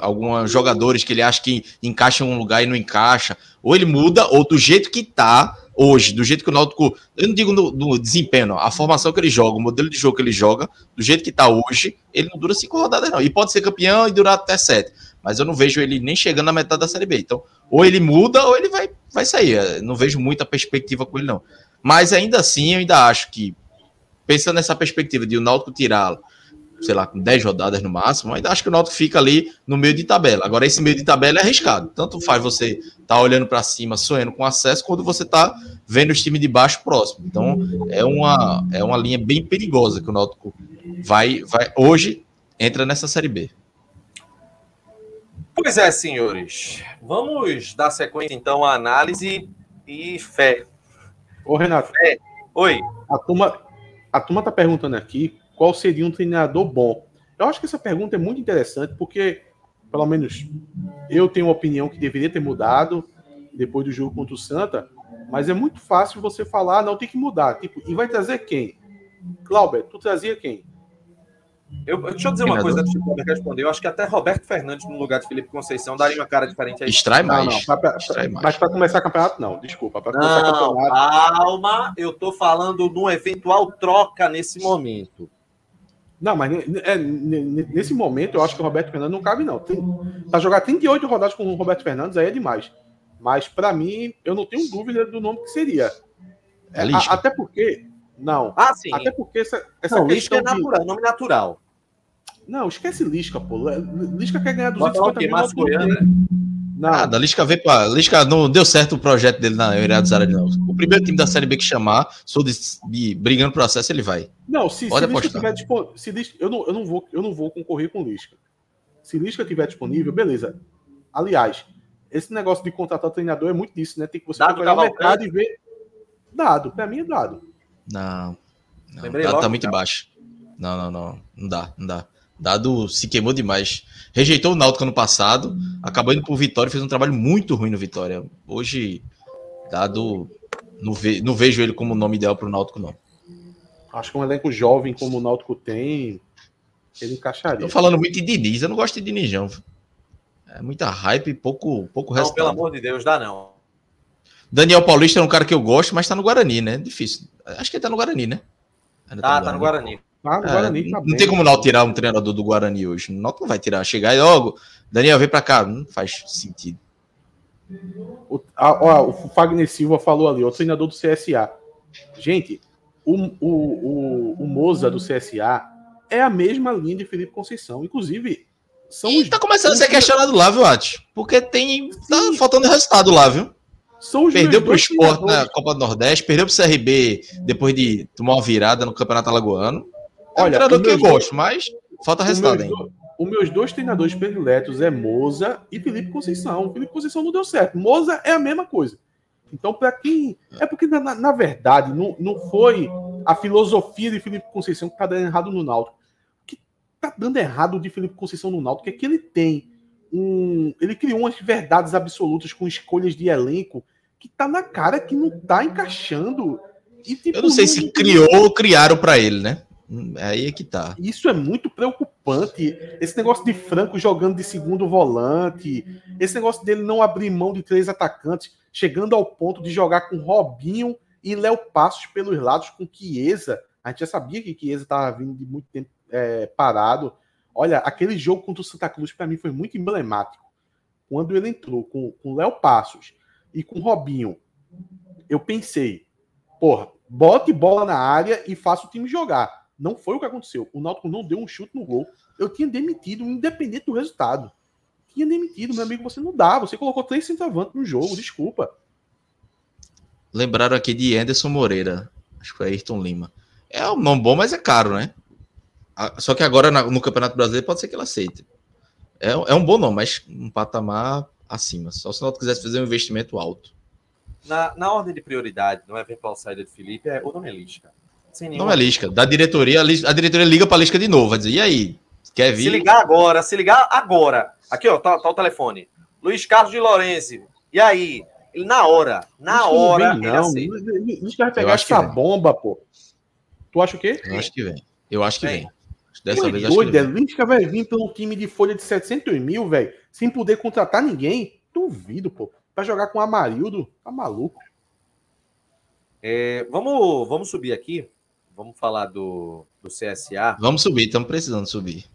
alguns jogadores que ele acha que encaixa em um lugar e não encaixa. Ou ele muda, ou do jeito que tá hoje, do jeito que o Náutico. Eu não digo no, no desempenho, não, a formação que ele joga, o modelo de jogo que ele joga, do jeito que tá hoje, ele não dura cinco rodadas, não. E pode ser campeão e durar até sete mas eu não vejo ele nem chegando na metade da Série B. Então, ou ele muda ou ele vai, vai sair. Não vejo muita perspectiva com ele, não. Mas ainda assim, eu ainda acho que, pensando nessa perspectiva de o Náutico tirá-lo, sei lá, com 10 rodadas no máximo, ainda acho que o Náutico fica ali no meio de tabela. Agora, esse meio de tabela é arriscado. Tanto faz você tá olhando para cima, sonhando com acesso, quando você tá vendo os times de baixo próximo. Então, é uma, é uma linha bem perigosa que o Náutico vai, vai hoje entra nessa Série B. Pois é, senhores. Vamos dar sequência então à análise e fé. Ô, Renato. Fé. Oi. A turma, a turma tá perguntando aqui qual seria um treinador bom. Eu acho que essa pergunta é muito interessante porque, pelo menos, eu tenho uma opinião que deveria ter mudado depois do jogo contra o Santa, mas é muito fácil você falar, não tem que mudar. Tipo, e vai trazer quem? Clauber, tu trazia quem? Eu, deixa eu dizer uma coisa antes de responder. Eu acho que até Roberto Fernandes, no lugar de Felipe Conceição, daria uma cara diferente aí. Extrai mais. Não, não, pra, pra, Extrai mais. Mas para começar o campeonato, não. Desculpa. Pra começar não, campeonato... calma. Eu tô falando de uma eventual troca nesse momento. Não, mas é, nesse momento eu acho que o Roberto Fernandes não cabe, não. Tem, pra jogar 38 rodadas com o Roberto Fernandes aí é demais. Mas para mim, eu não tenho dúvida do nome que seria. É, a, até porque não. Ah, sim. Até porque essa, essa não, questão Lisca é natural, de... nome natural. Não, esquece Lisca, pô. Lisca quer ganhar 250 mil. Goiana. Nada, Lisca veio pra. Lisca não deu certo o projeto dele na Euriados Árabe, não. O primeiro time da Série B que chamar, sou de, de brigando pro acesso, ele vai. Não, se, Pode se Lisca tiver disponível. Se Lisca, eu, não, eu, não vou, eu não vou concorrer com Lisca. Se Lisca tiver disponível, beleza. Aliás, esse negócio de contratar treinador é muito disso, né? Tem que você olhar o mercado e ver. Dado, pra mim é dado. Não. não Lembrei dado tá muito cara. baixo. Não, não, não. Não dá, não dá. Dado se queimou demais. Rejeitou o Náutico ano passado, acabou indo pro Vitória, fez um trabalho muito ruim no Vitória. Hoje, Dado, não, ve, não vejo ele como nome ideal pro Náutico, não. Acho que um elenco jovem como o Náutico tem, ele encaixaria. Tô falando muito de Diniz, eu não gosto de Diniz, não. É muita hype e pouco, pouco não, resultado. Não, pelo amor de Deus, dá não. Daniel Paulista é um cara que eu gosto, mas tá no Guarani, né? Difícil. Acho que ele tá no Guarani, né? Ainda tá, tá no Guarani. Tá no é, Guarani. Tá não tem como não tirar um treinador do Guarani hoje. O Náutico não vai tirar. Chegar e logo, Daniel, vem pra cá. Não faz sentido. O, a, ó, o Fagner Silva falou ali, o treinador do CSA. Gente, o, o, o, o Moza do CSA é a mesma linha de Felipe Conceição. Inclusive, são e os... tá começando a ser questionado lá, viu, Ati? Porque tem. Tá faltando resultado lá, viu? Perdeu para o Sport na Copa do Nordeste, perdeu para o CRB depois de tomar uma virada no Campeonato Alagoano. É Olha, um treinador que eu gosto, mas falta resultado ainda. Os meus dois treinadores prediletos é Moza e Felipe Conceição. Felipe Conceição não deu certo. Moza é a mesma coisa. Então, para quem. É porque, na, na verdade, não, não foi a filosofia de Felipe Conceição que está dando errado no Náutico. O que está dando errado de Felipe Conceição no Náutico é que ele tem um. Ele criou umas verdades absolutas com escolhas de elenco que tá na cara que não tá encaixando. E, tipo, Eu não sei não... se criou ou criaram para ele, né? Aí é que tá. Isso é muito preocupante. Esse negócio de Franco jogando de segundo volante, esse negócio dele não abrir mão de três atacantes, chegando ao ponto de jogar com Robinho e Léo Passos pelos lados com Chiesa. A gente já sabia que Chiesa estava vindo de muito tempo é, parado. Olha, aquele jogo contra o Santa Cruz para mim foi muito emblemático. Quando ele entrou com Léo Passos e com Robinho, eu pensei, porra, bote bola na área e faça o time jogar. Não foi o que aconteceu. O Náutico não deu um chute no gol. Eu tinha demitido, independente do resultado. Tinha demitido, meu amigo, você não dá. Você colocou três centroavantes no jogo, desculpa. Lembraram aqui de Anderson Moreira. Acho que foi Ayrton Lima. É um nome bom, mas é caro, né? Só que agora no Campeonato Brasileiro pode ser que ele aceite. É, é um bom nome, mas um patamar acima. Só se o Náutico quisesse fazer um investimento alto. Na, na ordem de prioridade, não é eventual saída de Felipe, é o nome é Lisca. Não é Lisca. Da diretoria, a diretoria liga para a Lisca de novo. Vai dizer, e aí? Quer vir? Se ligar agora, se ligar agora. Aqui, ó, tá, tá o telefone. Luiz Carlos de Lourenço. E aí? Ele, na hora, na hora. Não, vem, não. Lisca vai pegar essa bomba, pô. Tu acha o quê? Eu acho que vem. Eu acho que vem. vem. Dessa Oi, vez doido, acho que vem. Lisca vai vir para um time de folha de 700 mil, velho, sem poder contratar ninguém. Duvido, pô. Pra jogar com o Amarildo, tá maluco. É, vamos, vamos subir aqui vamos falar do, do CSA. Vamos subir, estamos precisando subir.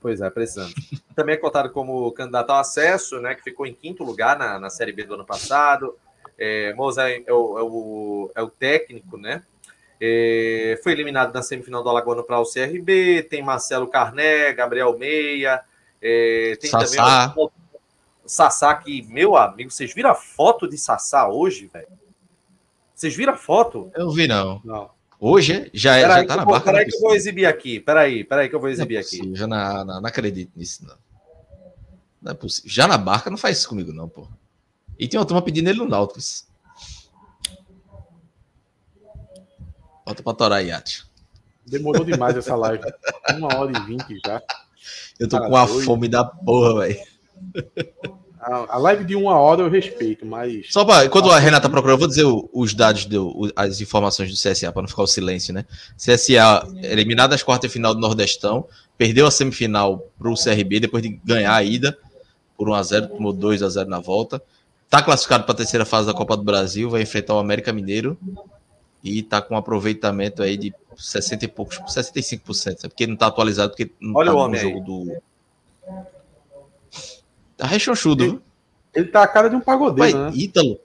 Pois é, precisando. Também é cotado como candidato ao acesso, né? Que ficou em quinto lugar na, na Série B do ano passado. É, Moza é, é, o, é, o, é o técnico, né? É, foi eliminado na semifinal do Alagoano para o CRB. Tem Marcelo Carné, Gabriel Meia. É, tem Sassá. também o Sassá, que, meu amigo, vocês viram a foto de Sassá hoje, velho? Vocês viram a foto? Eu vi, não. Não. Hoje já, é, já tá na barca. Peraí que eu vou exibir aqui. Peraí, peraí que eu vou exibir não é aqui. Já não, não, não, acredito nisso, não. Não é possível. Já na barca não faz isso comigo, não, pô. E tem uma turma pedindo ele no Náutico. Volta pra torar, Iate. Demorou demais essa live. Uma hora e vinte já. Eu tô Cara, com a fome da porra, velho. A, live de uma hora eu respeito, mas. Só para. Quando a Renata procurou, eu vou dizer os dados, do, as informações do CSA, para não ficar o silêncio, né? CSA eliminado das quartas de final do Nordestão, perdeu a semifinal para o CRB depois de ganhar a ida por 1x0, tomou 2x0 na volta. Está classificado para a terceira fase da Copa do Brasil, vai enfrentar o América Mineiro e está com um aproveitamento aí de 60 e poucos, 65%. É porque não está atualizado, porque não Olha tá o homem jogo aí. do Tá rechonchudo. Ele, ele tá a cara de um pagodeiro, Pai, né? Ítalo.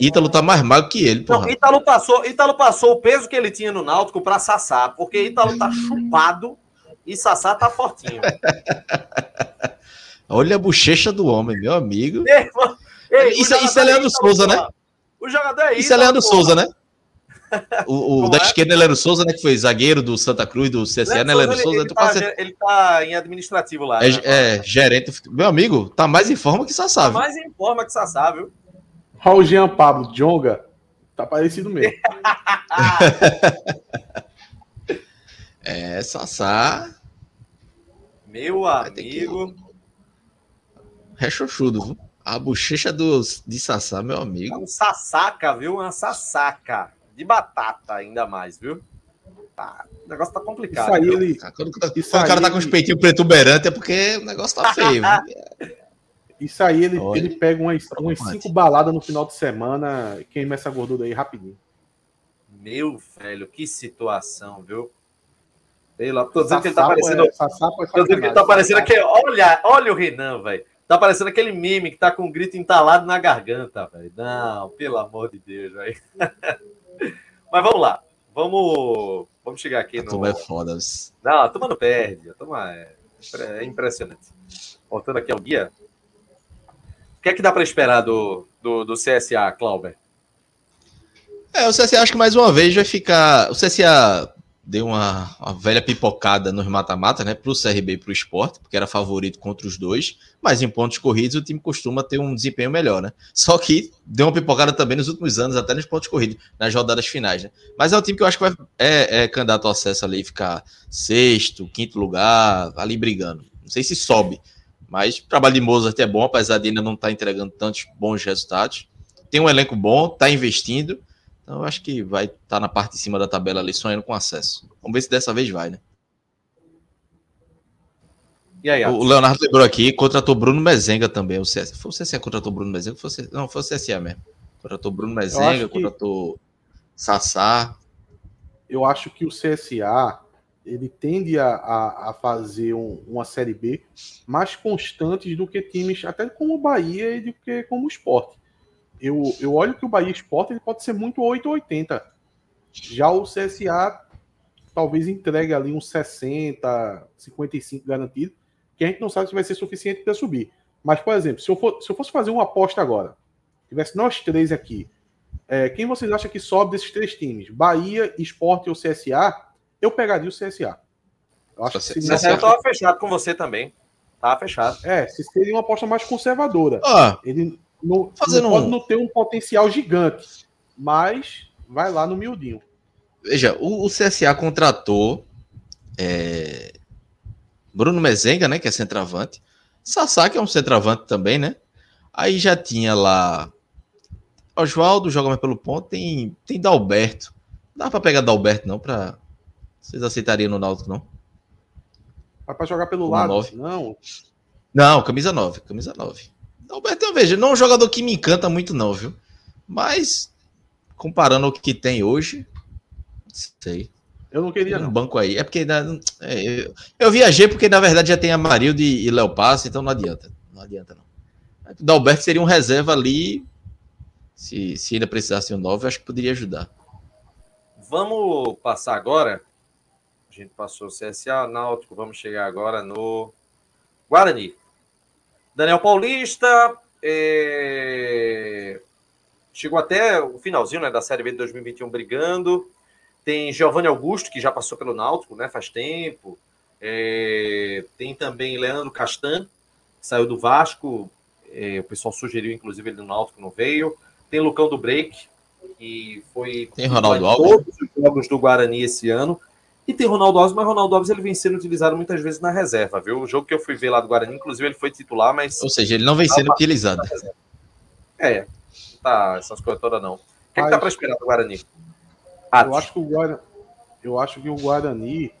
Ítalo tá mais magro que ele, porra. Não, Ítalo passou, Ítalo passou o peso que ele tinha no Náutico para Sassá, porque Ítalo tá chupado e Sassá tá fortinho. Olha a bochecha do homem, meu amigo. Ei, ei, isso, isso é Leandro Souza, né? O jogador é isso. Isso é Leandro Souza, né? O, o da é? esquerda é Leandro Souza, né? Que foi zagueiro do Santa Cruz, do CCA, né? Leandro Souza. Ele, tá, ser... ele tá em administrativo lá. É, né? é, gerente. Meu amigo, tá mais em forma que Sassá. Tá mais em forma que Sassá, viu? Raul Jean Pablo, Jonga. Tá parecido mesmo. é, Sassá. Meu amigo. Que... Rechochudo, viu? A bochecha do, de Sassá, meu amigo. É um sassaca, viu? Uma sassaca de batata ainda mais, viu? Tá, o negócio tá complicado. Isso aí, ele... Quando, quando isso o cara tá com os peitinhos protuberantes é porque o negócio tá feio. isso aí, ele, ele pega umas, umas cinco baladas no final de semana e queima essa gordura aí rapidinho. Meu velho, que situação, viu? Sei lá, tô dizendo que ele tá parecendo. É, tô dizendo que ele tá parecendo aqui. Olha, olha o Renan, velho. Tá parecendo aquele meme que tá com um grito entalado na garganta, velho. Não, pelo amor de Deus, velho. Mas vamos lá. Vamos, vamos chegar aqui no. A é foda. Não, a turma não perde. A turma é, é impressionante. Voltando aqui ao guia. O que é que dá para esperar do, do, do CSA, Clauber? É, o CSA acho que mais uma vez vai ficar. O CSA deu uma, uma velha pipocada nos mata-mata, né, para o CRB e para o esporte, porque era favorito contra os dois, mas em pontos corridos o time costuma ter um desempenho melhor, né? Só que deu uma pipocada também nos últimos anos, até nos pontos corridos, nas rodadas finais, né? Mas é um time que eu acho que vai, é, é candidato ao acesso ali, ficar sexto, quinto lugar, ali brigando. Não sei se sobe, mas o trabalho de Mozart é bom, apesar de ainda não estar tá entregando tantos bons resultados. Tem um elenco bom, está investindo, então, eu acho que vai estar tá na parte de cima da tabela ali, sonhando com acesso. Vamos ver se dessa vez vai, né? E aí, o Leonardo lembrou aqui, contratou Bruno Mezenga também. O CS, foi o CSA contratou Bruno Mezenga? Foi, não, foi o CSA mesmo. Contratou Bruno Mezenga, que... contratou Sassá. Eu acho que o CSA ele tende a, a, a fazer um, uma Série B mais constantes do que times, até como o Bahia e do que como o Esporte eu, eu olho que o Bahia Esporte ele pode ser muito 8 ou 80. Já o CSA talvez entregue ali uns 60, 55 garantido, que a gente não sabe se vai ser suficiente para subir. Mas, por exemplo, se eu, for, se eu fosse fazer uma aposta agora, tivesse nós três aqui, é, quem vocês acham que sobe desses três times? Bahia, Esporte ou CSA? Eu pegaria o CSA. Eu acho que seria... CSA estava fechado com você também. Tava fechado. É, se seria uma aposta mais conservadora. Ah. Ele, não, Fazendo não pode um... não ter um potencial gigante, mas vai lá no miudinho. Veja, o, o CSA contratou é, Bruno Mezenga, né, que é centroavante. Sassá, que é um centroavante também, né? Aí já tinha lá Oswaldo, joga mais pelo ponto, tem, tem Dalberto. Não dá pra pegar Dalberto, não, pra... Vocês aceitariam no Náutico, não? Vai pra jogar pelo lado? 9. Não. Não, camisa 9, camisa 9. Alberto, veja, não é um jogador que me encanta muito, não, viu? Mas, comparando o que tem hoje, sei. Eu não queria, um não. banco aí. É porque. É, eu, eu, viajei porque, na verdade, já tem a Marildo e, e Léo Passo, então não adianta. Não adianta, não. O Dalberto seria um reserva ali. Se, se ainda precisasse um 9, acho que poderia ajudar. Vamos passar agora. A gente passou o CSA, Náutico. Vamos chegar agora no Guarani. Daniel Paulista é... chegou até o finalzinho né, da Série B de 2021 brigando. Tem Giovanni Augusto, que já passou pelo Náutico né, faz tempo. É... Tem também Leandro Castan, que saiu do Vasco. É... o pessoal sugeriu, inclusive, ele no Náutico não veio. Tem Lucão do Break, que foi. Tem Ronaldo Alves. Todos os jogos do Guarani esse ano. E tem Ronaldo Alves, mas Ronaldo Alves ele vem sendo utilizado muitas vezes na reserva, viu? O jogo que eu fui ver lá do Guarani, inclusive, ele foi titular, mas. Ou seja, ele não vem sendo utilizado. É, tá, essas coisas todas não. O que, mas... é que tá para esperar do Guarani? Eu acho que o Guarani, eu acho que o Guarani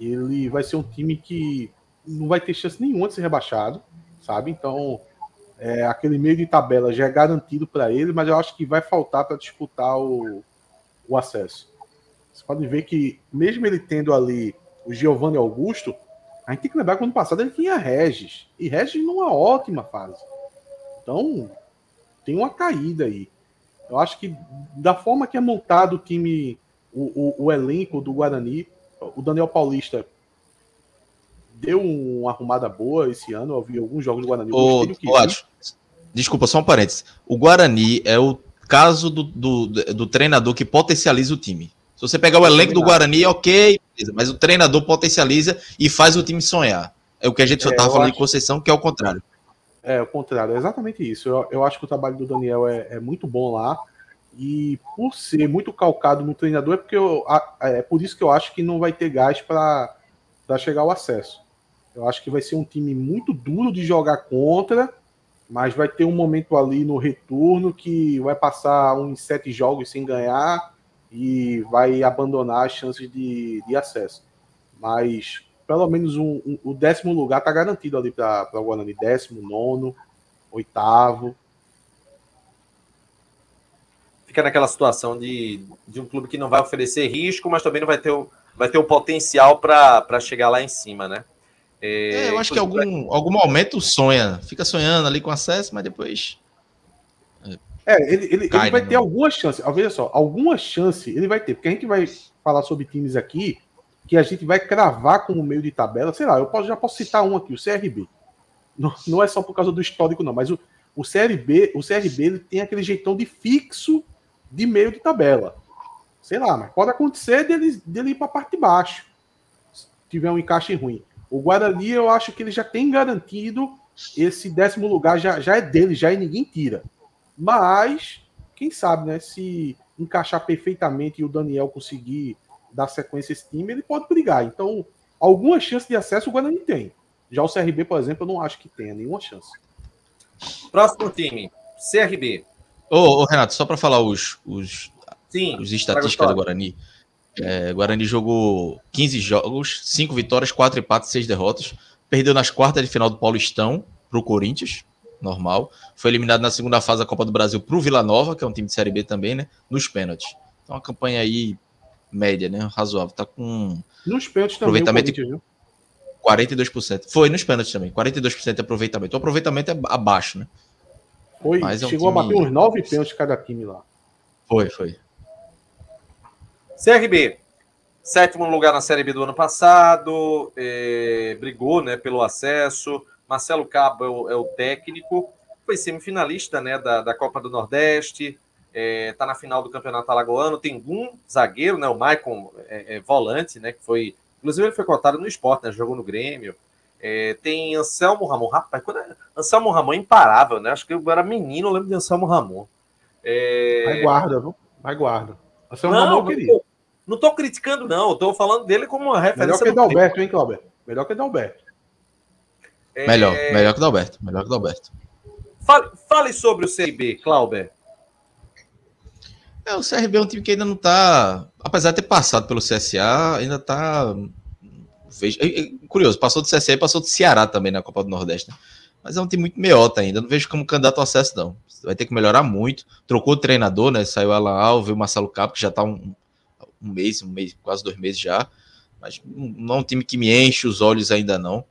ele vai ser um time que não vai ter chance nenhuma de ser rebaixado, sabe? Então, é, aquele meio de tabela já é garantido para ele, mas eu acho que vai faltar para disputar o, o acesso. Você pode ver que, mesmo ele tendo ali o Giovanni Augusto, a gente tem que lembrar que ano passado ele tinha Regis. E Regis numa ótima fase. Então, tem uma caída aí. Eu acho que, da forma que é montado o time, o, o, o elenco do Guarani, o Daniel Paulista deu uma arrumada boa esse ano. Eu vi alguns jogos do Guarani. Ô, desculpa, só um parênteses. O Guarani é o caso do, do, do treinador que potencializa o time. Se você pegar o elenco do Guarani, ok, mas o treinador potencializa e faz o time sonhar. É o que a gente só estava é, falando acho... em Conceição, que é o contrário. É, o contrário, é exatamente isso. Eu, eu acho que o trabalho do Daniel é, é, muito bom lá. E por ser muito calcado no treinador, é porque eu, é por isso que eu acho que não vai ter gás para chegar ao acesso. Eu acho que vai ser um time muito duro de jogar contra, mas vai ter um momento ali no retorno que vai passar uns sete jogos sem ganhar e vai abandonar as chances de, de acesso. Mas pelo menos um, um, o décimo lugar está garantido ali para o Guarani. Décimo, nono, oitavo. Fica naquela situação de, de um clube que não vai oferecer risco, mas também não vai ter o, vai ter o potencial para chegar lá em cima, né? É, é, eu acho que algum, algum momento sonha, fica sonhando ali com acesso, mas depois é, ele, ele, Cai, ele vai né, ter alguma chance. Veja só, alguma chance ele vai ter, porque a gente vai falar sobre times aqui que a gente vai cravar como meio de tabela. Sei lá, eu posso, já posso citar um aqui, o CRB. Não, não é só por causa do histórico, não, mas o, o CRB, o CRB ele tem aquele jeitão de fixo de meio de tabela. Sei lá, mas pode acontecer dele, dele ir para a parte de baixo. Se tiver um encaixe ruim. O Guarani, eu acho que ele já tem garantido esse décimo lugar, já, já é dele, já e ninguém tira. Mas, quem sabe, né? Se encaixar perfeitamente e o Daniel conseguir dar sequência a esse time, ele pode brigar. Então, alguma chance de acesso o Guarani tem. Já o CRB, por exemplo, eu não acho que tenha nenhuma chance. Próximo time, CRB. Ô, ô Renato, só para falar os, os, Sim, os estatísticas do Guarani. É, Guarani jogou 15 jogos, 5 vitórias, 4 empates, 6 derrotas. Perdeu nas quartas de final do Paulistão para o Corinthians, normal. Foi eliminado na segunda fase da Copa do Brasil para o Vila Nova, que é um time de Série B também, né? Nos pênaltis. Então, uma campanha aí média, né? Razoável. Tá com. Nos pênaltis também. Aproveitamento. 42%. Foi nos pênaltis também. 42% de aproveitamento. O aproveitamento é abaixo, né? Foi. Mas chegou é um time... a bater uns 9 pênaltis cada time lá. Foi, foi. CRB, sétimo lugar na Série B do ano passado, é, brigou né, pelo acesso. Marcelo Cabo é o, é o, técnico, foi semifinalista né, da, da Copa do Nordeste, está é, tá na final do Campeonato Alagoano. Tem um zagueiro, né, o Maicon, é, é, volante, né, que foi Inclusive, ele foi cotado no esporte, né? Jogou no Grêmio. É, tem Anselmo Ramon. Rapaz, quando é... Anselmo Ramon é imparável, né? Acho que eu era menino, eu lembro de Anselmo Ramon. É... Vai guarda, viu? Vai guarda. Anselmo não, Ramon queria. Não tô criticando, não. Eu tô falando dele como uma referência. Melhor que Dalberto, hein, Cláudio? Melhor que Dalberto. É... Melhor, melhor que Dalberto. Melhor que Dalberto. Fale, fale sobre o CRB, Cláudio. É, o CRB é um time que ainda não tá. Apesar de ter passado pelo CSA, ainda tá. Vejo, curioso, passou do CSA e passou do Ceará também na Copa do Nordeste. Né? Mas é um time muito meiota ainda. Não vejo como candidato ao acesso, não. Vai ter que melhorar muito. Trocou o treinador, né? Saiu Alan Alves, o Marcelo Capo, que já tá um, um mês, um mês, quase dois meses já. Mas não é um time que me enche os olhos ainda, não.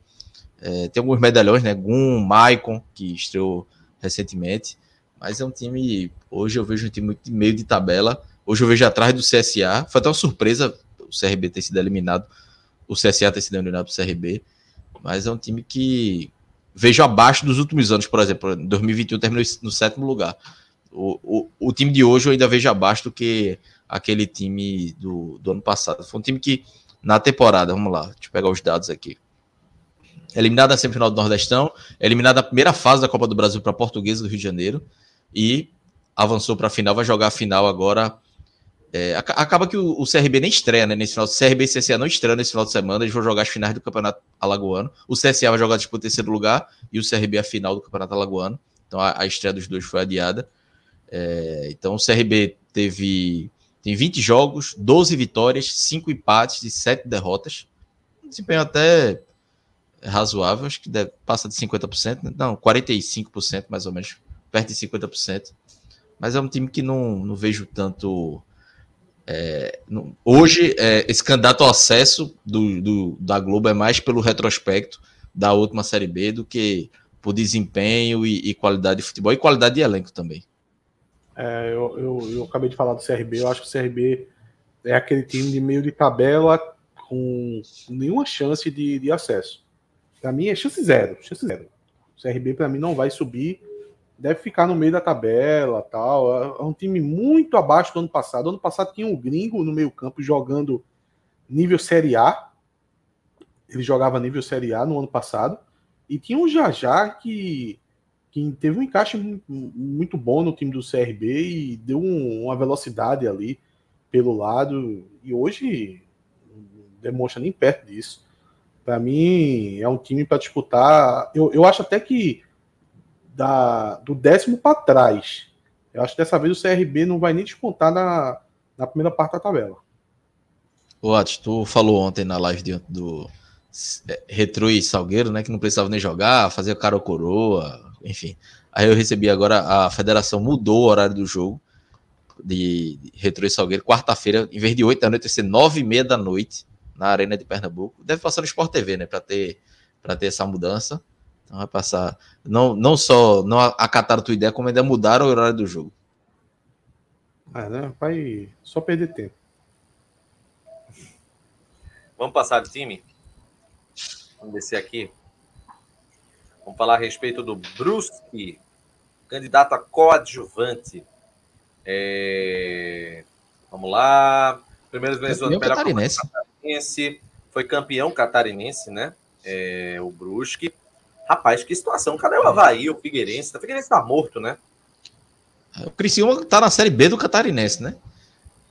É, tem alguns medalhões, né? Gum, Maicon, que estreou recentemente. Mas é um time. Hoje eu vejo um time muito meio de tabela. Hoje eu vejo atrás do CSA. Foi até uma surpresa o CRB ter sido eliminado. O CSA ter sido eliminado do CRB. Mas é um time que vejo abaixo dos últimos anos, por exemplo. Em 2021 terminou no sétimo lugar. O, o, o time de hoje eu ainda vejo abaixo do que aquele time do, do ano passado. Foi um time que, na temporada, vamos lá, deixa eu pegar os dados aqui. Eliminado na semifinal do Nordestão, eliminado na primeira fase da Copa do Brasil para a Portuguesa do Rio de Janeiro, e avançou para a final, vai jogar a final agora. É, acaba que o, o, CRB nem estreia, né? Nesse final, o CRB e CSA não estreiam nesse final de semana, eles vão jogar as finais do Campeonato Alagoano. O CSA vai jogar tipo, o terceiro lugar e o CRB a final do Campeonato Alagoano. Então a, a estreia dos dois foi adiada. É, então o CRB teve tem 20 jogos, 12 vitórias, 5 empates e 7 derrotas. Um desempenho até razoável, acho que deve, passa de 50%, né? não, 45% mais ou menos perto de 50%. Mas é um time que não, não vejo tanto. É, não, hoje, é, esse candidato ao acesso do, do, da Globo é mais pelo retrospecto da última Série B do que por desempenho e, e qualidade de futebol e qualidade de elenco também. É, eu, eu, eu, acabei de falar do CRB, eu acho que o CRB é aquele time de meio de tabela com nenhuma chance de, de acesso. Para mim é chance zero, chance zero. O CRB para mim não vai subir deve ficar no meio da tabela tal. É um time muito abaixo do ano passado. Ano passado tinha um gringo no meio-campo jogando nível Série A. Ele jogava nível Série A no ano passado. E tinha um Jajá que, que teve um encaixe muito bom no time do CRB e deu um, uma velocidade ali pelo lado. E hoje demonstra nem perto disso. Para mim, é um time para disputar. Eu, eu acho até que da, do décimo para trás. Eu acho que dessa vez o CRB não vai nem descontar na, na primeira parte da tabela. Watts, tu falou ontem na live do é, Retro e Salgueiro, né? Que não precisava nem jogar, fazer cara ou coroa, enfim. Aí eu recebi agora, a federação mudou o horário do jogo de Retro e Salgueiro, quarta-feira, em vez de 8 da noite, vai ser 9 e meia da noite na Arena de Pernambuco. Deve passar no Sport TV, né? Para ter, ter essa mudança. Então vai passar. Não, não só não acataram a tua ideia, como ainda mudaram o horário do jogo. Ah, né? Vai só perder tempo. Vamos passar de time? Vamos descer aqui. Vamos falar a respeito do Brusque, candidato a coadjuvante. É... Vamos lá. Primeiro venezuelano melhor catarinense. Foi campeão catarinense, né? É, o Brusque. Rapaz, que situação. Cadê o Havaí, o Figueirense? O Figueirense tá morto, né? O Criciúma tá na Série B do Catarinense, né?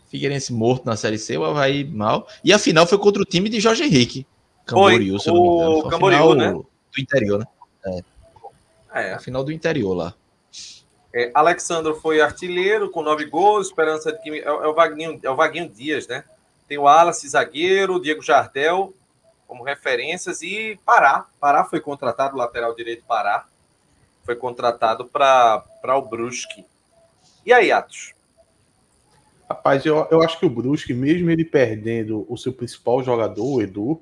Figueirense morto na Série C, o Havaí mal. E a final foi contra o time de Jorge Henrique. Camboriú, se eu não me engano. Foi Camboriú, né? Do interior, né? É. é. A final do interior lá. É, Alexandro foi artilheiro com nove gols, esperança de que. É, é, o Vaguinho, é o Vaguinho Dias, né? Tem o Wallace, zagueiro, Diego Jardel como referências e Pará. Pará foi contratado, lateral direito Pará. Foi contratado para o Brusque. E aí, Atos? Rapaz, eu, eu acho que o Brusque, mesmo ele perdendo o seu principal jogador, o Edu,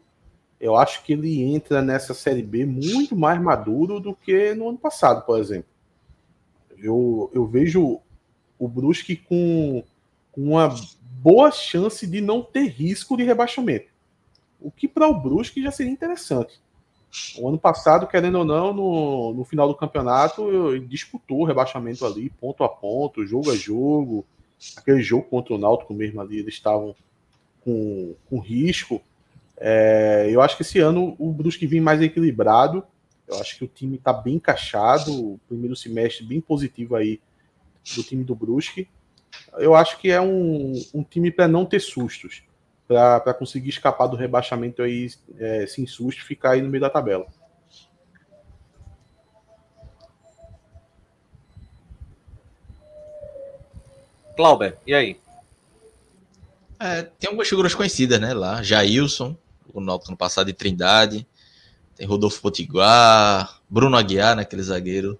eu acho que ele entra nessa Série B muito mais maduro do que no ano passado, por exemplo. Eu, eu vejo o Brusque com, com uma boa chance de não ter risco de rebaixamento. O que para o Brusque já seria interessante. O ano passado, querendo ou não, no, no final do campeonato, disputou o rebaixamento ali, ponto a ponto, jogo a jogo. Aquele jogo contra o Náutico mesmo ali, eles estavam com, com risco. É, eu acho que esse ano o Brusque vem mais equilibrado. Eu acho que o time está bem encaixado. O primeiro semestre bem positivo aí do time do Brusque. Eu acho que é um, um time para não ter sustos para conseguir escapar do rebaixamento aí é, sem susto ficar aí no meio da tabela. Clauber, e aí? É, tem algumas figuras conhecidas, né? Lá, Jailson, o Náutico no passado de Trindade, tem Rodolfo Potiguar, Bruno Aguiar, né, aquele zagueiro.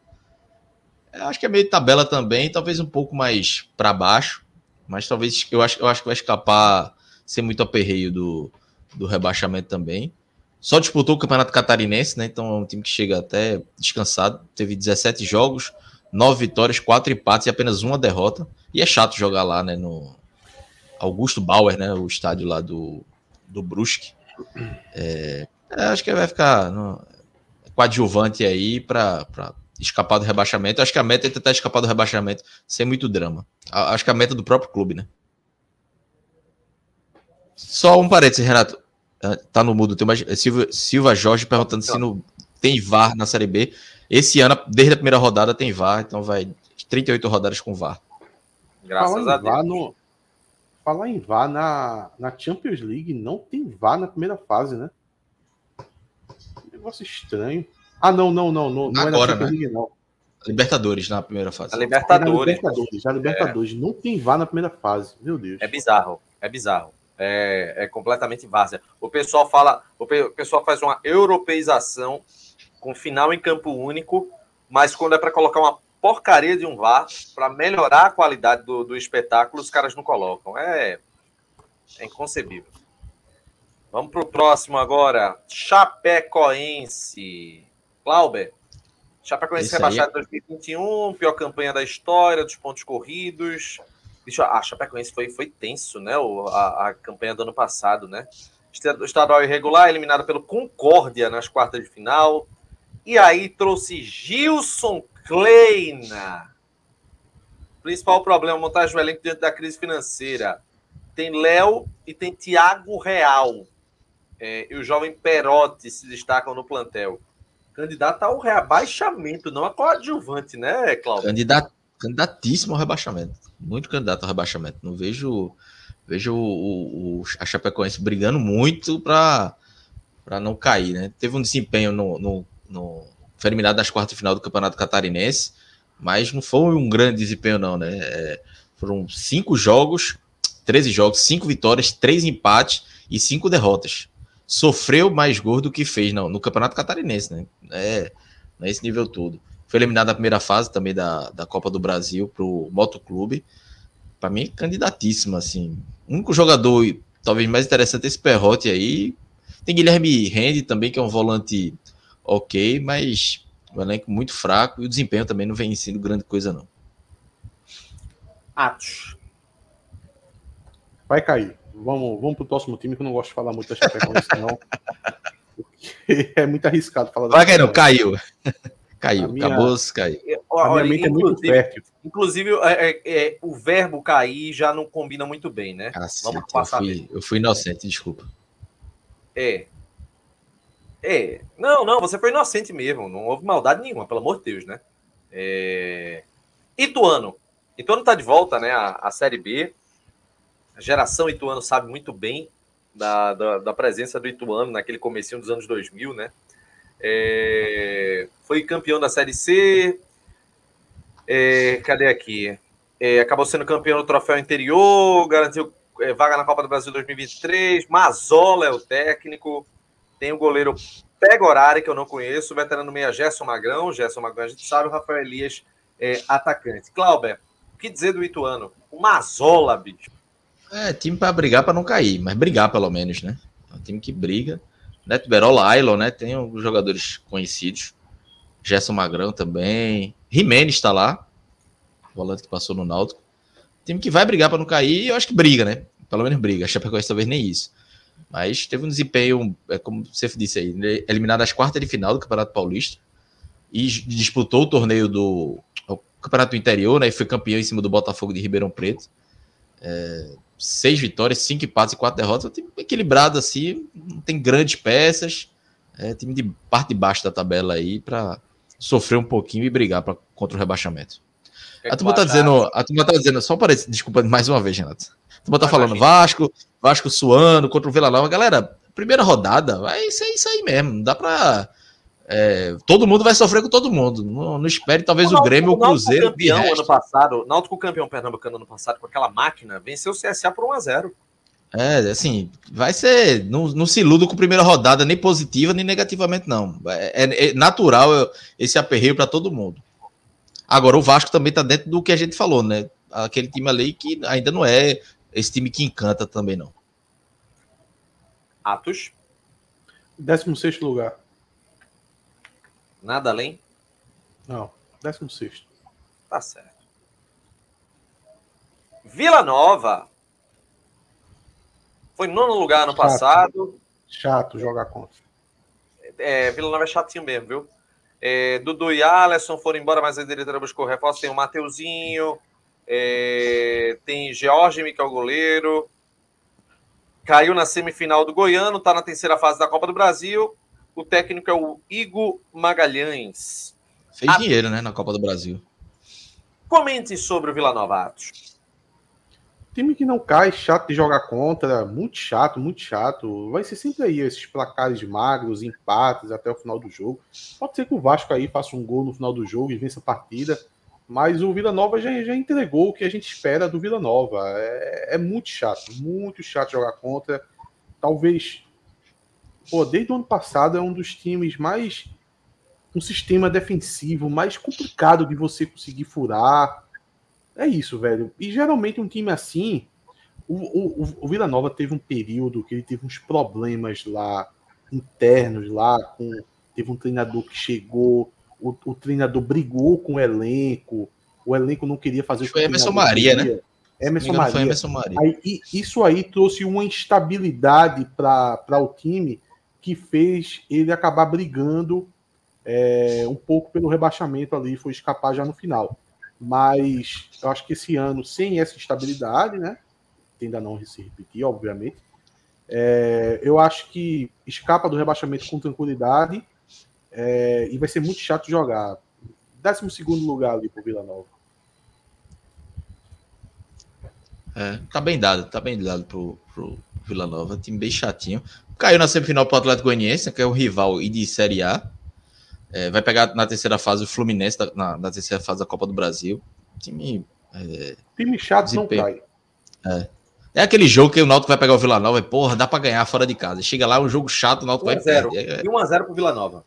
Acho que é meio tabela também, talvez um pouco mais para baixo, mas talvez eu acho, eu acho que vai escapar ser muito aperreio do, do rebaixamento também. Só disputou o Campeonato Catarinense, né? Então é um time que chega até descansado. Teve 17 jogos, 9 vitórias, 4 empates e apenas uma derrota. E é chato jogar lá, né? No Augusto Bauer, né? O estádio lá do, do Brusque. É, é, acho que vai ficar no, coadjuvante aí para escapar do rebaixamento. Acho que a meta é tentar escapar do rebaixamento sem muito drama. Acho que a meta é do próprio clube, né? Só um parênteses, Renato. Ah, tá no mudo. Tem uma, Silva, Silva Jorge perguntando se no, tem VAR na Série B. Esse ano, desde a primeira rodada, tem VAR, então vai 38 rodadas com VAR. Graças Falar a Deus. No, falar em VAR na, na Champions League, não tem VAR na primeira fase, né? negócio estranho. Ah, não, não, não. Não, não Agora, é na Champions né? League, não. Libertadores na primeira fase. A Libertadores. É Libertadores, a Libertadores. É. Não tem VAR na primeira fase. Meu Deus. É bizarro. É bizarro é, é completamente várzea. O pessoal fala, o pessoal faz uma europeização com final em campo único, mas quando é para colocar uma porcaria de um VAR para melhorar a qualidade do, do espetáculo, os caras não colocam. É, é inconcebível. Vamos para o próximo agora. Chapecoense. Clauber. Chapecoense rebaixado em 2021, pior campanha da história, dos pontos corridos. Bicho, a Chapecoense foi, foi tenso, né? O, a, a campanha do ano passado, né? Estadual irregular, eliminado pelo Concórdia nas quartas de final. E aí trouxe Gilson Kleina. Principal problema, montagem do elenco diante da crise financeira. Tem Léo e tem Thiago Real. É, e o jovem Perotti se destacam no plantel. Candidato ao reabaixamento, não a coadjuvante, né, Cláudio? Candidato, candidatíssimo ao rebaixamento muito candidato ao rebaixamento. Não vejo vejo o, o, a Chapecoense brigando muito para não cair, né? Teve um desempenho no, no, no foi eliminado nas quartas de final do Campeonato Catarinense, mas não foi um grande desempenho não, né? É, foram cinco jogos, 13 jogos, cinco vitórias, três empates e cinco derrotas. Sofreu mais gol do que fez não, no Campeonato Catarinense, né? É, nesse nível todo. Foi eliminado na primeira fase também da, da Copa do Brasil para o Motoclube. Para mim, candidatíssimo, assim. O único jogador, talvez mais interessante, é esse Perrote aí. Tem Guilherme Rende também, que é um volante ok, mas o elenco muito fraco e o desempenho também não vem sendo grande coisa, não. Atos. Vai cair. Vamos, vamos pro próximo time, que eu não gosto de falar muito da Chapecoense, não. Porque é muito arriscado falar Vai não, caiu. Caiu, minha, acabou, caiu. olha, mente é muito fértil. Inclusive, é, é, é, o verbo cair já não combina muito bem, né? Ah, Vamos passar. Eu fui, eu fui inocente, desculpa. É. É. Não, não, você foi inocente mesmo. Não houve maldade nenhuma, pelo amor de Deus, né? É... Ituano. Ituano tá de volta, né? A, a Série B. A geração Ituano sabe muito bem da, da, da presença do Ituano naquele comecinho dos anos 2000, né? É... Foi campeão da Série C. É... Cadê aqui? É... Acabou sendo campeão do troféu interior, garantiu é, vaga na Copa do Brasil 2023. Mazola é o técnico. Tem o goleiro Pegorari, que eu não conheço, o veterano meia Gerson Magrão. Gerson Magrão, a gente sabe, o Rafael Elias é atacante. Clauber, o que dizer do Ituano? O Mazola, bicho. É, time para brigar para não cair, mas brigar pelo menos, né? É um time que briga. Neto Berola, Ailon, né? Tem os jogadores conhecidos. Gerson Magrão também. Jimenez está lá. Volante que passou no Náutico. Time que vai brigar para não cair, eu acho que briga, né? Pelo menos briga. A Chapecoense talvez nem isso. Mas teve um desempenho, é como você disse aí, né? eliminado às quartas de final do Campeonato Paulista e disputou o torneio do o Campeonato Interior, né? E foi campeão em cima do Botafogo de Ribeirão Preto. É, seis vitórias, cinco empates e quatro derrotas. É um time equilibrado assim, não tem grandes peças. É time de parte de baixo da tabela aí para sofrer um pouquinho e brigar pra, contra o rebaixamento. a turma tá dizendo, a turma tá dizendo, só para desculpa mais uma vez, Renato. A turma tá falando Vasco, Vasco suando contra o Vila Nova. Galera, primeira rodada, vai ser isso aí mesmo. Não dá pra. É, todo mundo vai sofrer com todo mundo. Não, não espere, talvez o, o Grêmio ou o Cruzeiro. campeão ano passado, Náutico campeão pernambucano ano passado com aquela máquina, venceu o CSA por 1 a 0 É, assim, vai ser. Não, não se iluda com primeira rodada, nem positiva, nem negativamente, não. É, é, é natural esse aperreio para todo mundo. Agora, o Vasco também tá dentro do que a gente falou, né? Aquele time ali que ainda não é esse time que encanta também não. Atos. 16 lugar. Nada além? Não, 16. Tá certo. Vila Nova. Foi nono lugar no Chato. passado. Chato jogar contra. É, Vila Nova é chatinho mesmo, viu? É, Dudu e Alisson foram embora, mas a diretora buscou reforço. Tem o Mateuzinho, é, tem George, que é o goleiro. Caiu na semifinal do Goiano, está na terceira fase da Copa do Brasil. O técnico é o Igor Magalhães. Fez Atos. dinheiro, né, na Copa do Brasil. Comente sobre o Vila Nova Atos. Time que não cai, chato de jogar contra, muito chato, muito chato. Vai ser sempre aí esses placares magros, empates até o final do jogo. Pode ser que o Vasco aí faça um gol no final do jogo e vença a partida. Mas o Vila Nova já, já entregou o que a gente espera do Vila Nova. É, é muito chato, muito chato jogar contra. Talvez, pô, desde o ano passado é um dos times mais. um sistema defensivo mais complicado de você conseguir furar. É isso, velho. E geralmente um time assim. O, o, o Vila Nova teve um período que ele teve uns problemas lá internos lá com teve um treinador que chegou o, o, treinador brigou com o elenco, o elenco não queria fazer foi o que Emerson Maria, queria. né? Emerson Maria. Emerson Maria. Aí, isso aí trouxe uma instabilidade para o time que fez ele acabar brigando é, um pouco pelo rebaixamento ali, foi escapar já no final. Mas eu acho que esse ano, sem essa instabilidade, né? Ainda não se repetir, obviamente. É, eu acho que escapa do rebaixamento com tranquilidade é, e vai ser muito chato jogar. 12 lugar ali pro Vila Nova. É, tá bem dado, tá bem dado pro, pro Vila Nova. Time bem chatinho. Caiu na semifinal pro Atlético Goianiense, que é o rival e de Série A. É, vai pegar na terceira fase o Fluminense, na, na, terceira fase da Copa do Brasil. Time. É, time chato desempenho. não cai. É. É aquele jogo que o Náutico vai pegar o Vila Nova e, porra, dá pra ganhar fora de casa. Chega lá, é um jogo chato, o Náutico vai perder. É, e 1x0 pro Vila Nova.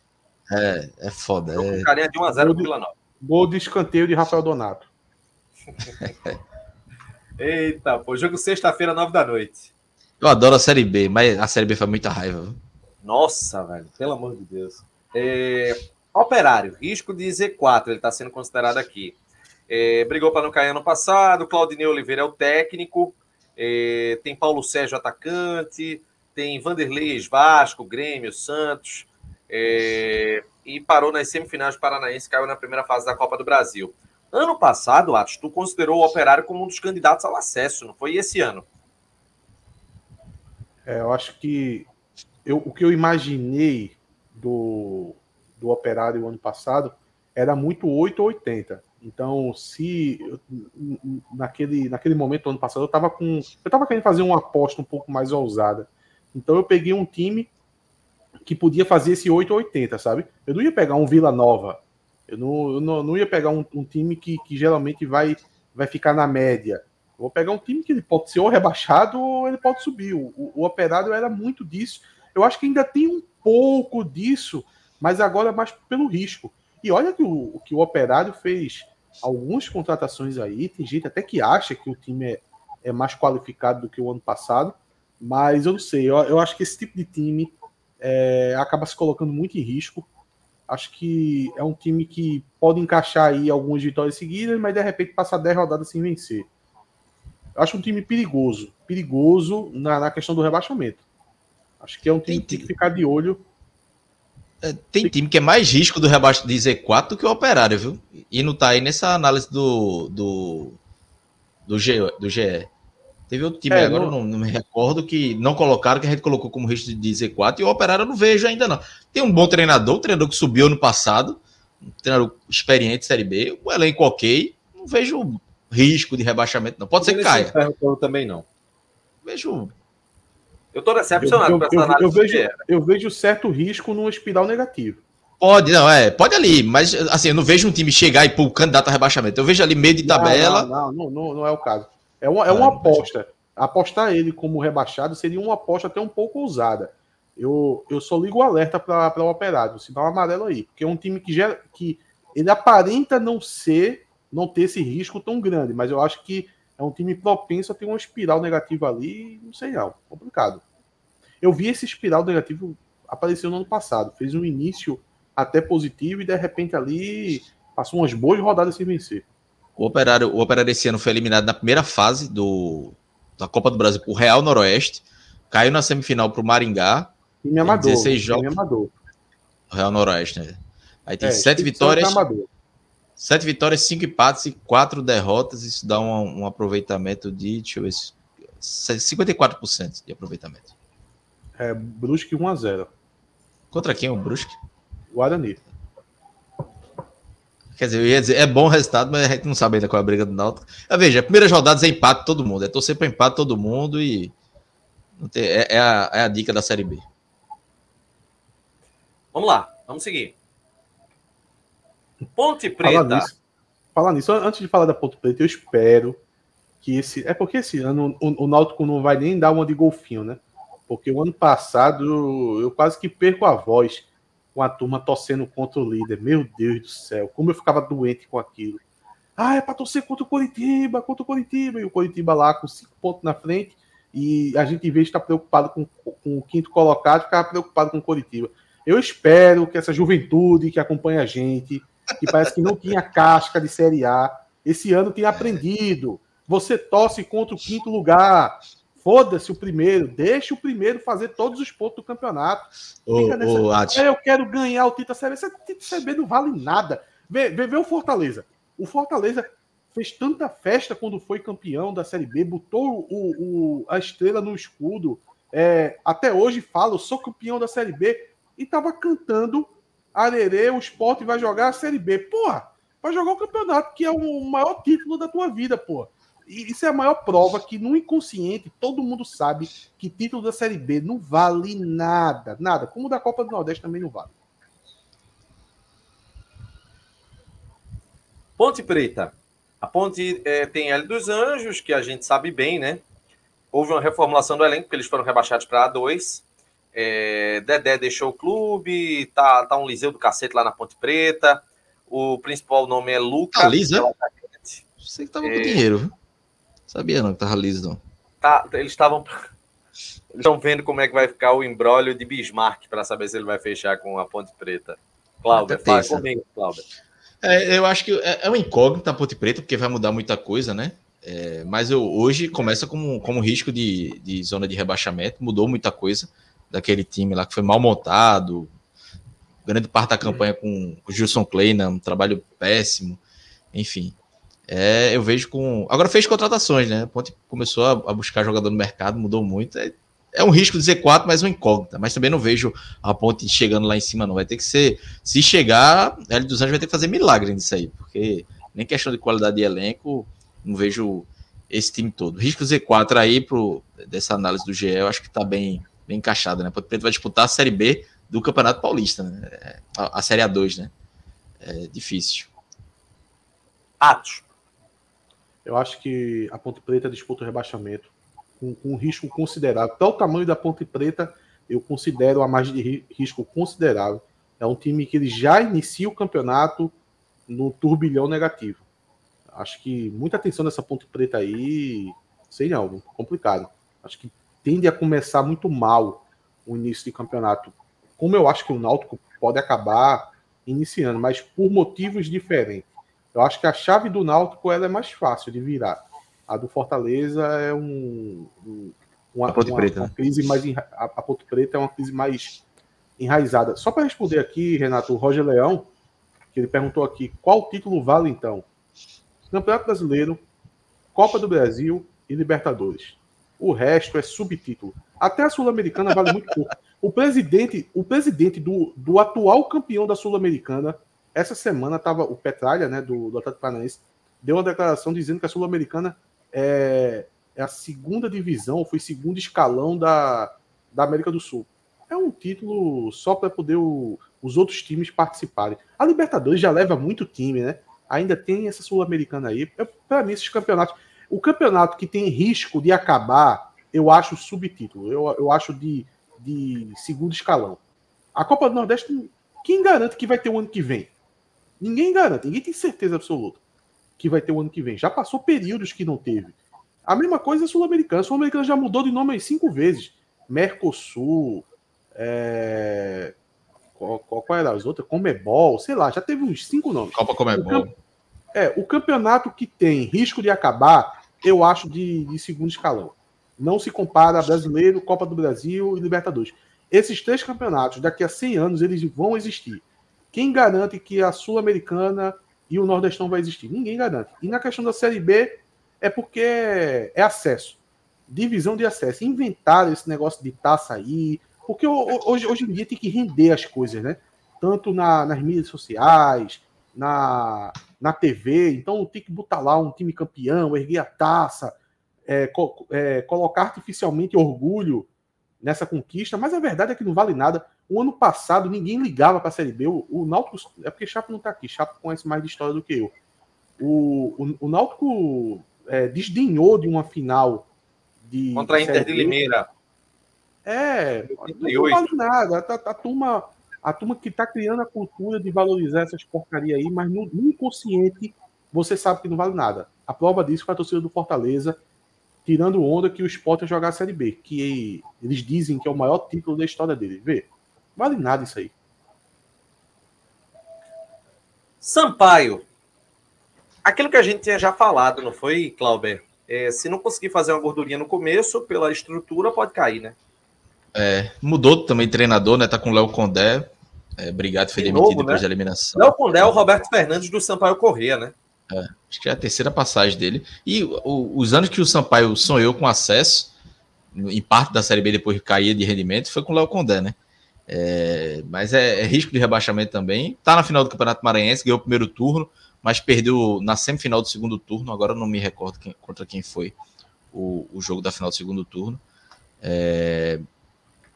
É, é foda. É... Carinha de 1x0 pro Vila Nova. Gol de escanteio de Rafael Donato. Eita, pô, jogo sexta-feira, 9 da noite. Eu adoro a Série B, mas a Série B foi muita raiva. Nossa, velho, pelo amor de Deus. É... Operário, risco de Z4, ele está sendo considerado aqui. É... brigou para não cair ano passado, Claudinei Oliveira é o técnico, é... tem Paulo Sérgio atacante, tem Vanderlei Vasco, Grêmio, Santos, é, e parou nas semifinais do Paranaense, caiu na primeira fase da Copa do Brasil. Ano passado, Atos, tu considerou o Operário como um dos candidatos ao acesso, não foi esse ano? É, eu acho que eu, o que eu imaginei do, do Operário ano passado era muito 8 ou 80. Então, se naquele, naquele momento, ano passado, eu estava com. Eu estava querendo fazer uma aposta um pouco mais ousada. Então eu peguei um time que podia fazer esse 8 ou 80, sabe? Eu não ia pegar um Vila Nova. Eu não, eu não, não ia pegar um, um, time que, que geralmente vai, vai ficar na média. Vou pegar um time que ele pode ser ou rebaixado ou ele pode subir. O, o, o Operário era muito disso. Eu acho que ainda tem um pouco disso, mas agora mais pelo risco. E olha que o, que o Operário fez algumas contratações aí. Tem gente até que acha que o time é, é mais qualificado do que o ano passado, mas eu não sei. Eu, eu acho que esse tipo de time é, acaba se colocando muito em risco. Acho que é um time que pode encaixar aí algumas vitórias seguidas, mas de repente passar 10 rodadas sem vencer. Eu acho um time perigoso. Perigoso na, na questão do rebaixamento. Acho que é um time que tem que ficar de olho. É, tem time que é mais risco do rebaixo de Z4 do que o Operário, viu? E não tá aí nessa análise do, do, do, G, do GE. Teve outro time, é, agora não... não, me recordo, que não colocaram, que a gente colocou como risco de Z4, e o Operário eu não vejo ainda não. Tem um bom treinador, um treinador que subiu ano passado, um treinador experiente Série B, o elenco ok, não vejo risco de rebaixamento não. Pode ser que caia. Também não. Vejo eu estou decepcionado eu, eu, com essa análise. Eu vejo, eu vejo certo risco num espiral negativo. Pode, não, é, pode ali, mas assim, eu não vejo um time chegar e pôr o candidato a rebaixamento. Eu vejo ali meio de tabela. Não, não, não, não é o caso. É uma, é uma aposta. Apostar ele como rebaixado seria uma aposta até um pouco ousada. Eu, eu só ligo o alerta para o operário, sinal amarelo aí, porque é um time que, gera, que ele aparenta não ser, não ter esse risco tão grande, mas eu acho que é um time propenso a ter uma espiral negativa ali, não sei não, complicado. Eu vi esse espiral negativo aparecer no ano passado, fez um início até positivo e de repente ali passou umas boas rodadas sem vencer. O Operário, o Operário esse ano foi eliminado na primeira fase do, da Copa do Brasil por Real Noroeste, caiu na semifinal para o Maringá. Time amador. 16 jogos. Amador. Real Noroeste, né? Aí tem é, sete vitórias. Sete vitórias, cinco empates e quatro derrotas. Isso dá um, um aproveitamento de, deixa eu ver, 54% de aproveitamento. É, Brusque 1 a 0 Contra quem o Brusque? Guarani. Quer dizer, eu ia dizer, é bom o resultado, mas a gente não sabe ainda qual é a briga do Náutico. Ah, veja, a primeira rodada é empate todo mundo. É torcer para empate todo mundo e tem, é, é, a, é a dica da Série B. Vamos lá, vamos seguir. Ponte Preta. Falar nisso, falar nisso, antes de falar da Ponte Preta, eu espero que esse. É porque esse ano o, o Náutico não vai nem dar uma de golfinho, né? Porque o ano passado eu quase que perco a voz com a turma torcendo contra o líder. Meu Deus do céu, como eu ficava doente com aquilo. Ah, é para torcer contra o Coritiba, contra o Coritiba. E o Coritiba lá com cinco pontos na frente. E a gente, em vez de estar preocupado com, com o quinto colocado, ficava preocupado com o Coritiba. Eu espero que essa juventude que acompanha a gente, que parece que não tinha casca de Série A, esse ano tenha aprendido. Você torce contra o quinto lugar. Foda-se o primeiro, deixa o primeiro fazer todos os pontos do campeonato. Ô, nessa... ô, é, eu quero ganhar o título CB. Esse título CB não vale nada. Vê, vê, vê o Fortaleza. O Fortaleza fez tanta festa quando foi campeão da Série B, botou o, o a estrela no escudo. É, até hoje fala, eu sou campeão da Série B. E tava cantando Arerê, o esporte vai jogar a Série B. Porra, vai jogar o campeonato, que é o maior título da tua vida, porra. E isso é a maior prova que no inconsciente todo mundo sabe que título da Série B não vale nada, nada. Como o da Copa do Nordeste também não vale. Ponte Preta. A Ponte é, tem L dos Anjos, que a gente sabe bem, né? Houve uma reformulação do elenco, porque eles foram rebaixados para A2. É, Dedé deixou o clube, tá, tá um Liseu do cacete lá na Ponte Preta. O principal nome é Lucas. Tá liso, é? Você que tava é... com dinheiro, viu? Sabia não que tava liso, não. Tá, eles estavam. Estão vendo como é que vai ficar o embrólio de Bismarck para saber se ele vai fechar com a Ponte Preta. Cláudia, fala comigo, Cláudia. É, eu acho que é, é um incógnito a Ponte Preta, porque vai mudar muita coisa, né? É, mas eu, hoje começa como, como risco de, de zona de rebaixamento, mudou muita coisa daquele time lá que foi mal montado. grande parte da campanha com o Gilson Kleina, um trabalho péssimo, enfim. É, eu vejo com. Agora fez contratações, né? A Ponte começou a, a buscar jogador no mercado, mudou muito. É, é um risco de Z4, mas uma incógnita. Mas também não vejo a Ponte chegando lá em cima, não. Vai ter que ser. Se chegar, a L dos Anjos vai ter que fazer milagre nisso aí, porque nem questão de qualidade de elenco, não vejo esse time todo. Risco Z4 aí, pro, dessa análise do GE, eu acho que tá bem, bem encaixado, né? Ponte Preta vai disputar a Série B do Campeonato Paulista, né? É, a, a Série A2, né? É difícil. Atos. Eu acho que a Ponte Preta disputa o rebaixamento com, com um risco considerável. Pelo tamanho da Ponte Preta, eu considero a margem de risco considerável. É um time que ele já inicia o campeonato no turbilhão negativo. Acho que muita atenção nessa Ponte Preta aí, sei não, complicado. Acho que tende a começar muito mal o início de campeonato. Como eu acho que o Náutico pode acabar iniciando, mas por motivos diferentes. Eu acho que a chave do Náutico ela é mais fácil de virar. A do Fortaleza é um, um uma, a uma, Preta, uma né? crise mais a, a Ponte Preta é uma crise mais enraizada. Só para responder aqui, Renato, o Roger Leão, que ele perguntou aqui, qual título vale então? Campeonato Brasileiro, Copa do Brasil e Libertadores. O resto é subtítulo. Até a Sul-Americana vale muito pouco. O presidente, o presidente do, do atual campeão da Sul-Americana, essa semana estava o Petralha, né, do, do Atlético Paranaense, deu uma declaração dizendo que a Sul-Americana é, é, a segunda divisão, foi segundo escalão da, da América do Sul. É um título só para poder o, os outros times participarem. A Libertadores já leva muito time, né? ainda tem essa Sul-Americana aí. Para mim, esses campeonatos. O campeonato que tem risco de acabar, eu acho subtítulo. Eu, eu acho de, de segundo escalão. A Copa do Nordeste, quem garante que vai ter o ano que vem? Ninguém garante, ninguém tem certeza absoluta que vai ter o ano que vem. Já passou períodos que não teve. A mesma coisa é Sul-Americana. Sul-Americana já mudou de nome cinco vezes. Mercosul, é... qual, qual, qual era as outras? Comebol, sei lá, já teve uns cinco nomes. Copa Comebol. É, o campeonato que tem risco de acabar, eu acho de, de segundo escalão. Não se compara a Brasileiro, Copa do Brasil e Libertadores. Esses três campeonatos, daqui a 100 anos, eles vão existir. Quem garante que a Sul-Americana e o Nordestão vai existir? Ninguém garante. E na questão da Série B, é porque é acesso. Divisão de acesso. Inventaram esse negócio de taça aí. Porque hoje, hoje em dia tem que render as coisas, né? Tanto na, nas mídias sociais, na, na TV, então tem que botar lá um time campeão, erguer a taça, é, co é, colocar artificialmente orgulho nessa conquista, mas a verdade é que não vale nada. O ano passado ninguém ligava para a Série B. O, o Náutico, é porque Chapo não está aqui, Chapo conhece mais de história do que eu. O, o, o Náutico é, desdenhou de uma final de. Contra a Inter de Limeira. É, não vale nada. A, a, a turma a turma que está criando a cultura de valorizar essas porcaria aí, mas no, no, inconsciente você sabe que não vale nada. A prova disso foi a torcida do Fortaleza tirando onda que o Sport ia jogar a Série B, que eles dizem que é o maior título da história dele. Vê, vale nada isso aí. Sampaio. Aquilo que a gente tinha já falado, não foi, Clauber? É, se não conseguir fazer uma gordurinha no começo, pela estrutura, pode cair, né? É, mudou também treinador, né? Tá com o Léo Condé. É, obrigado, foi de demitido novo, depois né? da eliminação. Léo Condé é o Roberto Fernandes do Sampaio Corrêa, né? É, acho que é a terceira passagem dele. E o, os anos que o Sampaio sonhou com acesso, em parte da Série B depois caía de rendimento, foi com o Léo Condé, né? É, mas é, é, risco de rebaixamento também. Tá na final do Campeonato Maranhense, ganhou o primeiro turno, mas perdeu na semifinal do segundo turno. Agora eu não me recordo quem, contra quem foi o, o jogo da final do segundo turno. É,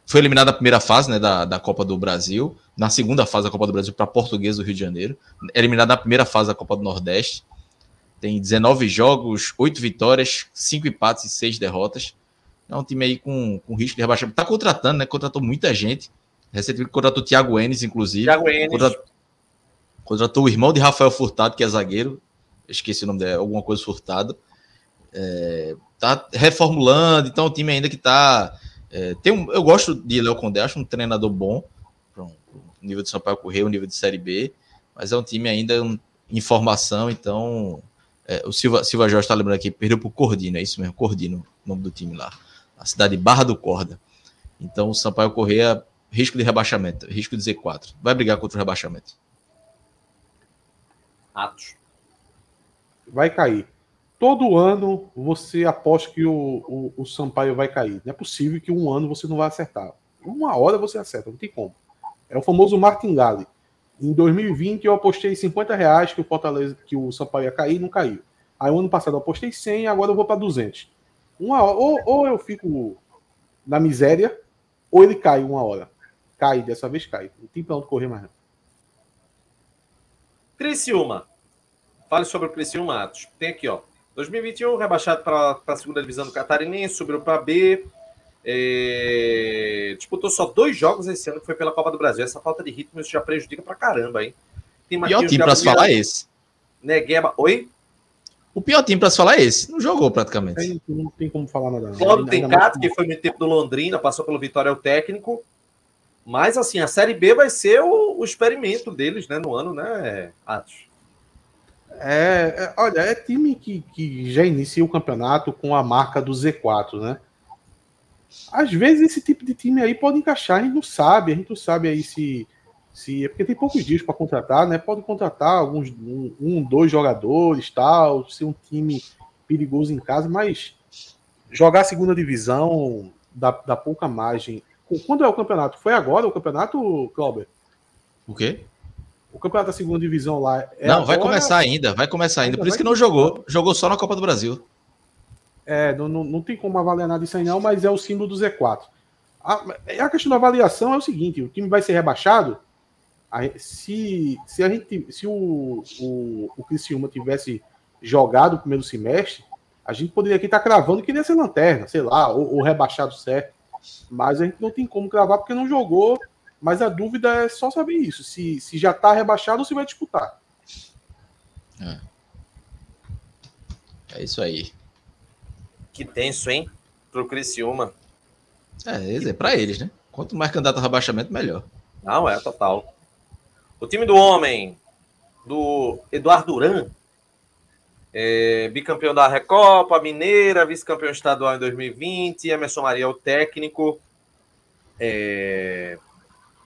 foi eliminado na primeira fase né, da, da Copa do Brasil, na segunda fase da Copa do Brasil para Português do Rio de Janeiro, eliminado na primeira fase da Copa do Nordeste. Tem 19 jogos, 8 vitórias, 5 empates e 6 derrotas. É um time aí com, com risco de rebaixamento. Tá contratando, né? Contratou muita gente. Recentemente contratou o Thiago Enes, inclusive. Thiago Enes. Contratou, contratou o irmão de Rafael Furtado, que é zagueiro. esqueci o nome dele, alguma coisa Furtado. É, tá reformulando, então o time ainda que tá é, tem um, eu gosto de Léo Condé, acho um treinador bom, para um, nível de São Paulo correr, um nível de Série B, mas é um time ainda em formação, então é, o Silva, Silva Jorge está lembrando aqui, perdeu para o Cordino, é isso mesmo, Cordino, o nome do time lá, a cidade Barra do Corda. Então o Sampaio Correia risco de rebaixamento, risco de Z4. Vai brigar contra o rebaixamento. Atos. Vai cair. Todo ano você aposta que o, o, o Sampaio vai cair. Não é possível que um ano você não vai acertar. Uma hora você acerta, não tem como. É o famoso martingale. Em 2020 eu apostei 50 reais que o Fortaleza, que o Sampaio ia cair, não caiu. Aí ano passado eu apostei 100, agora eu vou para 200. Uma hora, ou, ou eu fico na miséria, ou ele cai uma hora. Cai, dessa vez cai. Não tem pra onde correr mais. Criciúma. Fale sobre o Criciúma, Atos. Tem aqui, ó. 2021, rebaixado para a segunda divisão do Catarinense, subiu para B. É... Disputou só dois jogos esse ano, que foi pela Copa do Brasil. Essa falta de ritmo isso já prejudica pra caramba, hein? Tem Pior time para se falar é esse. Negueba. Oi? O pior time para se falar é esse. Não jogou praticamente. não tem como falar nada. Cláudio Tencato, que foi no tempo do Londrina, passou pelo Vitória, é o técnico. Mas, assim, a Série B vai ser o, o experimento deles, né, no ano, né, Atos? É, é, olha, é time que, que já inicia o campeonato com a marca do Z4, né? Às vezes esse tipo de time aí pode encaixar, a gente não sabe, a gente não sabe aí se se é porque tem poucos dias para contratar, né? Pode contratar alguns um, um, dois jogadores, tal, ser um time perigoso em casa, mas jogar a segunda divisão dá, dá pouca margem. Quando é o campeonato? Foi agora o campeonato, Clauber? O quê? O campeonato da segunda divisão lá é Não, agora... vai começar ainda, vai começar ainda. Por isso que não jogou. Jogou só na Copa do Brasil. É, não, não, não tem como avaliar nada disso aí, não, mas é o símbolo do Z4. A, a questão da avaliação é o seguinte: o time vai ser rebaixado a, se, se a gente, se o, o, o Criciúma tivesse jogado o primeiro semestre, a gente poderia aqui estar cravando que ele ia ser lanterna, sei lá, ou, ou, rebaixado certo. Mas a gente não tem como cravar porque não jogou. Mas a dúvida é só saber isso: se, se já está rebaixado ou se vai disputar. É. é isso aí. Que tenso, hein? Pro Criciúma. É, é para eles, né? Quanto mais candidato a rebaixamento, melhor. Não, é total. O time do homem, do Eduardo Duran, é, bicampeão da Recopa, Mineira, vice-campeão estadual em 2020, Emerson Maria é o técnico. É,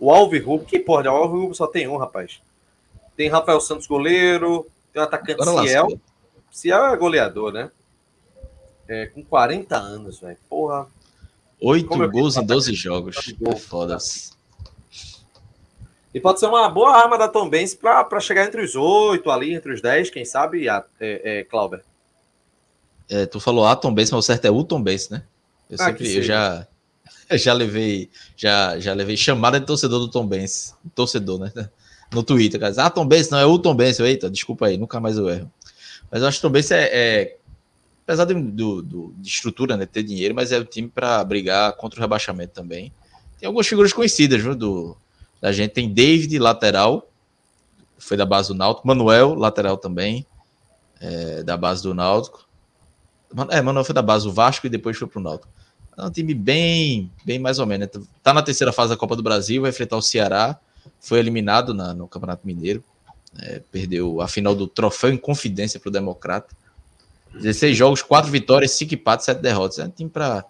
o Alves Rubio, que porra, o Alves Rubio só tem um, rapaz. Tem Rafael Santos goleiro, tem o atacante Agora Ciel. Ciel é goleador, né? É, com 40 anos, velho. Porra. Oito gols em 12 jogos. Foda-se. E pode ser uma boa arma da Tom Benz para chegar entre os oito ali, entre os dez, quem sabe, a, é, é, Clauber. É, tu falou a Tom Benz, mas o certo é o Tom Benz, né? Eu ah, sempre, eu já, já levei, já, já levei chamada de torcedor do Tom Benz, torcedor, né? No Twitter, cara. Ah, Tom Benz, não, é o Tom Benz. Eita, desculpa aí, nunca mais eu erro. Mas eu acho que o Tom Benz é, é apesar de, do, do, de estrutura, né, ter dinheiro, mas é o time para brigar contra o rebaixamento também. Tem algumas figuras conhecidas, viu, do, a gente tem David, lateral, foi da base do Náutico. Manuel, lateral também, é, da base do Náutico. É, Manuel foi da base do Vasco e depois foi pro Náutico. É um time bem, bem mais ou menos. Né? Tá na terceira fase da Copa do Brasil, vai enfrentar o Ceará. Foi eliminado na, no Campeonato Mineiro. É, perdeu a final do troféu em confidência para o Democrata. 16 jogos, 4 vitórias, 5 empates, 7 derrotas. É um time para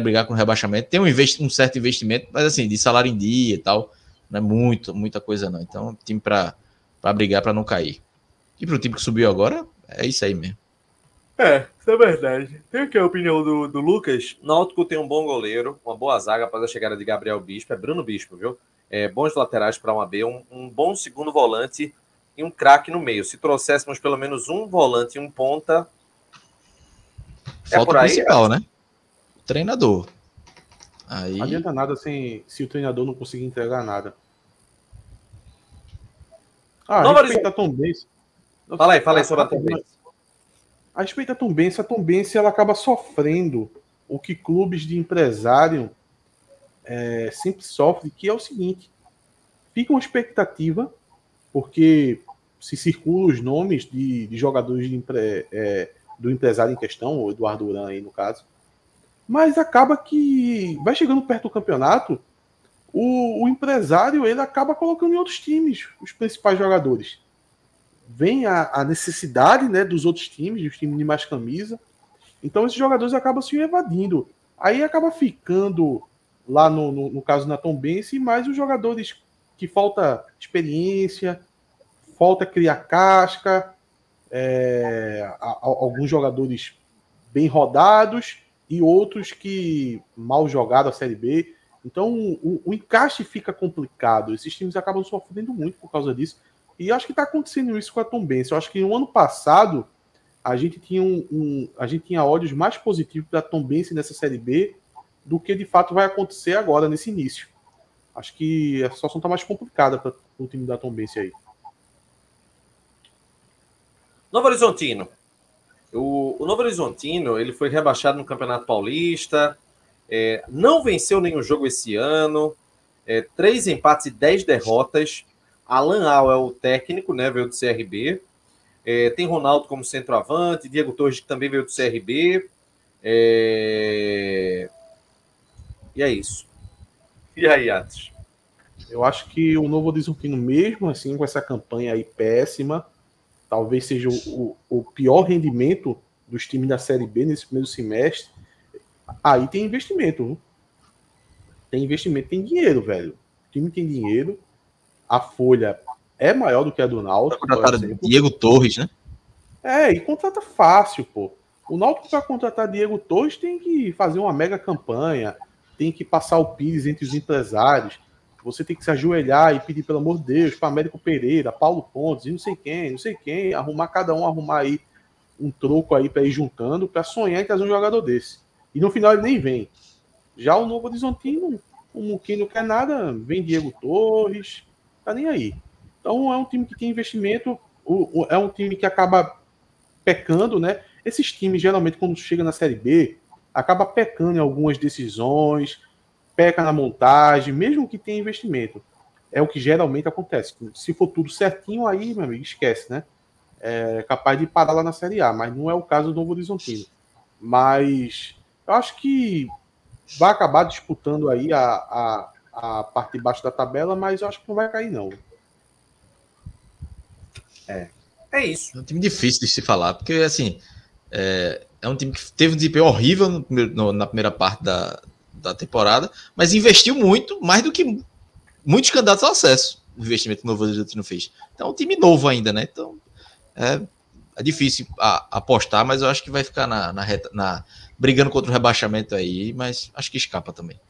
brigar com rebaixamento. Tem um, investi um certo investimento, mas assim, de salário em dia e tal. Não é muito, muita coisa, não. Então, time para brigar para não cair. E para o time que subiu agora, é isso aí mesmo. É, isso é verdade. Tem aqui a opinião do, do Lucas. Náutico tem um bom goleiro, uma boa zaga após a chegada de Gabriel Bispo. É Bruno Bispo, viu? É, bons laterais para uma B, um, um bom segundo volante e um craque no meio. Se trouxéssemos pelo menos um volante e um ponta. É Falta é por aí, principal, né? O treinador. Aí... Não adianta nada sem, se o treinador não conseguir entregar nada. Ah, a respeito da Tom Benz. Fala aí, fala aí sobre a Tom Benz. A respeito da Tom Benz, a Tom Benz ela acaba sofrendo o que clubes de empresário é, sempre sofrem, que é o seguinte: fica uma expectativa, porque se circulam os nomes de, de jogadores de, é, do empresário em questão, o Eduardo Duran aí no caso, mas acaba que vai chegando perto do campeonato, o, o, empresário ele acaba colocando em outros times os principais jogadores. Vem a, a, necessidade né, dos outros times, dos times de mais camisa. Então esses jogadores acabam se evadindo. Aí acaba ficando lá no, no, no caso na Tombense, mas os jogadores que falta experiência, falta criar casca, é, a, a, alguns jogadores bem rodados e outros que mal jogaram a Série B. Então o, o encaixe fica complicado. Esses times acabam sofrendo muito por causa disso. E acho que está acontecendo isso com a Tombense. Eu acho que no ano passado a gente tinha um, um a gente tinha ódios mais positivos para a Tombense nessa Série B do que de fato vai acontecer agora nesse início. Acho que a situação está mais complicada para o time da Tombense aí. Novo Horizontino. O, o Novo Horizontino ele foi rebaixado no Campeonato Paulista, é, não venceu nenhum jogo esse ano, é, três empates e dez derrotas. Alan Al é o técnico, né? Veio do CRB. É, tem Ronaldo como centroavante, Diego Torres que também veio do CRB. É... E é isso. E aí, Atos? Eu acho que o Novo Horizontino, mesmo assim, com essa campanha aí péssima, talvez seja o, o, pior rendimento dos times da Série B nesse primeiro semestre. Aí tem investimento. Viu? Tem investimento, tem dinheiro, velho. O time tem dinheiro. A folha é maior do que a do Náutico. Contrataram Diego Torres, né? É, e contrata fácil, pô. O Náutico para contratar Diego Torres tem que fazer uma mega campanha, tem que passar o Pires entre os empresários. Você tem que se ajoelhar e pedir, pelo amor de Deus, para Américo Pereira, Paulo Pontes, e não sei quem, não sei quem, arrumar cada um, arrumar aí um troco aí para ir juntando, para sonhar em trazer um jogador desse. E no final ele nem vem. Já o Novo Horizontino, o Muquinho não quer nada, vem Diego Torres, tá nem aí. Então é um time que tem investimento, é um time que acaba pecando, né? Esses times, geralmente, quando chega na Série B, acaba pecando em algumas decisões, peca na montagem, mesmo que tenha investimento. É o que geralmente acontece. Se for tudo certinho, aí, meu amigo, esquece, né? É capaz de parar lá na Série A, mas não é o caso do Novo Horizontino. Mas eu acho que vai acabar disputando aí a, a, a parte de baixo da tabela, mas eu acho que não vai cair, não. É. É isso. É um time difícil de se falar, porque assim. É, é um time que teve um desempenho horrível no, no, na primeira parte da, da temporada, mas investiu muito, mais do que muitos candidatos ao acesso, o investimento que o Novo Horizontino fez. Então, é um time novo ainda, né? Então, é, é difícil a, apostar, mas eu acho que vai ficar na, na, reta, na, brigando contra o rebaixamento aí, mas acho que escapa também.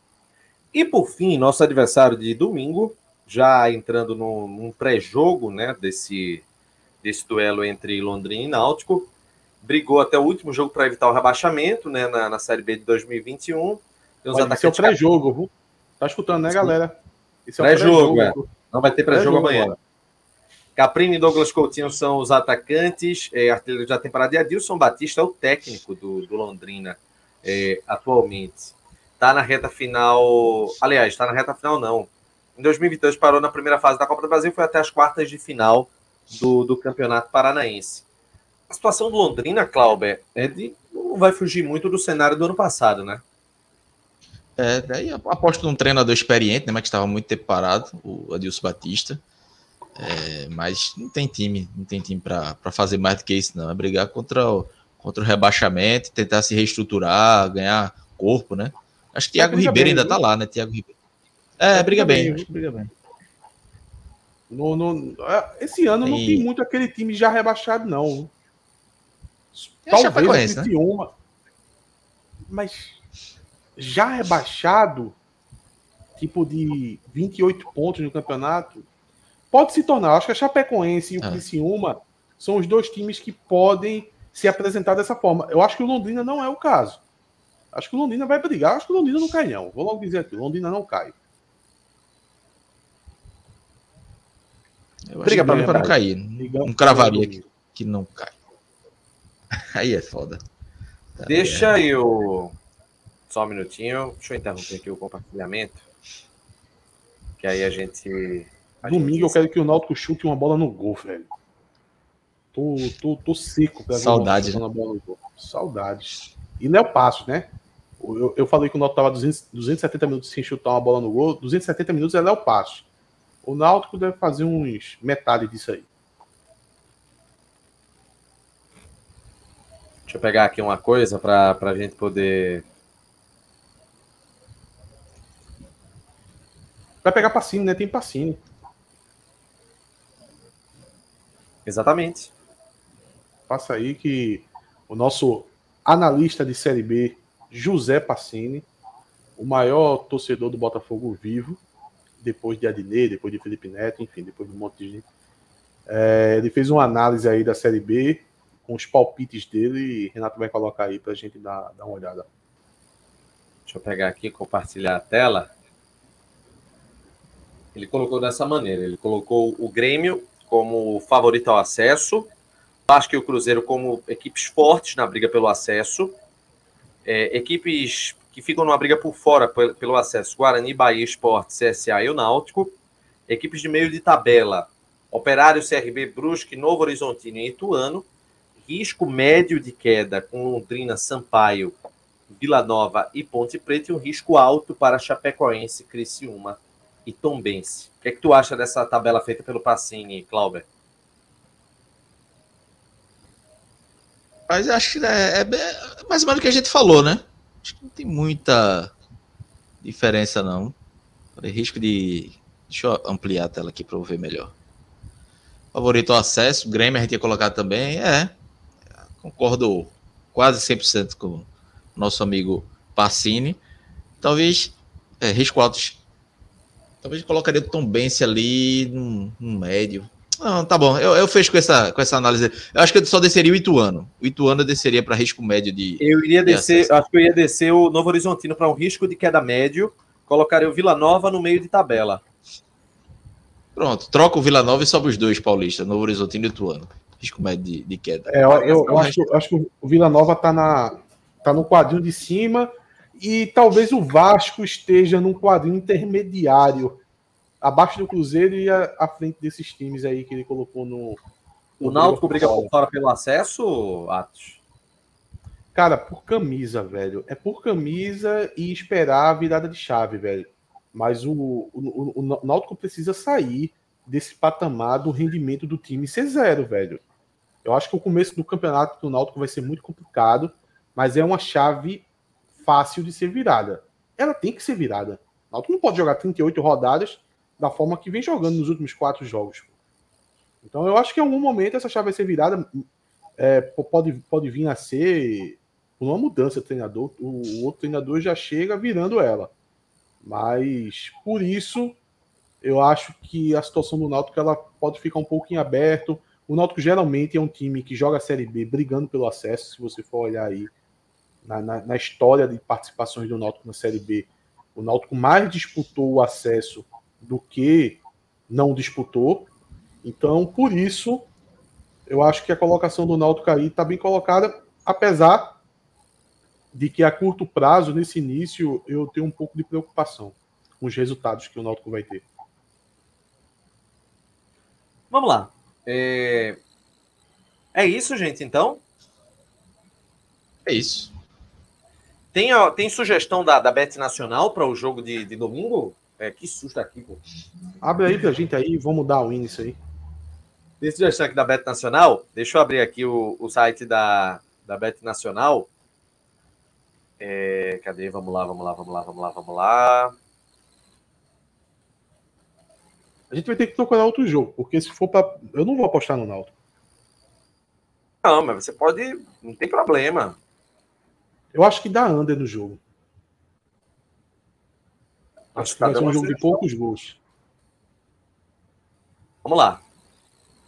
E por fim, nosso adversário de domingo, já entrando num, num pré-jogo né, desse, desse duelo entre Londrina e Náutico, brigou até o último jogo para evitar o rebaixamento né, na, na Série B de 2021 tem uns atacantes. Esse é o pré-jogo? Tá escutando, né, galera? Esse é o pré-jogo, é. Não vai ter pré-jogo pré amanhã. Caprini e Douglas Coutinho são os atacantes, é, artilheiros da temporada, e Adilson Batista é o técnico do, do Londrina é, atualmente. Está na reta final. Aliás, está na reta final, não. Em 2022 parou na primeira fase da Copa do Brasil, foi até as quartas de final do, do Campeonato Paranaense. A situação do Londrina, Clauber, é de, não vai fugir muito do cenário do ano passado, né? É, daí aposto num treinador experiente, né, mas que estava muito tempo parado, o Adilson Batista. É, mas não tem time, não tem time para fazer mais do que isso, não. É brigar contra o, contra o rebaixamento, tentar se reestruturar, ganhar corpo, né? Acho que Thiago Ribeiro bem, ainda viu? tá lá, né? Thiago Ribeiro. É, é briga, bem, bem briga bem. No, no, é, esse ano não tem muito aquele time já rebaixado, não. É Talvez né? uma. Mas já rebaixado, tipo de 28 pontos no campeonato, pode se tornar. Acho que a Chapecoense e o é. Criciúma são os dois times que podem se apresentar dessa forma. Eu acho que o Londrina não é o caso. Acho que o Londrina vai brigar. Acho que o Londrina não cai, não. Vou logo dizer aqui: o Londrina não cai. Briga para não cair. Não cravaria que, que não cai. Aí é foda. Deixa eu só um minutinho. Deixa eu interromper aqui o compartilhamento. Que aí a gente. A Domingo gente... eu quero que o Náutico chute uma bola no gol, velho. Tô, tô, tô seco pra Saudade. Ver uma bola no gol. Saudades. E não é o passo, né? Eu, eu falei que o Náutico tava 200, 270 minutos sem chutar uma bola no gol. 270 minutos é Léo Passo. O Náutico deve fazer uns metade disso aí. Deixa eu pegar aqui uma coisa para a gente poder Vai pegar Pacini, né? Tem Pacini. Exatamente. Passa aí que o nosso analista de Série B, José Pacini, o maior torcedor do Botafogo vivo, depois de Adnet, depois de Felipe Neto, enfim, depois de um monte de gente. É, ele fez uma análise aí da Série B com os palpites dele e Renato vai colocar aí para a gente dar, dar uma olhada. Deixa eu pegar aqui, compartilhar a tela. Ele colocou dessa maneira: ele colocou o Grêmio como favorito ao acesso, acho que o Cruzeiro como equipes fortes na briga pelo acesso, é, equipes que ficam numa briga por fora pelo acesso: Guarani, Bahia, Esporte, CSA e o Náutico, equipes de meio de tabela: Operário, CRB, Brusque, Novo Horizontino e Ituano, risco médio de queda com Londrina, Sampaio, Vila Nova e Ponte Preta e um risco alto para Chapecoense, Criciúma e Tombense. O que é que tu acha dessa tabela feita pelo Passini, Clauber? Mas acho que é, é, mais ou menos o que a gente falou, né? Acho que não tem muita diferença, não. risco de. Deixa eu ampliar a tela aqui para eu ver melhor. Favorito ao acesso, Grêmio a gente ia colocar também. É. Concordo quase 100% com o nosso amigo Passini. Talvez é, risco alto Talvez colocaria o Tom Bense ali no, no médio. Não, tá bom. Eu, eu fecho com essa, com essa análise. Eu acho que eu só desceria o Ituano. O Ituano desceria para risco médio de. Eu iria de descer, acesso. acho que eu ia descer o Novo Horizontino para um risco de queda médio. Colocaria o Vila Nova no meio de tabela. Pronto, troca o Vila Nova e sobe os dois Paulista, Novo Horizontino e Ituano. Risco médio de, de queda. É, eu, eu, eu acho, acho, que o Vila Nova tá, na, tá no quadrinho de cima e talvez o Vasco esteja num quadrinho intermediário, abaixo do Cruzeiro e à frente desses times aí que ele colocou no. no o Náutico briga por fora pelo acesso, Atos? Cara, por camisa, velho. É por camisa e esperar a virada de chave, velho. Mas o, o, o, o Náutico precisa sair desse patamar do rendimento do time ser zero, velho. Eu acho que o começo do campeonato do Náutico vai ser muito complicado, mas é uma chave fácil de ser virada. Ela tem que ser virada. O Náutico não pode jogar 38 rodadas da forma que vem jogando nos últimos quatro jogos. Então eu acho que em algum momento essa chave vai ser virada. É, pode, pode vir a ser uma mudança de treinador. O, o outro treinador já chega virando ela. Mas por isso eu acho que a situação do Náutico ela pode ficar um em aberto. O Náutico geralmente é um time que joga a Série B brigando pelo acesso, se você for olhar aí na, na, na, história de participações do Náutico na Série B, o Náutico mais disputou o acesso do que não disputou. Então, por isso, eu acho que a colocação do Náutico aí está bem colocada, apesar de que a curto prazo, nesse início, eu tenho um pouco de preocupação com os resultados que o Náutico vai ter. Vamos lá. É, é isso, gente, então? É isso. Tem, tem sugestão da, da Bet Nacional para o jogo de, de domingo? É, que susto aqui, pô. Abre aí pra gente aí, vamos dar o índice aí. Tem sugestão aqui da Bet Nacional? Deixa eu abrir aqui o, o site da, da Bet Nacional. É, cadê? Vamos lá, vamos lá, vamos lá, vamos lá, vamos lá. A gente vai ter que procurar outro jogo, porque se for para, eu não vou apostar no Náutico. Não, mas você pode, não tem problema. Eu acho que dá under no jogo. Acho que vai ser um jogo de poucos gols. Vamos lá.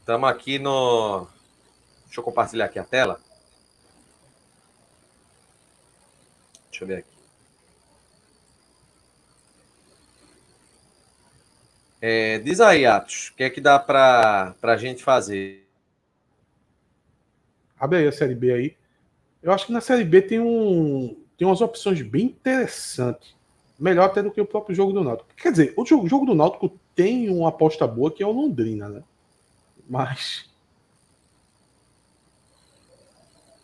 Estamos aqui no. Deixa eu compartilhar aqui a tela. Deixa eu ver aqui. É, diz aí, Atos, o que é que dá para a gente fazer? Abre aí a Série B aí. Eu acho que na Série B tem, um, tem umas opções bem interessantes. Melhor até do que o próprio jogo do Náutico. Quer dizer, o jogo, o jogo do Náutico tem uma aposta boa que é o Londrina, né? Mas.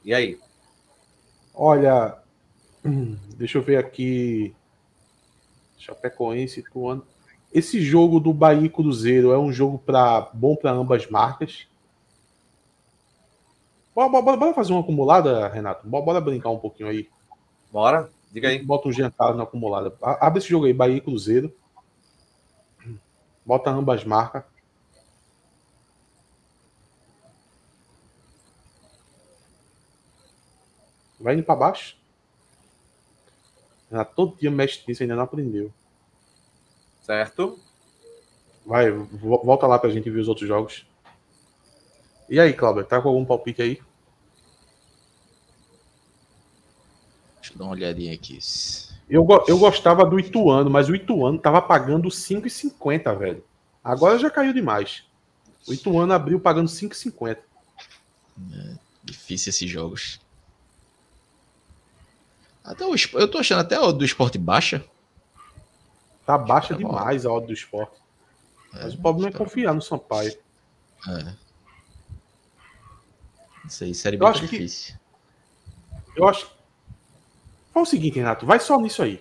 E aí? Olha, deixa eu ver aqui. Chapecoense, Tuano. Esse jogo do Bahia e Cruzeiro é um jogo pra, bom para ambas marcas. Bora, bora, bora, fazer uma acumulada, Renato? Bora, bora, brincar um pouquinho aí. Bora, diga aí. Bota um jantar na acumulada. Abre esse jogo aí, Bahia e Cruzeiro. Bota ambas marcas. Vai indo para baixo. Já todo dia mexe nisso, ainda não aprendeu. Certo. Vai, volta lá pra gente ver os outros jogos. E aí, Cláudio, tá com algum palpite aí? Deixa eu dar uma olhadinha aqui. Eu, eu gostava do Ituano, mas o Ituano tava pagando 5,50, velho. Agora já caiu demais. O Ituano abriu pagando 5,50. É, difícil esses jogos. Até o, eu tô achando até a odd do esporte baixa. Tá baixa tá demais a odd do esporte. É, Mas o problema é confiar no Sampaio. É. Isso aí, série bem difícil. Que, eu acho. Fala o seguinte, Renato, vai só nisso aí.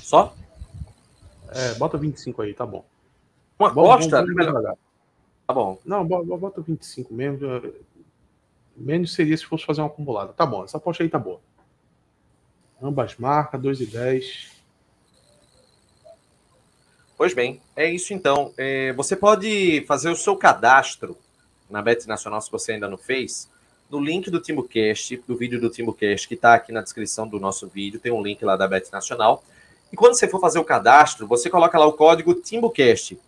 Só? É, bota 25 aí, tá bom. Uma aposta? Tá bom. Não, bota 25 mesmo. Menos seria se fosse fazer uma acumulada. Tá bom, essa aposta aí tá boa. Ambas marcas, 2 e 10. Pois bem, é isso então. É, você pode fazer o seu cadastro na Bet Nacional, se você ainda não fez, no link do TimbuCast, do vídeo do TimbuCast, que está aqui na descrição do nosso vídeo, tem um link lá da Bet Nacional. E quando você for fazer o cadastro, você coloca lá o código TimbuCast.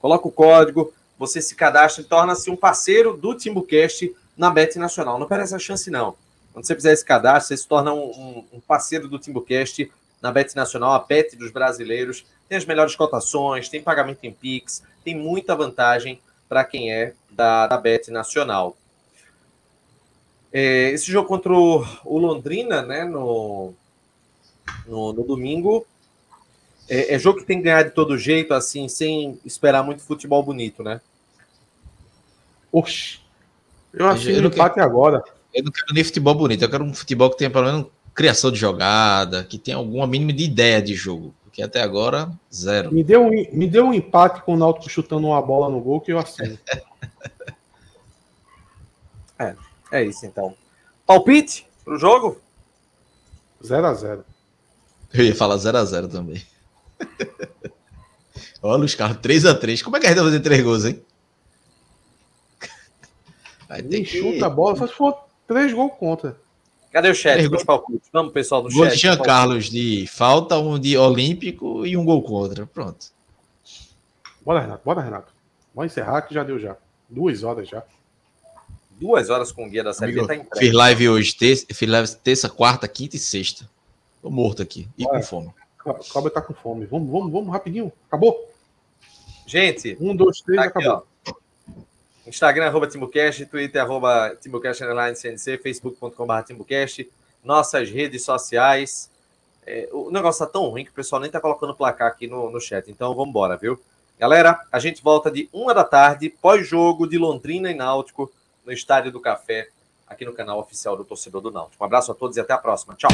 Coloca o código, você se cadastra e torna-se um parceiro do TimbuCast na Bet Nacional. Não perde essa chance, não. Quando você fizer esse cadastro, você se torna um, um, um parceiro do TimbuCast na Bet Nacional, a Bet dos brasileiros. Tem as melhores cotações, tem pagamento em Pix, tem muita vantagem para quem é da, da Bet Nacional. É, esse jogo contra o, o Londrina, né, no, no, no domingo, é, é, jogo que tem que ganhar de todo jeito, assim, sem esperar muito futebol bonito, né? Oxi, eu achei eu empate quero, agora. Eu não quero nem futebol bonito, eu quero um futebol que tenha pelo menos criação de jogada, que tenha alguma mínima de ideia de jogo. Porque até agora, zero. Me deu um, me deu um empate com o Náutico chutando uma bola no gol que eu assino. é, é isso então. Palpite pro jogo? 0x0. Eu ia falar 0x0 também. Olha os carros, 3x3. Como é que a gente vai fazer 3 gols, hein? Vai ter que... chuta a bola, só se for três gols contra. Cadê o chat dos palpites? Vamos, pessoal, do gol chat. de Jean Carlos de falta, um de olímpico e um gol contra. Pronto. Bora, Renato. Bora, Renato. Vamos encerrar que já deu já. Duas horas já. Duas horas com o guia da série Amigo, tá Fiz live hoje, terça, fiz live terça, quarta, quinta e sexta. Tô morto aqui. E Bora. com fome. Cobra tá com fome. Vamos, vamos, vamos, rapidinho. Acabou. Gente. Um, dois, três, tá aqui, acabou. Ó. Instagram, arroba TimbuCast, Twitter, arroba TimbuCast, CNC, Facebook.com.br TimbuCast, nossas redes sociais. É, o negócio tá tão ruim que o pessoal nem tá colocando placar aqui no, no chat, então vamos embora, viu? Galera, a gente volta de uma da tarde, pós-jogo de Londrina e Náutico, no Estádio do Café, aqui no canal oficial do Torcedor do Náutico. Um abraço a todos e até a próxima. Tchau!